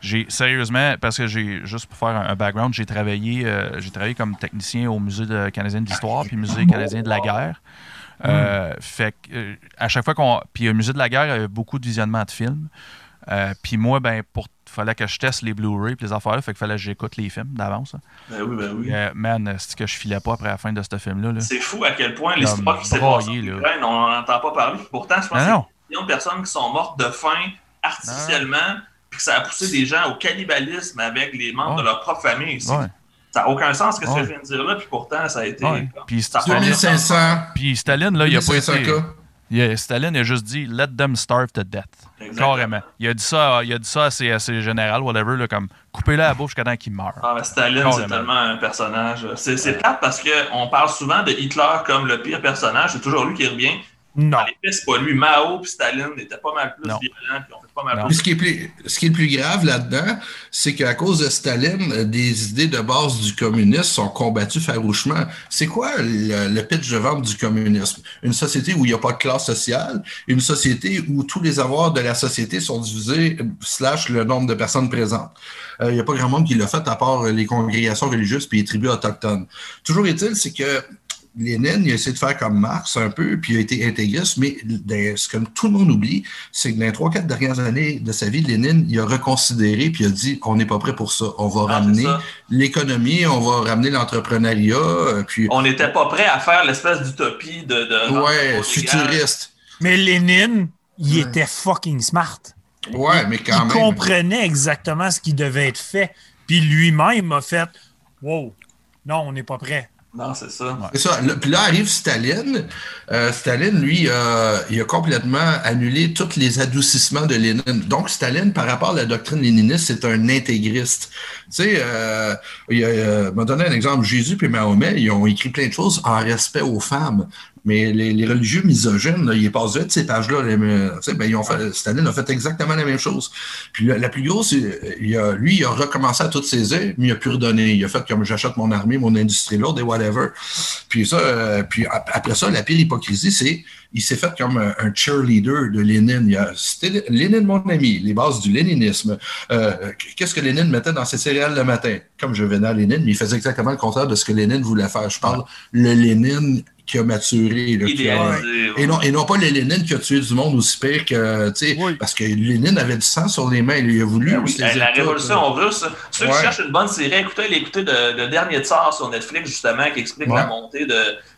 j'ai sérieusement, parce que j'ai juste pour faire un, un background, j'ai travaillé, euh, j'ai travaillé comme technicien au musée de- canadien de l'histoire puis musée canadien de la guerre. Euh, Fait que euh, à chaque fois qu'on, puis au musée de la guerre, il y avait beaucoup de visionnement de films. Euh, puis moi, ben pour fallait que je teste les Blu-ray puis les affaires, fait que fallait que j'écoute les films d'avance. hein. Ben oui, ben oui. Euh, man, c'est que je filais pas après la fin de ce film-là. là. C'est fou à quel point l'histoire qui s'est passée on n'en entend pas parler. Pourtant, je pense qu'il y a millions de personnes qui sont mortes de faim artificiellement, puis que ça a poussé des gens au cannibalisme avec les membres Ouais. de leur propre famille. Ouais. Ça n'a aucun sens ce que Ouais. je viens de dire là, puis pourtant, ça a été. Ouais. Puis ça Staline- prend- 2500. Puis Staline, là, il a pas 2500 été. cas. Il a- Staline a juste dit Let them starve to death. Exactement. Carrément. Il a dit ça, il a dit ça à ses, à ses générales, whatever, là, comme coupez-le à la bouche jusqu'à temps qu'il meure. Ah, Staline, c'est tellement un personnage. C'est c'est plate parce qu'on parle souvent de Hitler comme le pire personnage. C'est toujours lui qui revient. Non. Dans les faits, c'est pas lui. Mao puis Staline étaient pas mal plus Non. violents, puis ont fait pas mal plus. ce qui est plus, ce qui est le plus grave là-dedans, c'est qu'à cause de Staline, euh, des idées de base du communisme sont combattues farouchement. C'est quoi le, le pitch de vente du communisme? Une société où il n'y a pas de classe sociale, une société où tous les avoirs de la société sont divisés, euh, slash le nombre de personnes présentes. Euh, Il n'y a pas grand monde qui l'a fait à part euh, les congrégations religieuses puis les tribus autochtones. Toujours est-il, c'est que Lénine, il a essayé de faire comme Marx un peu, puis il a été intégriste, mais dans- ce que tout le monde oublie, c'est que dans les trois, quatre dernières années de sa vie, Lénine, il a reconsidéré, puis il a dit on n'est pas prêt pour ça. On va Ah, ramener l'économie, on va ramener l'entrepreneuriat, euh, puis On n'était pas prêt à faire l'espèce d'utopie de. de ouais, futuriste. Mais Lénine, il Ouais. était fucking smart. Ouais, mais quand il même. comprenait exactement ce qui devait être fait. Puis lui-même a fait Wow, non, on n'est pas prêt. Non, c'est ça. Ça. Puis là arrive Staline. Euh, Staline, lui, euh, il a complètement annulé tous les adoucissements de Lénine. Donc, Staline, par rapport à la doctrine léniniste, c'est un intégriste. Tu sais, euh, il m'a donné un exemple. Jésus et Mahomet, ils ont écrit plein de choses en respect aux femmes. Mais les, les religieux misogynes, là, ils passent vite ces pages-là. les- euh, ben, ils ont fait, Staline a fait exactement la même chose. Puis la, la plus grosse, c'est, il a, lui, il a recommencé à toutes ses ailes, mais il a pu redonner. Il a fait comme j'achète mon armée, mon industrie lourde et whatever. Puis ça, euh, puis ap- après ça, la pire hypocrisie, c'est il s'est fait comme un, un cheerleader de Lénine. Il a cité Lénine, mon ami, les bases du léninisme. Euh, Qu'est-ce que Lénine mettait dans ses céréales le matin? Comme je venais à Lénine, mais il faisait exactement le contraire de ce que Lénine voulait faire. Je parle le Lénine qui a maturé. là, qui a- Idéalisé. et non, et non pas le Lénine qui a tué du monde aussi pire que, tu sais, Oui. parce que Lénine avait du sang sur les mains, il a voulu. Ben oui, la états, révolution russe. Ceux Ouais. qui cherchent une bonne série, écoutez, écoutez de, de Dernier Tsar sur Netflix, justement, qui explique Ouais. la montée de,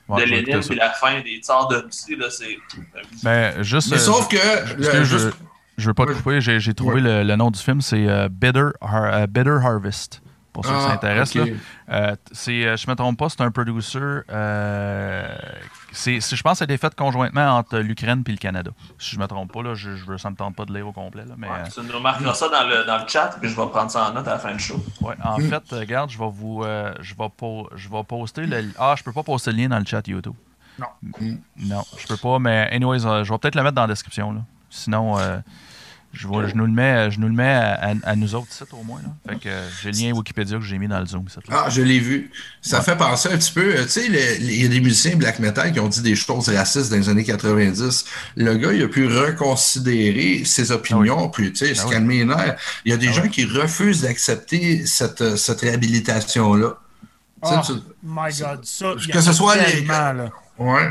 Ouais, de Lénine écouter puis la fin des Tsars de Russie. Là, c'est... Ben, juste. Mais euh, sauf que. Le- juste- je, je veux pas te couper, j'ai, trouvé le, le nom du film, c'est euh, Bitter, Har- euh, Bitter Harvest. Pour ceux qui Ah, s'intéressent. Euh, c'est, euh, je me trompe pas, c'est un producer. euh, c'est, je pense que ça a été fait conjointement entre l'Ukraine et le Canada. Si je me trompe pas, là, je, je, ça me tente pas de lire au complet. Là, mais, Ouais, tu nous remarqueras ça dans le, dans le chat, puis je vais prendre ça en note à la fin du show. ouais, en Mm. fait, regarde, je vais vous. euh, je, vais po- je vais poster le. Ah, je peux pas poster le lien dans le chat YouTube. Non. Non, je peux pas, mais anyways, euh, je vais peut-être le mettre dans la description. Là. Sinon, je, vais- je nous le mets, je nous le mets à, à- à nous autres sites au moins. Là. Fait que euh, j'ai le lien Wikipédia que j'ai mis dans le Zoom. Ah, je l'ai vu. Ça fait penser un petit peu, euh, tu sais, il y a des musiciens black metal qui ont dit des choses racistes dans les années 90. Le gars, il a pu reconsidérer ses opinions, puis tu sais, se Ah oui. calmer les nerfs. Il y a des Ah gens oui. qui refusent d'accepter cette, euh, cette réhabilitation-là. Tu sais, Oh tu- my God, ça. Que ce soit les- tellement, là. Ouais.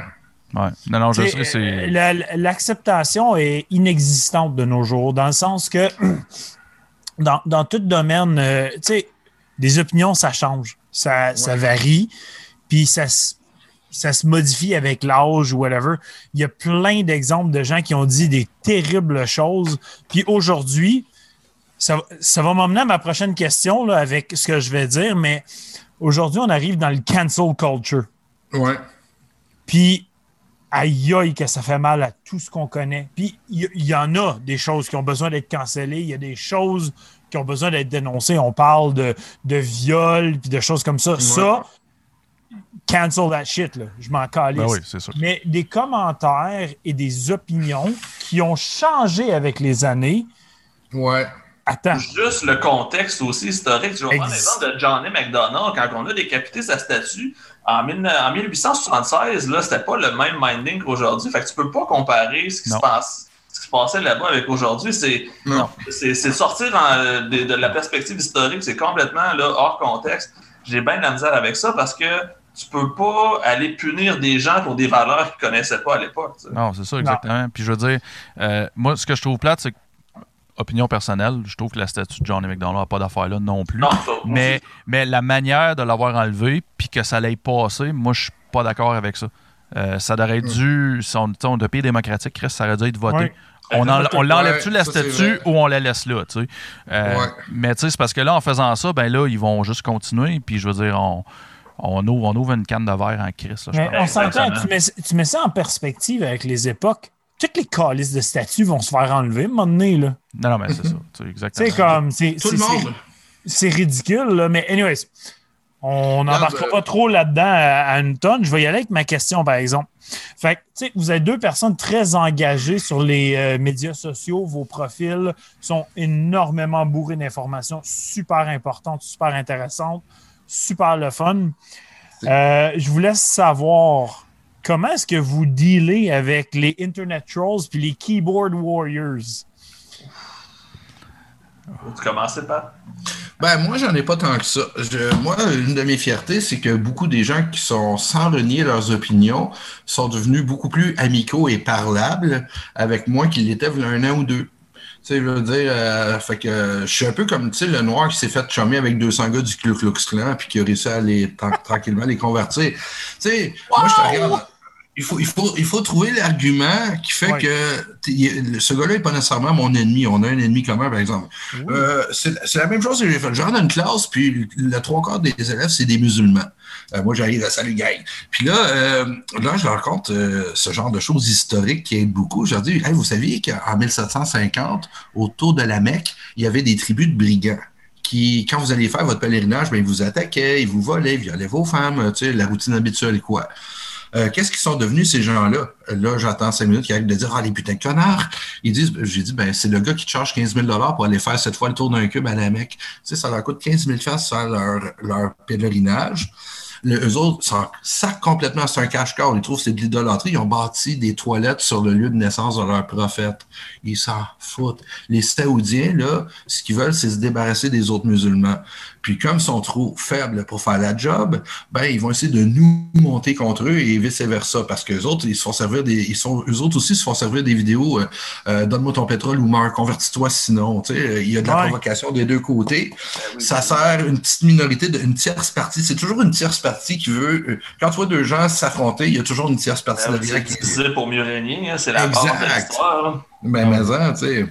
Ouais. Non, non, je Tu sais, sais, euh, c'est. la- L'acceptation est inexistante de nos jours, dans le sens que <clears throat> dans, dans tout domaine, euh, tu sais, des opinions, ça change, ça, ça varie, puis ça, se- ça se modifie avec l'âge ou whatever. Il y a plein d'exemples de gens qui ont dit des terribles choses, puis aujourd'hui, ça, ça va m'emmener à ma prochaine question là, avec ce que je vais dire, mais aujourd'hui, on arrive dans le cancel culture. Ouais. Puis, aïe aïe, que ça fait mal à tout ce qu'on connaît. Puis, il y, en a des choses qui ont besoin d'être cancellées. Il y a des choses qui ont besoin d'être dénoncées. On parle de, de viol, puis de choses comme ça. Ça, cancel that shit, là. Je m'en calisse. Ben oui, c'est sûr. Mais des commentaires et des opinions qui ont changé avec les années. Ouais. Attends. Juste le contexte aussi historique. Je vais prendre Ex- l'exemple de Johnny McDonough. Quand on a décapité sa statue, en, 19 en 1876, là, c'était pas le même minding qu'aujourd'hui. Fait que tu peux pas comparer ce qui, se, passe, ce qui se passait là-bas avec aujourd'hui. C'est c'est c'est sortir en- de, de la perspective historique. C'est complètement là, hors contexte. J'ai bien de la misère avec ça parce que tu peux pas aller punir des gens pour des valeurs qu'ils connaissaient pas à l'époque. tu sais. Non, c'est ça, exactement. Puis je veux dire, euh, moi, ce que je trouve plate, c'est que, opinion personnelle, je trouve que la statue de Johnny McDonald n'a pas d'affaire là non plus. Non, ça, moi mais, mais la manière de l'avoir enlevé, puis que ça l'ait passé, moi, je suis pas d'accord avec ça. Euh, ça aurait dû, si on, on un pays démocratique, Chris, ça aurait dû être voté. Ouais. On, en- on l'enlève-tu Ouais, la statue ou on la laisse là, tu sais? Euh, Ouais. Mais tu sais, c'est parce que là, en faisant ça, ben là, ils vont juste continuer, puis je veux dire, on, on, ouvre, on ouvre une canne de verre en pense. on s'entend, Exactement. tu mets, tu mets ça en perspective avec les époques. Toutes les calices de statues vont se faire enlever à un moment donné, là. Non, non, mais c'est ça, sais, exactement. C'est comme. c'est- Tout le c'est- monde. C'est c'est ridicule, là. Mais, anyways, on n'embarquera euh, pas trop là-dedans à, à une tonne. Je vais y aller avec ma question, par exemple. Fait que, tu sais, vous êtes deux personnes très engagées sur les euh, médias sociaux. Vos profils sont énormément bourrés d'informations super importantes, super intéressantes, super le fun. Euh, je vous laisse savoir comment est-ce que vous dealez avec les Internet Trolls puis les Keyboard Warriors? Tu commences, Pat? Ben, moi, j'en ai pas tant que ça. Je- moi, une de mes fiertés, c'est que beaucoup des gens qui sont sans renier leurs opinions sont devenus beaucoup plus amicaux et parlables avec moi qu'ils l'étaient il y a un an ou deux. Tu sais, je veux dire, euh, fait que euh, je suis un peu comme, tu sais, le noir qui s'est fait chummer avec 200 gars du Ku Klux Klan puis qui a réussi à les, tran- tranquillement les convertir. Tu sais, moi, je te regarde. Il faut, il, faut, il faut trouver l'argument qui fait Ouais. que ce gars-là n'est pas nécessairement mon ennemi. On a un ennemi commun, par exemple. Euh, c'est c'est la même chose que j'ai fait. Je rentre dans une classe, puis le trois quarts des élèves, c'est des musulmans. Euh, moi, j'arrive à Salut gang. Puis là, euh, là, je leur raconte euh, ce genre de choses historiques qui aident beaucoup. Je leur dis, hey, vous saviez qu'en 1750, autour de la Mecque, il y avait des tribus de brigands qui, quand vous allez faire votre pèlerinage, ben, ils vous attaquaient, ils vous volaient, ils violaient vos femmes, tu sais, la routine habituelle, quoi. Euh, Qu'est-ce qu'ils sont devenus, ces gens-là? Là, j'attends cinq minutes qu'ils arrivent de dire Ah, les putains de connards! Ils disent J'ai dit, ben, c'est le gars qui te charge 15 000 pour aller faire cette fois le tour d'un cube à la Mecque. Tu sais, ça leur coûte 15 000 faire leur, leur pèlerinage. Le, eux autres sacent complètement, c'est un cache-corps. Ils trouvent que c'est de l'idolâtrie. Ils ont bâti des toilettes sur le lieu de naissance de leur prophète. Ils s'en foutent. Les Saoudiens, là, ce qu'ils veulent, c'est se débarrasser des autres musulmans. Puis comme ils sont trop faibles pour faire la job, ben ils vont essayer de nous monter contre eux et vice-versa. Parce que autres, ils se font servir des. Ils sont, eux autres aussi se font servir des vidéos euh, euh, Donne-moi ton pétrole ou meurs, convertis-toi sinon. Tu sais, il y a de la Ouais. provocation des deux côtés. Ça sert une petite minorité, de, une tierce partie. C'est toujours une tierce partie qui veut. euh, Quand tu vois deux gens s'affronter, il y a toujours une tierce partie C'est derrière qui. divisé pour mieux régner, hein, c'est la base de Exact. l'histoire. là. Ben, mais, hein, tu sais.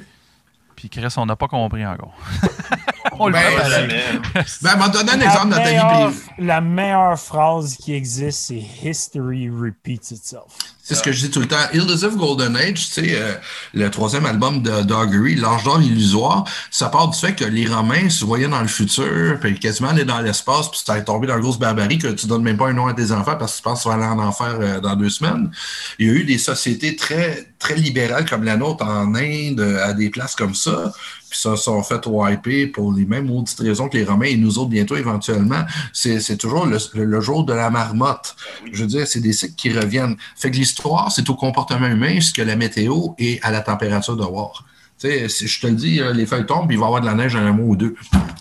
Puis Chris, on n'a pas compris encore. <laughs> On le Ben, fait. <laughs> Ben, m'a donné un La exemple dans ta vie meilleure, privée. la meilleure phrase qui existe, c'est History repeats itself. C'est ce que je dis tout le temps. Illusive Golden Age, tu sais, euh, le troisième album de Doggery, L'Ange d'or illusoire, ça part du fait que les Romains se voyaient dans le futur, puis quasiment aller dans l'espace, puis ça est tombé dans la grosse barbarie que tu donnes même pas un nom à tes enfants parce que tu penses que tu vas aller en enfer euh, dans deux semaines. Il y a eu des sociétés très, très libérales comme la nôtre en Inde, euh, à des places comme ça, ça se sont fait wiper pour les mêmes maudites raisons que les Romains et nous autres bientôt éventuellement. C'est toujours le, le jour de la marmotte. Je veux dire, c'est des cycles qui reviennent. Fait que l'histoire, c'est au comportement humain, ce que la météo et à la température dehors. Tu sais, si je te le dis, euh, les feuilles tombent, il va y avoir de la neige dans un mois ou deux.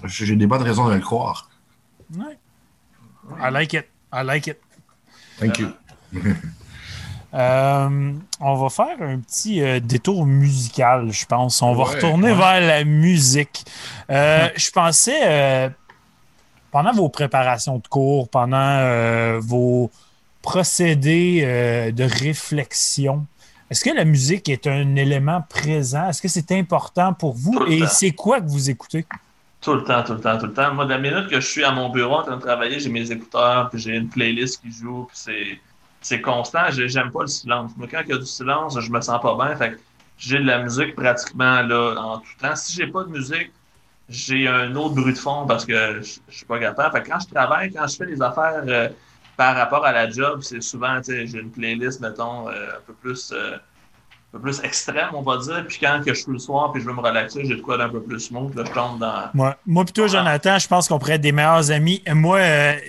J'ai des bonnes raisons de le croire. Ouais. I like it. I like it. Thank you. <laughs> Euh, on va faire un petit euh, détour musical, je pense. On va retourner ouais. vers la musique. Euh, je pensais, euh, pendant vos préparations de cours, pendant euh, vos procédés euh, de réflexion, est-ce que la musique est un élément présent? Est-ce que c'est important pour vous? Et c'est quoi que vous écoutez? Tout le temps, tout le temps, tout le temps. Moi, de la minute que je suis à mon bureau en train de travailler, j'ai mes écouteurs, puis j'ai une playlist qui joue, puis c'est, c'est constant. J'ai- J'aime pas le silence. Moi, quand il y a du silence, je me sens pas bien. Fait que j'ai de la musique pratiquement là, en tout temps. Si j'ai pas de musique, j'ai un autre bruit de fond parce que je, je suis pas capable. Fait que quand je travaille, quand je fais des affaires euh, par rapport à la job, c'est souvent, tu sais, j'ai une playlist, mettons, euh, un peu plus. euh, un peu plus extrême, on va dire. Puis quand que je suis le soir puis je veux me relaxer, j'ai de quoi d'un peu plus smooth. Là, je tombe dans, Moi, moi plutôt. Jonathan, je pense qu'on pourrait être des meilleurs amis. Moi,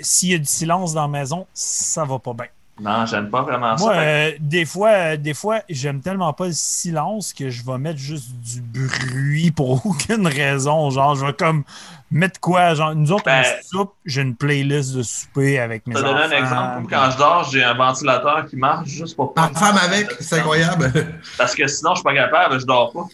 s'il y a du silence dans la maison, ça va pas bien. Non, j'aime pas vraiment Moi, ça. Fait euh, des fois, euh, des fois, j'aime tellement pas le silence que je vais mettre juste du bruit pour <laughs> aucune raison. Genre, je vais comme mettre quoi? Genre, nous autres, Ben- on soupe, j'ai une playlist de souper avec mes que, je te enfants. donner un exemple. Quand je dors, j'ai un ventilateur qui marche juste pour Ma femme avec, <laughs> c'est incroyable. Parce que sinon, je suis pas capable, je dors pas.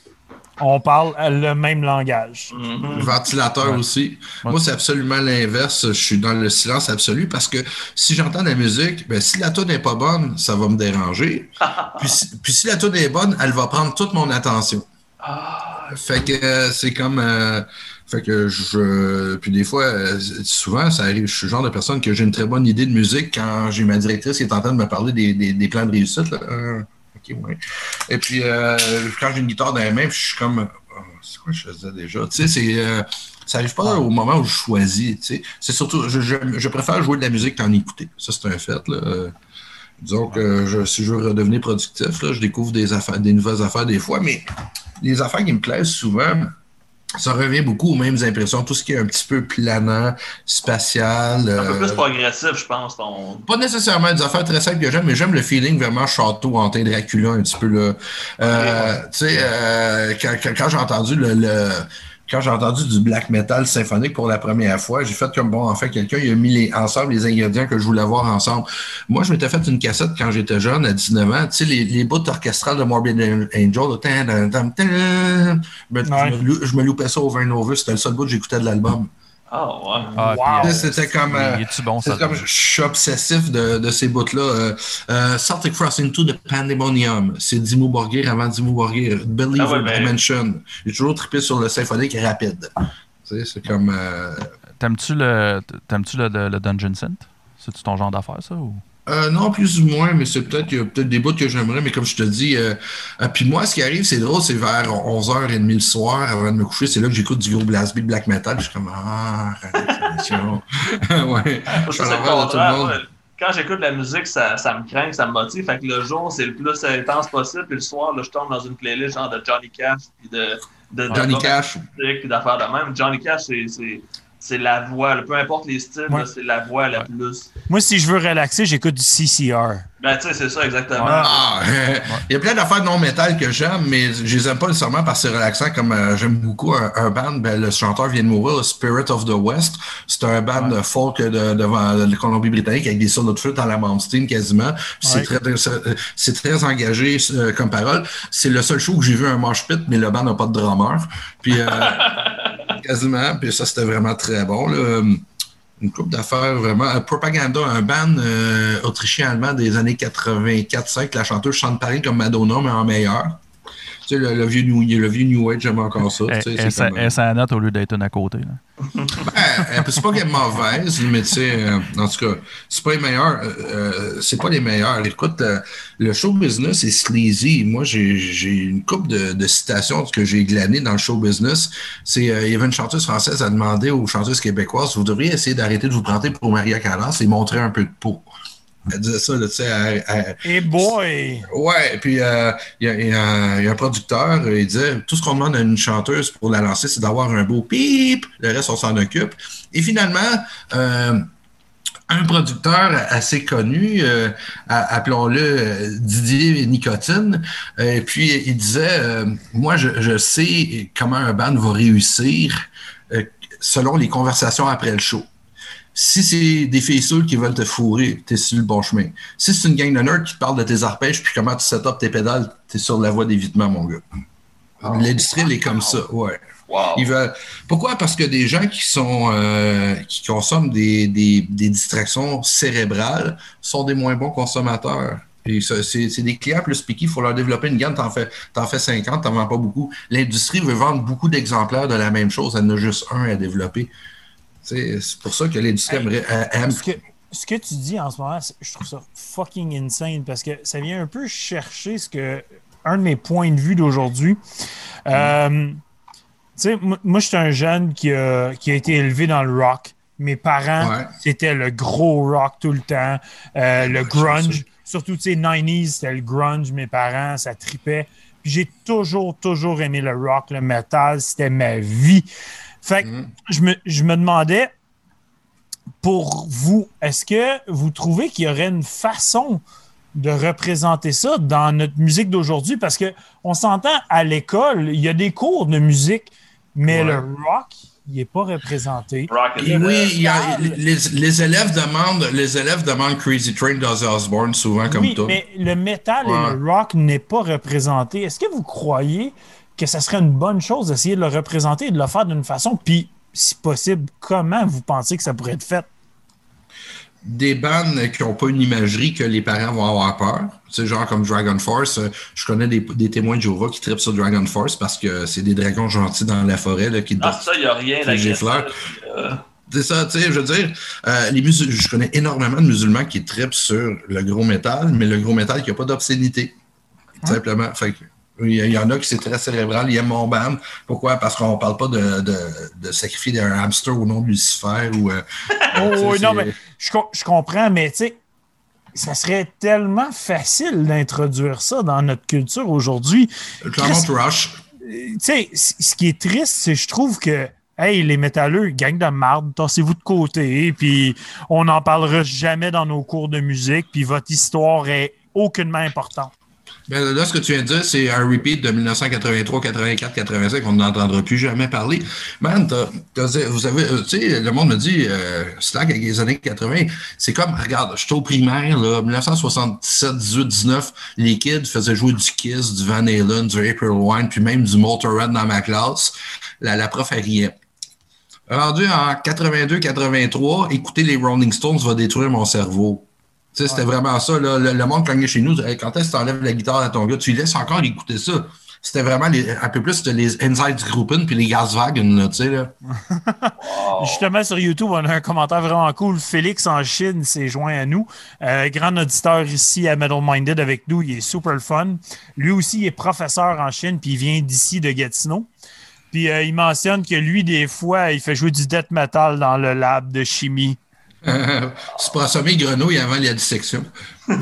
On parle euh, le même langage. Mhm. Le ventilateur Ouais. aussi. Ouais. Moi, c'est absolument l'inverse. Je suis dans le silence absolu parce que si j'entends de la musique, ben, si la tune n'est pas bonne, ça va me déranger. <laughs> puis, si, puis si la tune est bonne, elle va prendre toute mon attention. Ah, Fait que euh, c'est comme. euh, fait que je. Puis des fois, souvent, ça arrive. Je suis le genre de personne que j'ai une très bonne idée de musique quand j'ai ma directrice qui est en train de me parler des, des, des plans de réussite. Là. Euh, ok, ouais. Et puis, euh, quand j'ai une guitare dans les mains, puis je suis comme. oh, c'est quoi je faisais déjà? Tu sais, c'est. euh, ça arrive pas au moment où je choisis. Tu sais. C'est surtout. Je, je, je préfère jouer de la musique qu'en écouter. Ça, c'est un fait. Là. Euh, Disons que je, si je veux redevenir productif, là, je découvre des affaires, des nouvelles affaires des fois, mais les affaires qui me plaisent souvent, ça revient beaucoup aux mêmes impressions. Tout ce qui est un petit peu planant, spatial. un peu euh, plus progressif, je pense. Ton... pas nécessairement des affaires très simples que j'aime, mais j'aime le feeling vraiment château hanté Dracula un petit peu là. Euh, Tu sais, euh, quand, quand- quand j'ai entendu le, le- quand j'ai entendu du black metal symphonique pour la première fois, j'ai fait comme bon, en fait, quelqu'un il a mis les, ensemble les ingrédients que je voulais voir ensemble. Moi, je m'étais fait une cassette quand j'étais jeune, à 19 ans. Tu sais, les, les bouts orchestrales de Morbid Angel, je, me, loupais ça over and over. C'était le seul bout que j'écoutais de l'album. Ah, ouais. Ah, Wow. puis, euh, C'était comme, euh, bon, ça? Comme je suis obsessif de, de ces bouts-là. Euh, euh, Celtic Frost into the Pandemonium, c'est Dimmu Borgir avant Dimmu Borgir. Believer Ah ouais, ben- Dimension. J'ai toujours trippé sur le symphonique rapide. C'est comme. euh, T'aimes-tu le, t'aimes-tu le, le, le Dungeon Synth? C'est-tu ton genre d'affaire, ça? Ou? Euh, non, plus ou moins, mais c'est peut-être peut-être des bouts que j'aimerais, mais comme je te dis, euh, euh, puis moi, ce qui arrive, c'est drôle, c'est vers 11h30 le soir, avant de me coucher, c'est là que j'écoute du gros blast beat black metal, je suis comme, ah, ouais. Je. Quand j'écoute la musique, ça, ça me craint, ça me motive. Fait que le jour, c'est le plus intense possible. Puis le soir, là, je tombe dans une playlist genre de Johnny Cash, puis de, de, de Johnny Cash. musique, puis d'affaires de même. Johnny Cash, c'est- c'est la voix. là. Peu importe les styles, Ouais. c'est la voix la plus. Moi, si je veux relaxer, j'écoute du CCR. Ben, tu sais, c'est ça, exactement. Ouais. Ah, <laughs> il y a plein d'affaires non métal que j'aime, mais je les aime pas nécessairement parce que c'est relaxant. Comme euh, j'aime beaucoup un, un band, ben, le chanteur vient de mourir, le Spirit of the West. C'est un band de folk de, de, de, de Colombie-Britannique avec des solos de flûte dans la Malmsteen quasiment. Puis Ouais. C'est très, très engagé euh, comme parole. C'est le seul show que j'ai vu un mosh pit, mais le band n'a pas de drummer. Puis euh, <laughs> quasiment. Puis ça, c'était vraiment très bon. Là une coupe d'affaires vraiment. Euh, Propaganda, un band euh, autrichien-allemand des années 84-5. La chanteuse chante pareil comme Madonna, mais en meilleur. Sais, le, le vieux New, le vieux New Age, j'aime encore ça. Elle à note au lieu d'être une à côté. <laughs> Ben, c'est pas qu'elle est mauvaise, mais tu sais, euh, en tout cas, c'est pas les meilleurs. euh, euh, c'est pas les meilleurs. Écoute, euh, le show business est sleazy. Moi, j'ai une couple de, de citations que j'ai glanées dans le show business. C'est, il y avait une chanteuse française à demander aux chanteuses québécoises, vous devriez essayer d'arrêter de vous prendre pour Maria Callas et montrer un peu de peau. Elle disait ça, tu sais, Et boy! Ouais, puis euh, il y, a- y un- il y a un producteur, euh, il disait tout ce qu'on demande à une chanteuse pour la lancer, c'est d'avoir un beau pip, le reste, on s'en occupe. Et finalement, euh, un producteur assez connu, euh, appelons-le Didier Nicotine, euh, puis il disait Moi, je, je sais comment un band va réussir selon les conversations après le show. Si c'est des filles sûres qui veulent te fourrer, t'es sur le bon chemin. Si c'est une gang de nerds qui te parle de tes arpèges puis comment tu set up tes pédales, t'es sur la voie d'évitement, mon gars. L'industrie, elle est comme ça, ouais. Wow. Ils veulent... Pourquoi? Parce que des gens qui sont euh, qui consomment des, des, des distractions cérébrales sont des moins bons consommateurs. C'est des clients plus piqués, il faut leur développer une gamme, t'en fais, t'en fais 50, t'en vends pas beaucoup. L'industrie veut vendre beaucoup d'exemplaires de la même chose, elle en a juste un à développer. C'est pour ça que l'industrie Hey, euh, aime. Ce que, ce que tu dis en ce moment, je trouve ça fucking insane parce que ça vient un peu chercher ce que un de mes points de vue d'aujourd'hui. Euh, tu sais, moi, je suis un jeune qui a, qui a été élevé dans le rock. Mes parents, Ouais. c'était le gros rock tout le temps, euh, le grunge. Surtout, tu sais, 90s, c'était le grunge. Mes parents, ça tripait. Puis j'ai toujours, toujours aimé le rock, le metal. C'était ma vie. Fait que Mm. je, me, je me demandais, pour vous, est-ce que vous trouvez qu'il y aurait une façon de représenter ça dans notre musique d'aujourd'hui? Parce que on s'entend à l'école, il y a des cours de musique, mais Ouais. le rock, il n'est pas représenté. Et oui, il y a- les, les élèves demandent, les élèves demandent Crazy Train d'Ozzy Osbourne souvent comme oui, toi. mais le métal Ouais. et le rock n'est pas représenté. Est-ce que vous croyez que ça serait une bonne chose d'essayer de le représenter et de le faire d'une façon? Puis, si possible, comment vous pensez que ça pourrait être fait? Des bandes qui n'ont pas une imagerie que les parents vont avoir peur. Tu sais, genre comme Dragon Force. euh, Je connais des, des témoins de Jéhovah qui trippent sur Dragon Force parce que c'est des dragons gentils dans la forêt là, qui Ah, ça, il n'y a rien Puis j'ai fleur. Euh, C'est ça, tu sais, je veux dire, euh, les musul- je connais énormément de musulmans qui trippent sur le gros métal, mais le gros métal qui n'a pas d'obscénité. Simplement. Fait que, il y, en a qui c'est très cérébral, ils aiment mon band. Pourquoi? Parce qu'on parle pas de, de, de sacrifier un hamster au nom de Lucifer ou. euh, <laughs> Oh, non, mais je, je comprends, mais tu sais, ça serait tellement facile d'introduire ça dans notre culture aujourd'hui. Claremont Rush. Tu sais, ce qui est triste, c'est je trouve que, hey, les métalleux, gang de marde, tassez-vous de côté, puis on n'en parlera jamais dans nos cours de musique, puis votre histoire est aucunement importante. Ben, là, ce que tu viens de dire, c'est un repeat de 1983, 84, 85 qu'on n'entendra plus jamais parler. Man, vous avez, euh, tu sais, le monde me dit, euh, Slack avec les années 80, c'est comme, regarde, j'étais au primaire, là, 1977, 18, 19, les kids faisaient jouer du Kiss, du Van Halen, du April Wine, puis même du Motorhead dans ma classe. La, la prof, elle riait. Rendu en 82, 83, écouter les Rolling Stones va détruire mon cerveau. Sais, c'était vraiment ça. là. Le, le monde cognait chez nous. Hey, quand est-ce que tu enlèves la guitare à ton gars? Tu lui laisses encore écouter ça. C'était vraiment les, un peu plus les Inside Gruppen puis les Gaswagen, tu sais, là. wow. <laughs> Justement, sur YouTube, on a un commentaire vraiment cool. Félix en Chine s'est joint à nous. Euh, grand auditeur ici à Metal Minded avec nous. Il est super fun. Lui aussi, il est professeur en Chine, puis il vient d'ici de Gatineau. Puis euh, il mentionne que lui, des fois, il fait jouer du death metal dans le lab de chimie. C'est pour assommer grenouille avant la dissection. <laughs>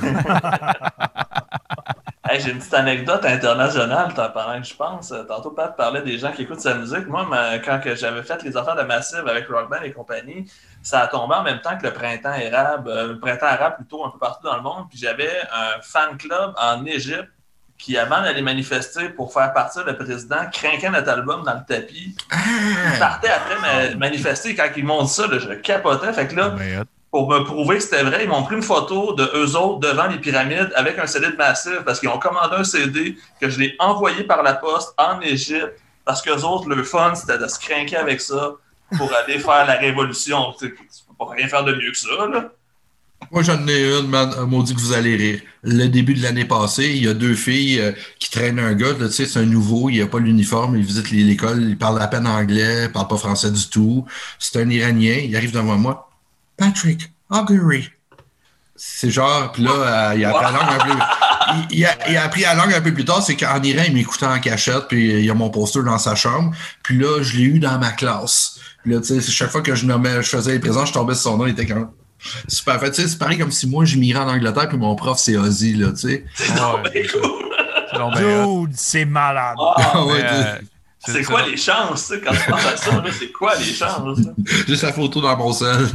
J'ai une petite anecdote internationale pendant que je pense. Euh, Tantôt, Pat parlait des gens qui écoutent sa musique. Moi, quand j'avais fait les affaires de Massive avec Rockband et compagnie, ça a tombé en même temps que le printemps arabe, euh, le printemps arabe plutôt un peu partout dans le monde. Puis j'avais un fan club en Égypte qui, avant d'aller manifester pour faire partir le président, craquait notre album dans le tapis. Il Ah! partait après ma- manifester. Quand ils m'ont dit ça, là, je capotais. Fait que là, pour me prouver que c'était vrai, ils m'ont pris une photo de eux autres devant les pyramides avec un CD de Massive parce qu'ils ont commandé un CD que je l'ai envoyé par la poste en Égypte parce qu'eux autres, leur fun, c'était de se craquer avec ça pour aller faire la révolution. Tu peux pas rien faire de mieux que ça, là. Moi, j'en ai une, man. Euh, Maudit que vous allez rire. Le début de l'année passée, il y a deux filles euh, qui traînent un gars. Tu sais, c'est un nouveau, il n'a pas l'uniforme, il visite l'école, il parle à peine anglais, il parle pas français du tout. C'est un Iranien, il arrive devant moi. Patrick, Augury. C'est genre, puis là, euh, il a appris la langue un peu. Il, a, appris la langue un peu plus tard, c'est qu'en Iran, il m'écoutait en cachette, puis il y a mon poster dans sa chambre. Puis là, je l'ai eu dans ma classe. Puis là, tu sais, chaque fois que je nommais, je faisais les présents, je tombais sur son nom, il était comme. Super. Fait, tu sais, c'est pareil comme si moi, j'immigrais en Angleterre, puis mon prof, c'est Ozzy, là, tu sais. C'est Ouais. bien cool. Dude, c'est malade. Ah, Ah ouais, euh, c'est quoi les chances, tu sais, quand tu penses à ça, là, c'est quoi les chances? J'ai sa photo dans mon sel.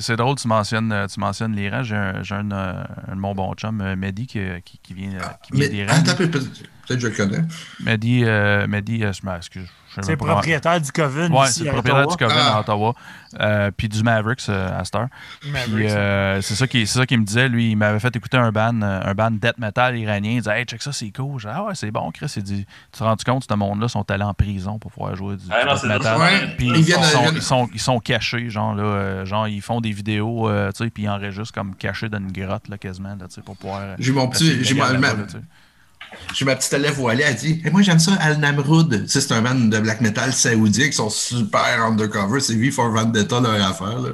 C'est- drôle, tu mentionnes, euh, tu mentionnes l'Iran. J'ai un, j'ai un, euh, un de mon bon chum, Mehdi, qui, qui, qui vient, qui vient Mais d'Iran. attends, peut- peut- peut-être que je le connais. Mehdi, euh, Mehdi euh, je m'excuse. C'est propriétaire du Coven ici c'est propriétaire Ottawa. du Coven Ah. à Ottawa. Euh, puis du Mavericks euh, à Star. Mavericks. euh, c'est ça qui c'est ça qu'il me disait. Lui, il m'avait fait écouter un band, euh, un band death metal iranien. Il disait Hey, check ça, c'est cool. Je dis, ah ouais, c'est bon, Chris. Il dit Tu te rends compte, ce monde-là sont allés en prison pour pouvoir jouer du, Ah non, death c'est metal. Puis ils sont, viennent- ils, sont, ils sont cachés, genre là, euh, genre ils font des vidéos, euh, tu sais, puis ils enregistrent comme cachés dans une grotte là, quasiment, là, tu sais, pour pouvoir. J'ai mon petit, j'ai ma, petite élève voilée, elle dit, Eh, moi, j'aime ça, Al Namroud. Tu sais, c'est un band de black metal saoudien qui sont super undercover. C'est V for Vendetta, leur affaire, là.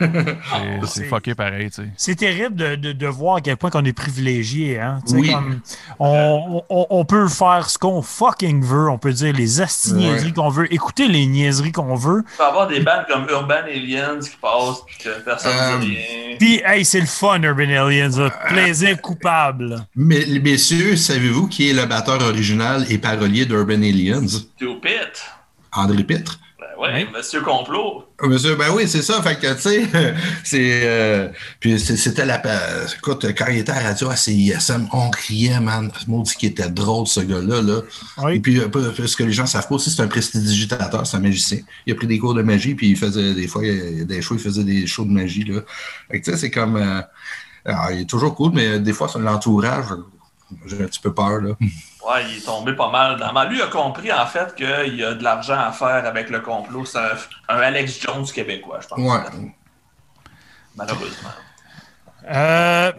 <laughs> C'est- fucké pareil, tu sais. C'est terrible de, de, de voir à quel point qu'on est privilégié. Hein? Tu sais, Oui. comme, on, on, on peut faire ce qu'on fucking veut. On peut dire les asti niaiseries Ouais. qu'on veut, écouter les niaiseries qu'on veut. Il peut y avoir des bandes comme Urban Aliens qui passent puis que personne Euh, ne dit rien. Puis, hey, c'est le fun, Urban Aliens. là. Plaisir coupable. Mais, les messieurs, savez-vous qui est le batteur original et parolier d'Urban Aliens? Théo Pitt. André Pitre. Ben ouais, Monsieur Complot. Monsieur, ben oui, c'est ça. Fait que, tu sais, <laughs> c'est. euh, puis c'est- c'était la. Écoute, quand il était à la radio à CISM, on criait, man. Maudit qu'il était drôle, ce gars-là, là. Oui. Et puis, euh, ce que les gens savent pas aussi, c'est un prestidigitateur, c'est un magicien. Il a pris des cours de magie, puis il faisait des fois, il des shows, il faisait des shows de magie, là. Fait que, tu sais, c'est comme. euh, alors, il est toujours cool, mais des fois, sur l'entourage, j'ai un petit peu peur, là. Ouais, il est tombé pas mal dans mal. Lui a compris en fait qu'il y a de l'argent à faire avec le complot. C'est un, un Alex Jones québécois, je pense. Ouais. Malheureusement. Euh,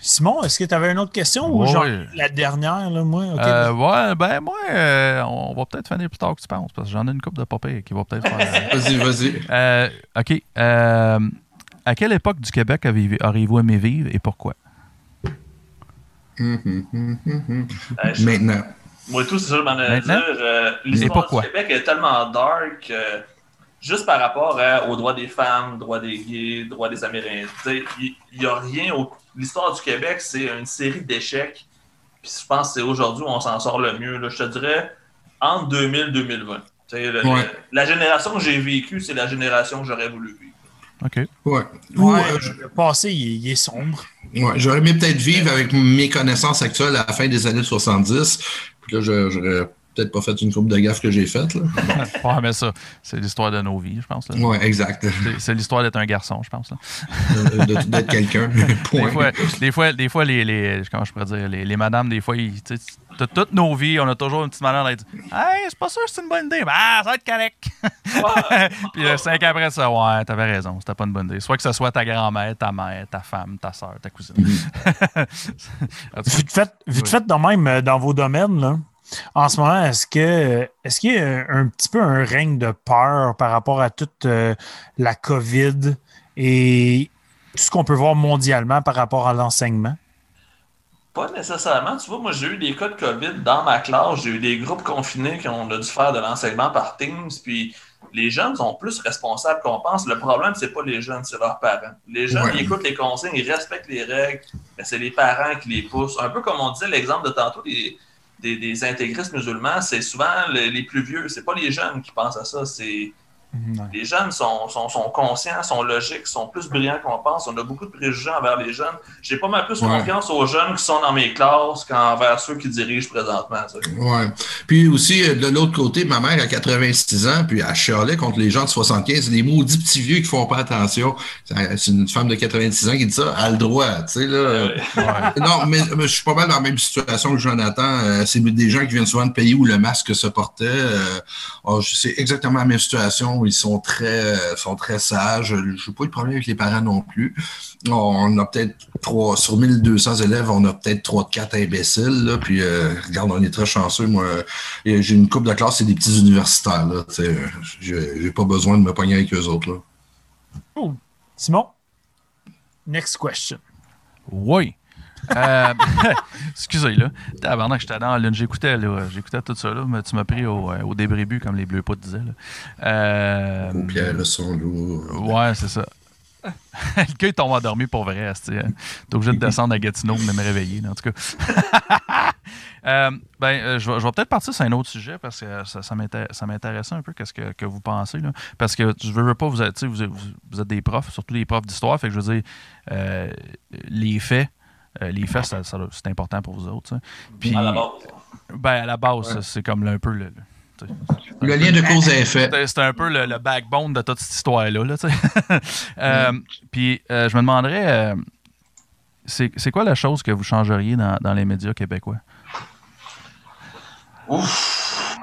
Simon, est-ce que tu avais une autre question ou genre la dernière, là, moi? Euh, ouais, ben moi, euh, on va peut-être finir plus tard que tu penses, parce que j'en ai une coupe de papier qui va peut-être faire. <laughs> Vas-y, vas-y. Euh, OK. Euh, à quelle époque du Québec auriez-vous aimé vivre et pourquoi? Euh, je- Maintenant. Moi, tout, c'est ça que je. Euh, L'histoire pourquoi? du Québec est tellement dark, euh, juste par rapport aux droits des femmes, droits des gays, droits des Amérindiens. Il n'y a rien. au- L'histoire du Québec, c'est une série d'échecs. Puis je pense que c'est aujourd'hui où on s'en sort le mieux. là. Je te dirais entre 2000 et 2020. Tu sais, le- Ouais. le- la génération que j'ai vécue, c'est la génération que j'aurais voulu vivre. OK. Ouais. Ou, Ouais, euh, le passé, il, est- il est sombre. Ouais, j'aurais aimé peut-être vivre avec mes connaissances actuelles à la fin des années 70. Puis là, je- j'aurais peut-être pas fait une coupe de gaffe que j'ai faite. là. <laughs> Ouais, mais ça, c'est l'histoire de nos vies, je pense. là. Ouais, exact. C'est- l'histoire d'être un garçon, je pense. là. De- de- D'être quelqu'un. <laughs> Des fois, des fois, des fois les, les, comment je pourrais dire, les, les madames, des fois, ils, tu sais, t- toutes nos vies, on a toujours une petite manière d'être Hey, c'est pas sûr que c'est une bonne idée. Ah, ça va être correct. <laughs> Puis euh, cinq ans après ça, ouais, t'avais raison, c'était pas une bonne idée. Soit que ce soit ta grand-mère, ta mère, ta femme, ta soeur, ta cousine. Cas, Vite fait, vite Oui. fait de même euh, dans vos domaines, là. En ce moment, est-ce que est-ce qu'il y a un, petit peu un règne de peur par rapport à toute euh, la COVID et tout ce qu'on peut voir mondialement par rapport à l'enseignement? Pas nécessairement. Tu vois, moi, j'ai eu des cas de COVID dans ma classe. J'ai eu des groupes confinés qui ont dû faire de l'enseignement par Teams. Puis les jeunes sont plus responsables qu'on pense. Le problème, c'est pas les jeunes, c'est leurs parents. Les jeunes, Ouais. ils écoutent les consignes, ils respectent les règles, mais c'est les parents qui les poussent. Un peu comme on disait l'exemple de tantôt des, des, des intégristes musulmans, c'est souvent le- les plus vieux. C'est pas les jeunes qui pensent à ça, c'est les jeunes sont, sont, sont conscients, sont logiques, sont plus brillants qu'on pense. On a beaucoup de préjugés envers les jeunes. J'ai pas mal plus Ouais. confiance aux jeunes qui sont dans mes classes qu'envers ceux qui dirigent présentement. Ouais. Puis aussi, euh, de l'autre côté, ma mère a 86 ans, puis elle chialait contre les gens de 75. C'est des maudits petits vieux qui font pas attention. C'est c'est une femme de 86 ans qui dit ça. Elle a le droit, tu sais, là. Ouais. <laughs> Non, mais, mais je suis pas mal dans la même situation que Jonathan. Euh, c'est des gens qui viennent souvent de pays où le masque se portait. Euh, oh, c'est exactement la même situation. Maison, ils sont très, sont très sages. Je n'ai pas eu de problème avec les parents non plus. On a peut-être trois, sur 1200 élèves, on a peut-être trois de quatre imbéciles. Là, puis, euh, regarde, on est très chanceux. Moi, j'ai une couple de classe, c'est des petits universitaires. Là, j'ai pas besoin de me pogner avec eux autres. Là. Simon, next question. Oui. Euh, excusez, là. que j'étais dans la J'écoutais, J'écoutais tout ça, là. Mais tu m'as pris au, euh, au débribu, comme les Bleus Potes disaient, là. Euh, Pierre son lourd. Ouais, c'est ça. <laughs> le gars, il tombe endormi pour vrai. T'es obligé de descendre à Gatineau pour me réveiller, en tout cas. <laughs> Euh, ben, euh, je vais, peut-être partir sur un autre sujet parce que ça, ça m'intéressait un peu qu'est-ce que, que, vous pensez. Là. Parce que je veux, veux pas, vous êtes, vous, vous, êtes des profs, surtout des profs d'histoire. Fait que je veux dire, euh, les faits, les faits, c'est important pour vous autres. Puis, à la base. Ben, à la base, c'est comme un peu le le lien de cause à effet. C'est un peu le, backbone de toute cette histoire-là. <laughs> Euh, mm. Puis euh, je me demanderais, euh, c'est quoi la chose que vous changeriez dans, les médias québécois? Ouf!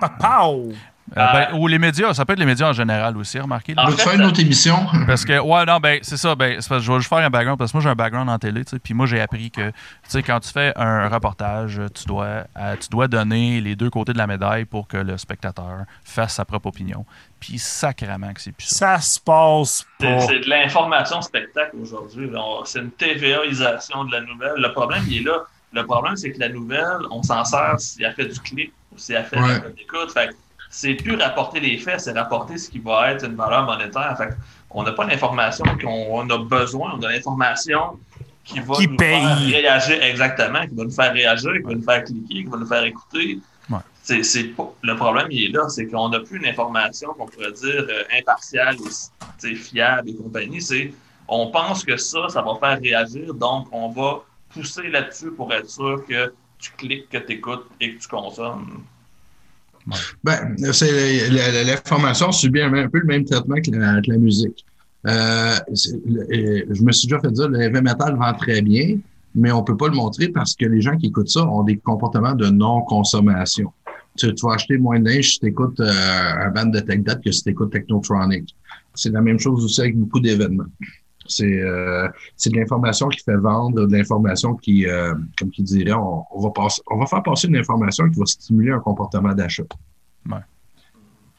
Euh, ben, ou les médias, ça peut être les médias en général aussi, remarquez. On va faire une autre émission. <laughs> Parce que, ouais, non, ben, c'est ça. Ben, je vais juste faire un background parce que moi, j'ai un background en télé, tu sais. Puis moi, j'ai appris que, tu sais, quand tu fais un reportage, tu dois, euh, tu dois donner les deux côtés de la médaille pour que le spectateur fasse sa propre opinion. Puis sacrément que c'est plus ça. Ça se passe pas. C'est de l'information spectacle aujourd'hui. C'est une TVAisation de la nouvelle. Le problème, il est là. Le problème, c'est que la nouvelle, on s'en sert si elle fait du clic ou si elle fait de l'écoute. Fait c'est plus rapporter les faits, c'est rapporter ce qui va être une valeur monétaire. Fait on n'a pas l'information qu'on a besoin, on a l'information qui va nous faire réagir exactement, qui va nous faire réagir, qui va nous faire cliquer, qui va nous faire écouter. C'est, le problème, il est là, c'est qu'on n'a plus une information qu'on pourrait dire euh, impartiale fiable et compagnie. C'est, on pense que ça, ça va faire réagir, donc on va pousser là-dessus pour être sûr que tu cliques, que tu écoutes et que tu consommes. Ben, c'est l'information subit un, peu le même traitement que la, musique. Euh, je me suis déjà fait dire le heavy metal vend très bien, mais on peut pas le montrer parce que les gens qui écoutent ça ont des comportements de non-consommation. Tu, vas acheter moins de neige si tu écoutes euh, un band de tech que si tu écoutes Technotronic. C'est la même chose aussi avec beaucoup d'événements. C'est euh, de l'information qui fait vendre, de l'information qui, euh, comme qui dirait, on, va passer, on va faire passer une information qui va stimuler un comportement d'achat. Ouais.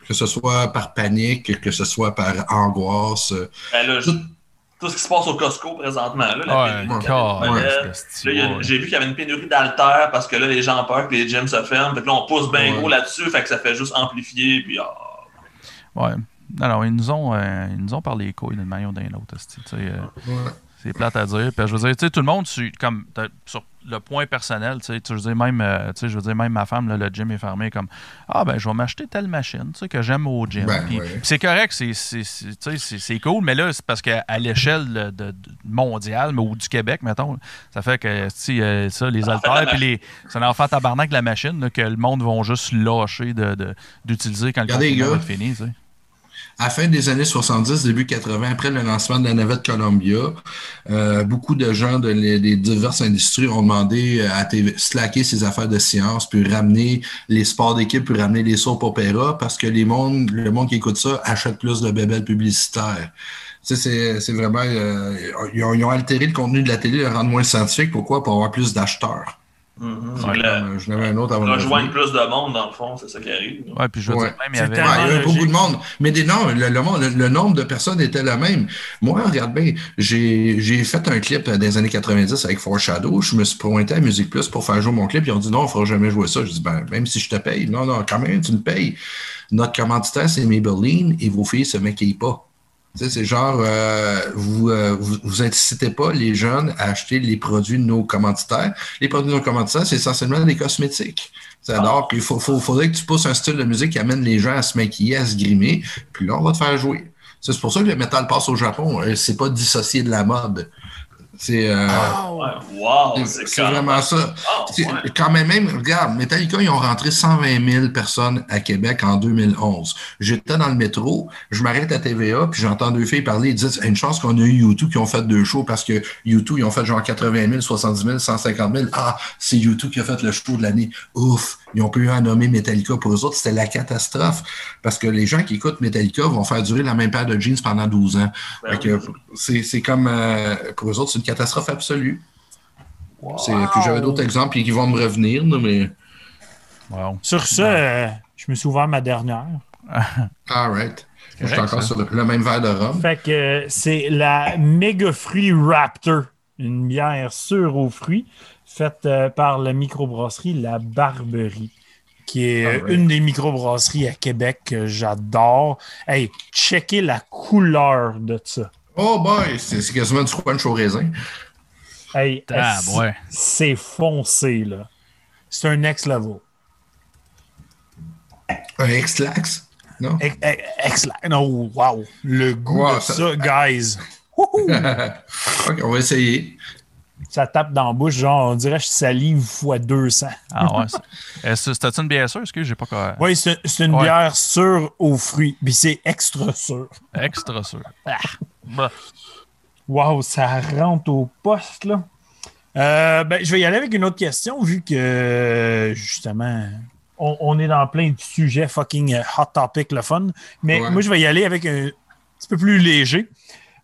Que ce soit par panique, que ce soit par angoisse. Ben tout, ce qui se passe au Costco présentement. Là, J'ai vu qu'il y avait une pénurie d'altères parce que là, les gens ont peur que les gyms se ferment. Fait là, on pousse bien gros là-dessus, fait que ça fait juste amplifier. Puis, ah. Ouais. Alors, ils nous ont, euh, ils nous ont parlé couilles d'une manière ou d'une autre. Euh, c'est plate à dire. Puis, je veux dire, tout le monde, comme, sur le point personnel, tu je veux dire, même, euh, je veux dire, même ma femme, le gym est fermé, comme Ah, ben, je vais m'acheter telle machine que j'aime au gym. Ben, c'est correct, c'est cool, mais là, c'est parce qu'à l'échelle de, mondiale, mais, ou du Québec, mettons, ça fait que ça, les haltères, puis les. C'est un enfant tabarnak de la machine que le monde va juste lâcher d'utiliser quand le confinement va être fini. À la fin des années 70, début 80, après le lancement de la navette Columbia, euh, beaucoup de gens de des diverses industries ont demandé euh, à slacker ses affaires de science, puis ramener les sports d'équipe, puis ramener les soap opéra, parce que les mondes, le monde qui écoute ça achète plus de bébelles publicitaires. C'est vraiment... Euh, ils, ont, ils, ont, altéré le contenu de la télé, le rendre moins scientifique. Pourquoi? Pour avoir plus d'acheteurs. Mm-hmm. je n'avais un autre avant. Rejoindre plus de monde, dans le fond, c'est ça qui arrive. Oui, puis je veux dire, même il y avait. il y avait beaucoup de monde. Mais des, non, le, le, nombre de personnes était le même. Moi, regarde bien, j'ai fait un clip des années 90 avec Foreshadow. Je me suis pointé à Musique Plus pour faire jouer mon clip. Ils ont dit non, on ne fera jamais jouer ça. Je dis, ben, même si je te paye. Non, non, quand même, tu me payes. Notre commanditaire, c'est Maybelline et vos filles se maquillent pas c'est genre, euh, vous, euh, vous, vous, incitez pas les jeunes à acheter les produits de nos commanditaires. Les produits de nos commanditaires, c'est essentiellement des cosmétiques. Alors, il faut, faut, faudrait que tu pousses un style de musique qui amène les gens à se maquiller, à se grimer, puis là, on va te faire jouer. C'est pour ça que le métal passe au Japon. Euh, c'est pas dissocié de la mode. C'est euh, wow, quand vraiment ça. Ouais. Quand même, même, regarde, Metallica, ils ont rentré 120 000 personnes à Québec en 2011. J'étais dans le métro, je m'arrête à TVA, puis j'entends deux filles parler, ils disent, une chance qu'on a eu YouTube qui ont fait deux shows, parce que YouTube, ils ont fait genre 80 000, 70 000, 150 000. Ah, c'est YouTube qui a fait le show de l'année. Ouf, ils ont pas eu à nommer Metallica. Pour eux autres, c'était la catastrophe, parce que les gens qui écoutent Metallica vont faire durer la même paire de jeans pendant 12 ans. Ben c'est comme, euh, pour eux autres, c'est une catastrophe absolue. Wow. Puis j'avais d'autres exemples qui vont me revenir, mais... Wow. Sur ce, euh, je me suis ouvert ma dernière. <laughs> All right. Je suis encore ça. sur le, le même verre de rhum. Fait que euh, c'est la Mega Fruit Raptor, une bière sûre aux fruits, faite euh, par la microbrasserie La Barberie, qui est Alright. une des microbrasseries à Québec que j'adore. Hey, checkez la couleur de ça. Oh boy, c'est quasiment du crunch au raisin. Hey, Ah, c'est- ouais. c'est foncé, là? C'est un next level. Un X-Lax, non? Ex- ex- Excellent. Oh, wow. Le goût Wow, de ça- ça, guys. <laughs> Ok, on va essayer. Ça tape dans la bouche, genre, on dirait que je salive fois 200. Ah ouais. c'est- Est-ce- C'était-tu une bière sûre? Est-ce que j'ai pas quoi- Oui, c'est c'est une Ouais. bière sûre aux fruits. Puis c'est extra sûr. extra sûr? Ah. Bah. Wow, ça rentre au poste, là. Euh, ben, je vais y aller avec une autre question, vu que, justement, on, on est dans plein de sujets fucking euh, hot topic, le fun. Mais Ouais. moi, je vais y aller avec un petit peu plus léger.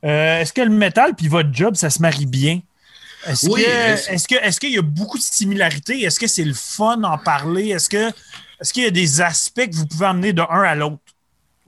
Euh, est-ce que le métal puis votre job, ça se marie bien? Est-ce Oui, que est-ce- est-ce que est-ce qu'il y a beaucoup de similarités? Est-ce que c'est le fun d'en parler? Est-ce que est-ce qu'il y a des aspects que vous pouvez amener de un à l'autre?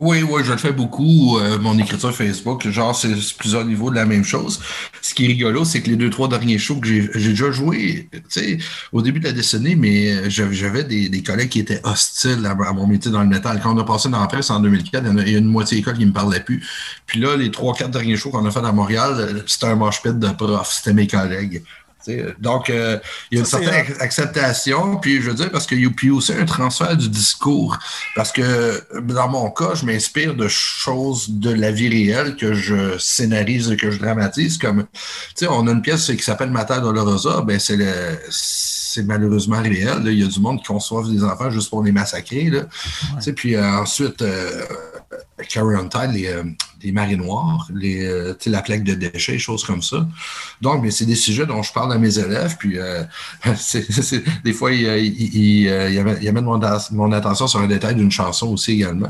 Oui, oui, je le fais beaucoup, euh, mon écriture Facebook. Genre, c'est plusieurs niveaux de la même chose. Ce qui est rigolo, c'est que les deux, trois derniers shows que j'ai déjà joué, tu sais, au début de la décennie, mais euh, j'avais des, des collègues qui étaient hostiles à, mon métier dans le métal. Quand on a passé dans la presse en 2004, il y a, une moitié d'école qui me parlait plus. Puis là, les trois, quatre derniers shows qu'on a fait à Montréal, euh, c'était un pit de prof, c'était mes collègues. Tu sais, Donc, euh, il y a une Ça, certaine ac- acceptation, puis je veux dire, parce qu'il y a aussi un transfert du discours. Parce que dans mon cas, je m'inspire de choses de la vie réelle que je scénarise et que je dramatise. Comme, tu sais, on a une pièce qui s'appelle Mata Dolorosa, ben c'est le. C'est malheureusement réel. là. Il y a du monde qui conçoivent des enfants juste pour les massacrer. Là. Tu sais, Puis euh, ensuite, euh, Carry on Tide, les, euh, les marées noires, les, euh, la plaque de déchets, choses comme ça. Donc, mais c'est des sujets dont je parle à mes élèves, puis euh, <laughs> des fois, ils il, il, euh, il amènent- mon, attention sur un détail d'une chanson aussi également.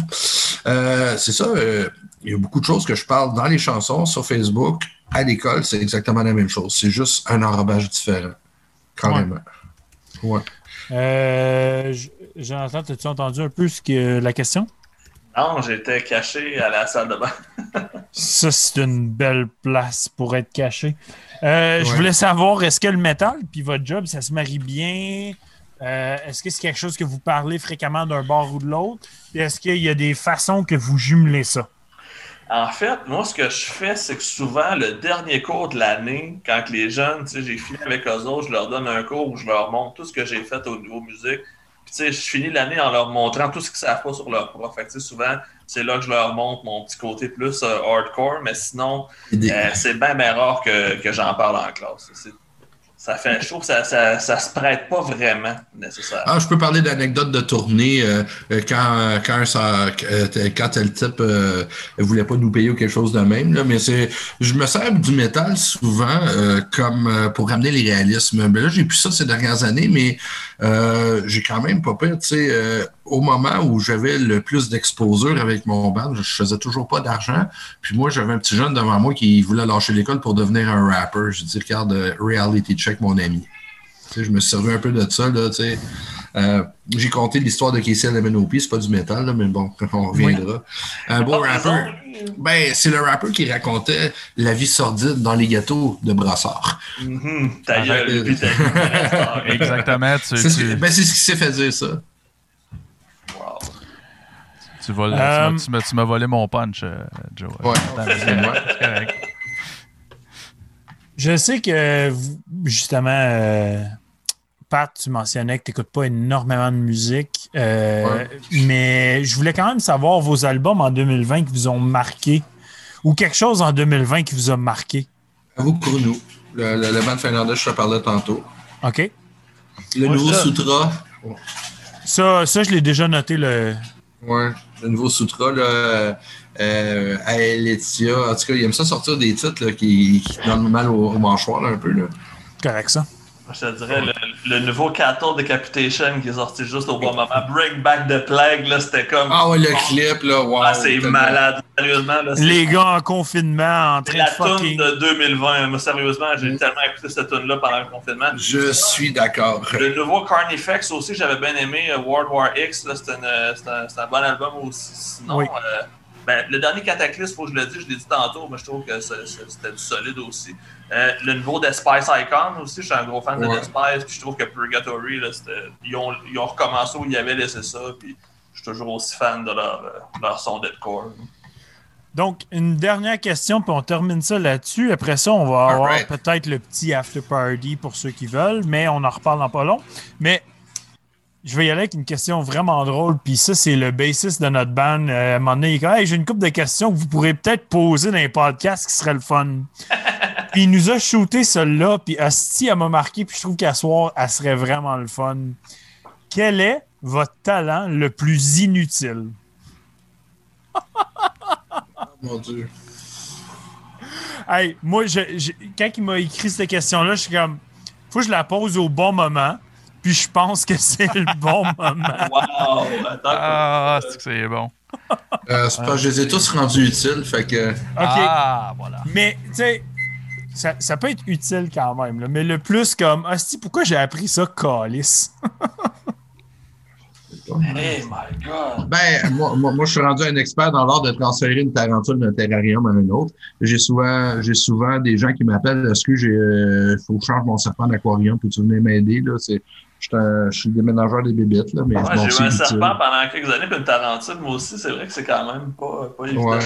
Euh, c'est ça, euh, il y a beaucoup de choses que je parle dans les chansons, sur Facebook, à l'école, c'est exactement la même chose. C'est juste un enrobage différent, carrément. Ouais. Euh, J- Jonathan, as-tu entendu un peu ce que la question? Non, j'étais caché à la salle de bain. Ça, c'est une belle place pour être caché. Euh, Je voulais savoir, est-ce que le métal puis votre job, ça se marie bien? Euh, est-ce que c'est quelque chose que vous parlez fréquemment d'un bord ou de l'autre? Puis est-ce qu'il y a des façons que vous jumelez ça? En fait, moi, ce que je fais, c'est que souvent, le dernier cours de l'année, quand que les jeunes, tu sais, j'ai fini avec eux autres, je leur donne un cours où je leur montre tout ce que j'ai fait au niveau musique. Puis, tu sais, je finis l'année en leur montrant tout ce qu'ils savent pas sur leur prof. Fait que, souvent, c'est là que je leur montre mon petit côté plus euh, hardcore, mais sinon, euh, c'est bien, bien rare que, que j'en parle en classe. C'est- ça fait, je trouve que ça, ça, ça se prête pas vraiment nécessairement. Ah, je peux parler d'anecdotes de tournée euh, euh, quand quand ça euh, quand tel type euh, voulait pas nous payer ou quelque chose de même là, mais c'est je me sers du métal souvent comme pour ramener les réalismes. Ben là, j'ai plus ça ces dernières années, mais j'ai quand même pas peur, tu sais, au moment où j'avais le plus d'exposure avec mon band, je faisais toujours pas d'argent. Puis moi, j'avais un petit jeune devant moi qui voulait lâcher l'école pour devenir un rapper. Je dis, regarde, reality check, mon ami. Tu je me suis servi un peu de ça, là, tu. Euh, j'ai compté l'histoire de Casey LMNOP, c'est pas du métal, là, mais bon, <laughs> on reviendra. Un beau Ah, rappeur. Ben, c'est le rappeur qui racontait la vie sordide dans les gâteaux de Brassard. Mhm, ta gueule, gueule. <laughs> Exactement. Tu, C'est ce- tu, ben, c'est ce qui s'est fait dire, ça. Wow. tu voles- Euh, tu m'as- tu tu volé mon punch, euh, Joe. Ouais, c'est <laughs> correct. Je sais que, justement, euh, Pat, tu mentionnais que tu n'écoutes pas énormément de musique, euh, Ouais. mais je voulais quand même savoir vos albums en 2020 qui vous ont marqué ou quelque chose en 2020 qui vous a marqué. À vous. Le, le, le band finlandais, je te parlais tantôt. OK. Le nouveau ça- Sutra. Ça, ça je l'ai déjà noté. Le... Ouais, le nouveau Sutra, là, euh, à Eletia. En tout cas, il aime ça sortir des titres là, qui, qui donnent mal au, au mâchoire là, un peu. Là. Correct, ça. Je te dirais, le, le nouveau Cattle Decapitation qui est sorti juste au bon moment. Bring Back the Plague, là, c'était comme. Ah ouais, le clip, là, wow. Ah, c'est malade. Sérieusement, là. c'est- Les gars en confinement, en train la de fucking. tune de 2020. Moi, sérieusement, j'ai Mm. tellement écouté cette tune-là pendant le confinement. Je suis d'accord. Le nouveau Carnifex aussi, j'avais bien aimé. euh, World War X, là, c'était, une- c'est un, bon album aussi. Sinon, Oui. euh, ben, le dernier Cataclysme, faut que je le dise, je l'ai dit tantôt, mais je trouve que c'était du solide aussi. Euh, le nouveau The Spice Icon aussi, je suis un gros fan de Ouais. The Spice, puis je trouve que Purgatory, là, c'était- ils, ont, ils ont recommencé où ils avaient laissé ça, puis je suis toujours aussi fan de leur, euh, leur son deathcore. Donc, une dernière question, puis on termine ça là-dessus. Après ça, on va avoir peut-être le petit after party pour ceux qui veulent, mais on en reparle dans pas long. Mais je vais y aller avec une question vraiment drôle, puis ça, c'est le bassiste de notre band. Euh, à un moment donné, il dit Hey, j'ai une couple de questions que vous pourrez peut-être poser dans les podcasts qui serait le fun. <laughs> puis il nous a shooté celle-là, puis Asti, elle m'a marqué, puis je trouve qu'à soir, elle serait vraiment le fun. Quel est votre talent le plus inutile? Mon Dieu. Hey, moi, je, je- quand il m'a écrit cette question-là, je suis comme, faut que je la pose au bon moment. Puis je pense que c'est le bon <laughs> moment. Wow! Attends, Ah, c'est que c'est bon. Euh, c'est parce que je les ai tous rendus utiles, fait que. OK. Ah, voilà. Mais, tu sais, ça, ça peut être utile quand même. là. Mais le plus comme, hostie, pourquoi j'ai appris ça, Calice? Hey <laughs> my god! Ben, moi, moi, moi, je suis rendu un expert dans l'art de transférer une tarentule d'un terrarium à un autre. J'ai souvent, j'ai souvent des gens qui m'appellent, est-ce que j'ai, euh, faut que je change mon serpent d'aquarium, peux-tu venir m'aider, là? C'est, je suis je le déménageur des bébites, là, mais Ouais, bon, j'ai eu un serpent pendant quelques années, puis une tarentule, moi aussi, c'est vrai que c'est quand même pas, pas évident. Ouais.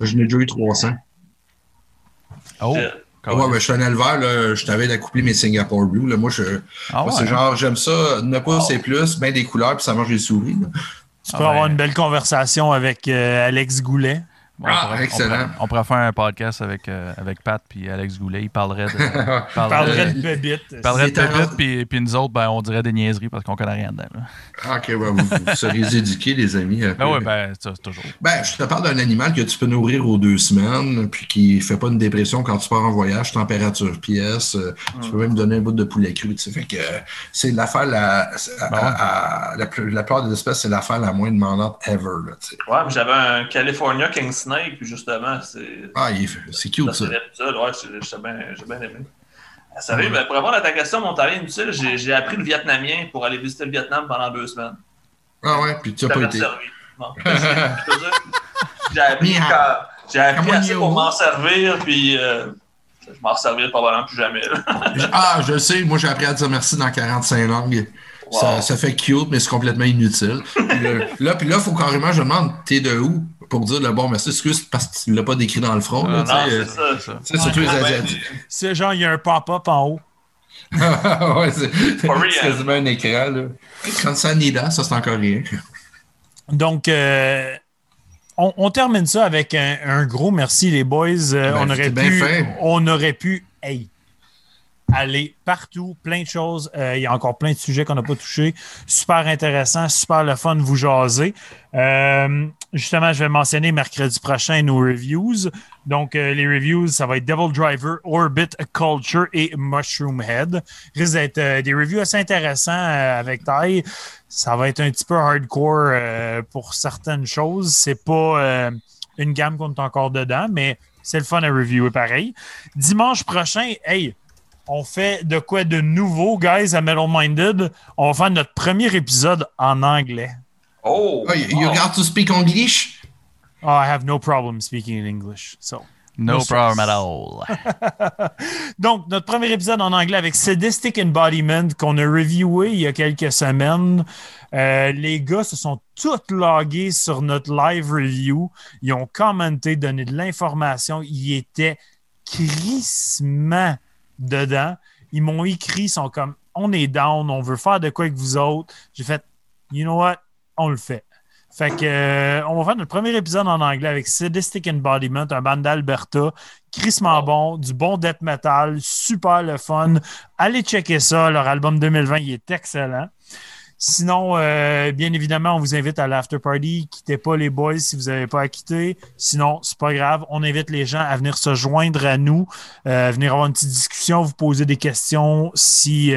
Je n'ai déjà eu 300. Oh, cool. Ouais, ben, je suis un éleveur, là, je t'avais d'accoupler mes Singapore Blue, là. Moi, je, Ah ouais. c'est genre, j'aime ça, ne pas c'est plus, bien des couleurs, puis ça mange les souris, là. Tu Ah peux avoir une belle conversation avec euh, Alex Goulet. Bon, Ah, on pourrait- excellent. On pourrait, on pourrait faire un podcast avec, euh, avec Pat puis Alex Goulet. Il parlerait de, <laughs> il parlerait, parlerai de parlerait de puis, puis nous autres, ben, on dirait des niaiseries parce qu'on connaît rien dedans. là. Ah, ok, vous, vous serez <laughs> éduqués, les amis. Ben oui, ben, ça, c'est toujours. Ben, je te parle d'un animal que tu peux nourrir aux deux semaines, puis qui fait pas une dépression quand tu pars en voyage, température pièce. euh, Tu peux même donner un bout de poulet cru. Tu sais, fait que euh, c'est l'affaire la, la, plus- la plupart des espèces, c'est l'affaire la moins demandante ever. Là, tu sais. Ouais, mais j'avais un California King Snake, puis justement, c'est. ah, c'est cute Ça ça. ouais, j'ai bien, bien aimé. Sérieux, ben, pour répondre à ta question, mon talent inutile, j'ai appris le vietnamien pour aller visiter le Vietnam pendant deux semaines. Ah ouais, puis tu Ça n'as pas été. servi. Non. <laughs> J'ai appris, quand- j'ai appris assez pour m'en servir, puis euh, je m'en servirai probablement plus jamais. Ah, je sais, moi j'ai appris à dire merci dans 45 langues. Ça, Wow. ça fait cute, mais c'est complètement inutile. Puis là, puis là, il faut carrément, je demande, t'es de où? Pour dire le bon merci, excuse, parce que tu l'as pas décrit dans le front. là, Ah, c'est euh, ça. C'est ça. tu sais, surtout les Ouais, Asiatiques. C'est genre, il y a un pop-up en haut. <laughs> ouais, c'est c'est quasiment un écran. Là. Quand ça nida, ça c'est encore rien. Donc, euh, on, on termine ça avec un, un gros merci, les boys. Euh, Ben, on, aurait pu, fait. on aurait pu hey, aller partout, plein de choses. Euh, Il y a encore plein de sujets qu'on n'a pas touchés. Super intéressant, super le fun de vous jaser. Justement, je vais mentionner mercredi prochain nos reviews. Donc, euh, les reviews, ça va être Devil Driver, Orbit Culture et Mushroom Head. Risque d'être euh, des reviews assez intéressants euh, avec taille. Ça va être un petit peu hardcore pour certaines choses. C'est pas une gamme qu'on est encore dedans, mais c'est le fun à reviewer pareil. Dimanche prochain, hey, on fait de quoi de nouveau, guys, à Metal Minded? On va faire notre premier épisode en anglais. Oh! Oh, you wow. got to speak English? Oh, I have no problem speaking in English. So. No No problem at all. <laughs> Donc, notre premier épisode en anglais avec Sadistic Embodiment qu'on a reviewé il y a quelques semaines. Euh, les gars se sont tous logués sur notre live review. Ils ont commenté, donné de l'information. Ils étaient crissement dedans. Ils m'ont écrit, ils sont comme on est down, on veut faire de quoi avec vous autres. J'ai fait, you know what, on le fait. Fait que, euh, on va faire notre premier épisode en anglais avec Sadistic Embodiment, un band d'Alberta. Crissement bon, du bon death metal, super le fun. Allez checker ça, leur album 2020, il est excellent. Sinon, euh, bien évidemment, on vous invite à l'after party. Quittez pas les boys si vous n'avez pas à quitter. Sinon, c'est pas grave. On invite les gens à venir se joindre à nous, euh, venir avoir une petite discussion, vous poser des questions si.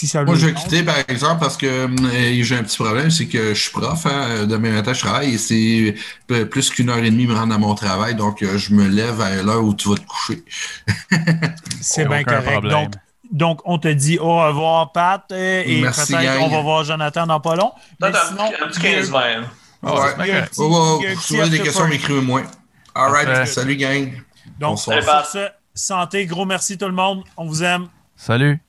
Euh, si ça Moi, je vais quitter, par exemple, parce que euh, j'ai un petit problème, c'est que je suis prof. Hein, demain matin, je travaille et c'est p- plus qu'une heure et demie me rendre à mon travail. Donc, euh, je me lève à l'heure où tu vas te coucher. <laughs> C'est bien correct. problème. Donc, donc, on te dit au revoir, Pat, euh, et peut-être on va voir Jonathan dans pas long. Mais sinon, petit- un petit il y a- 15-20. Ah, Ouais. c'est il y a un correct. petit- Oh, oh, il y a un si petit vous avez des questions, party. écrivez-moi. All right. Salut, gang. Donc, Bonsoir. sur ce, santé, gros merci tout le monde. On vous aime. Salut.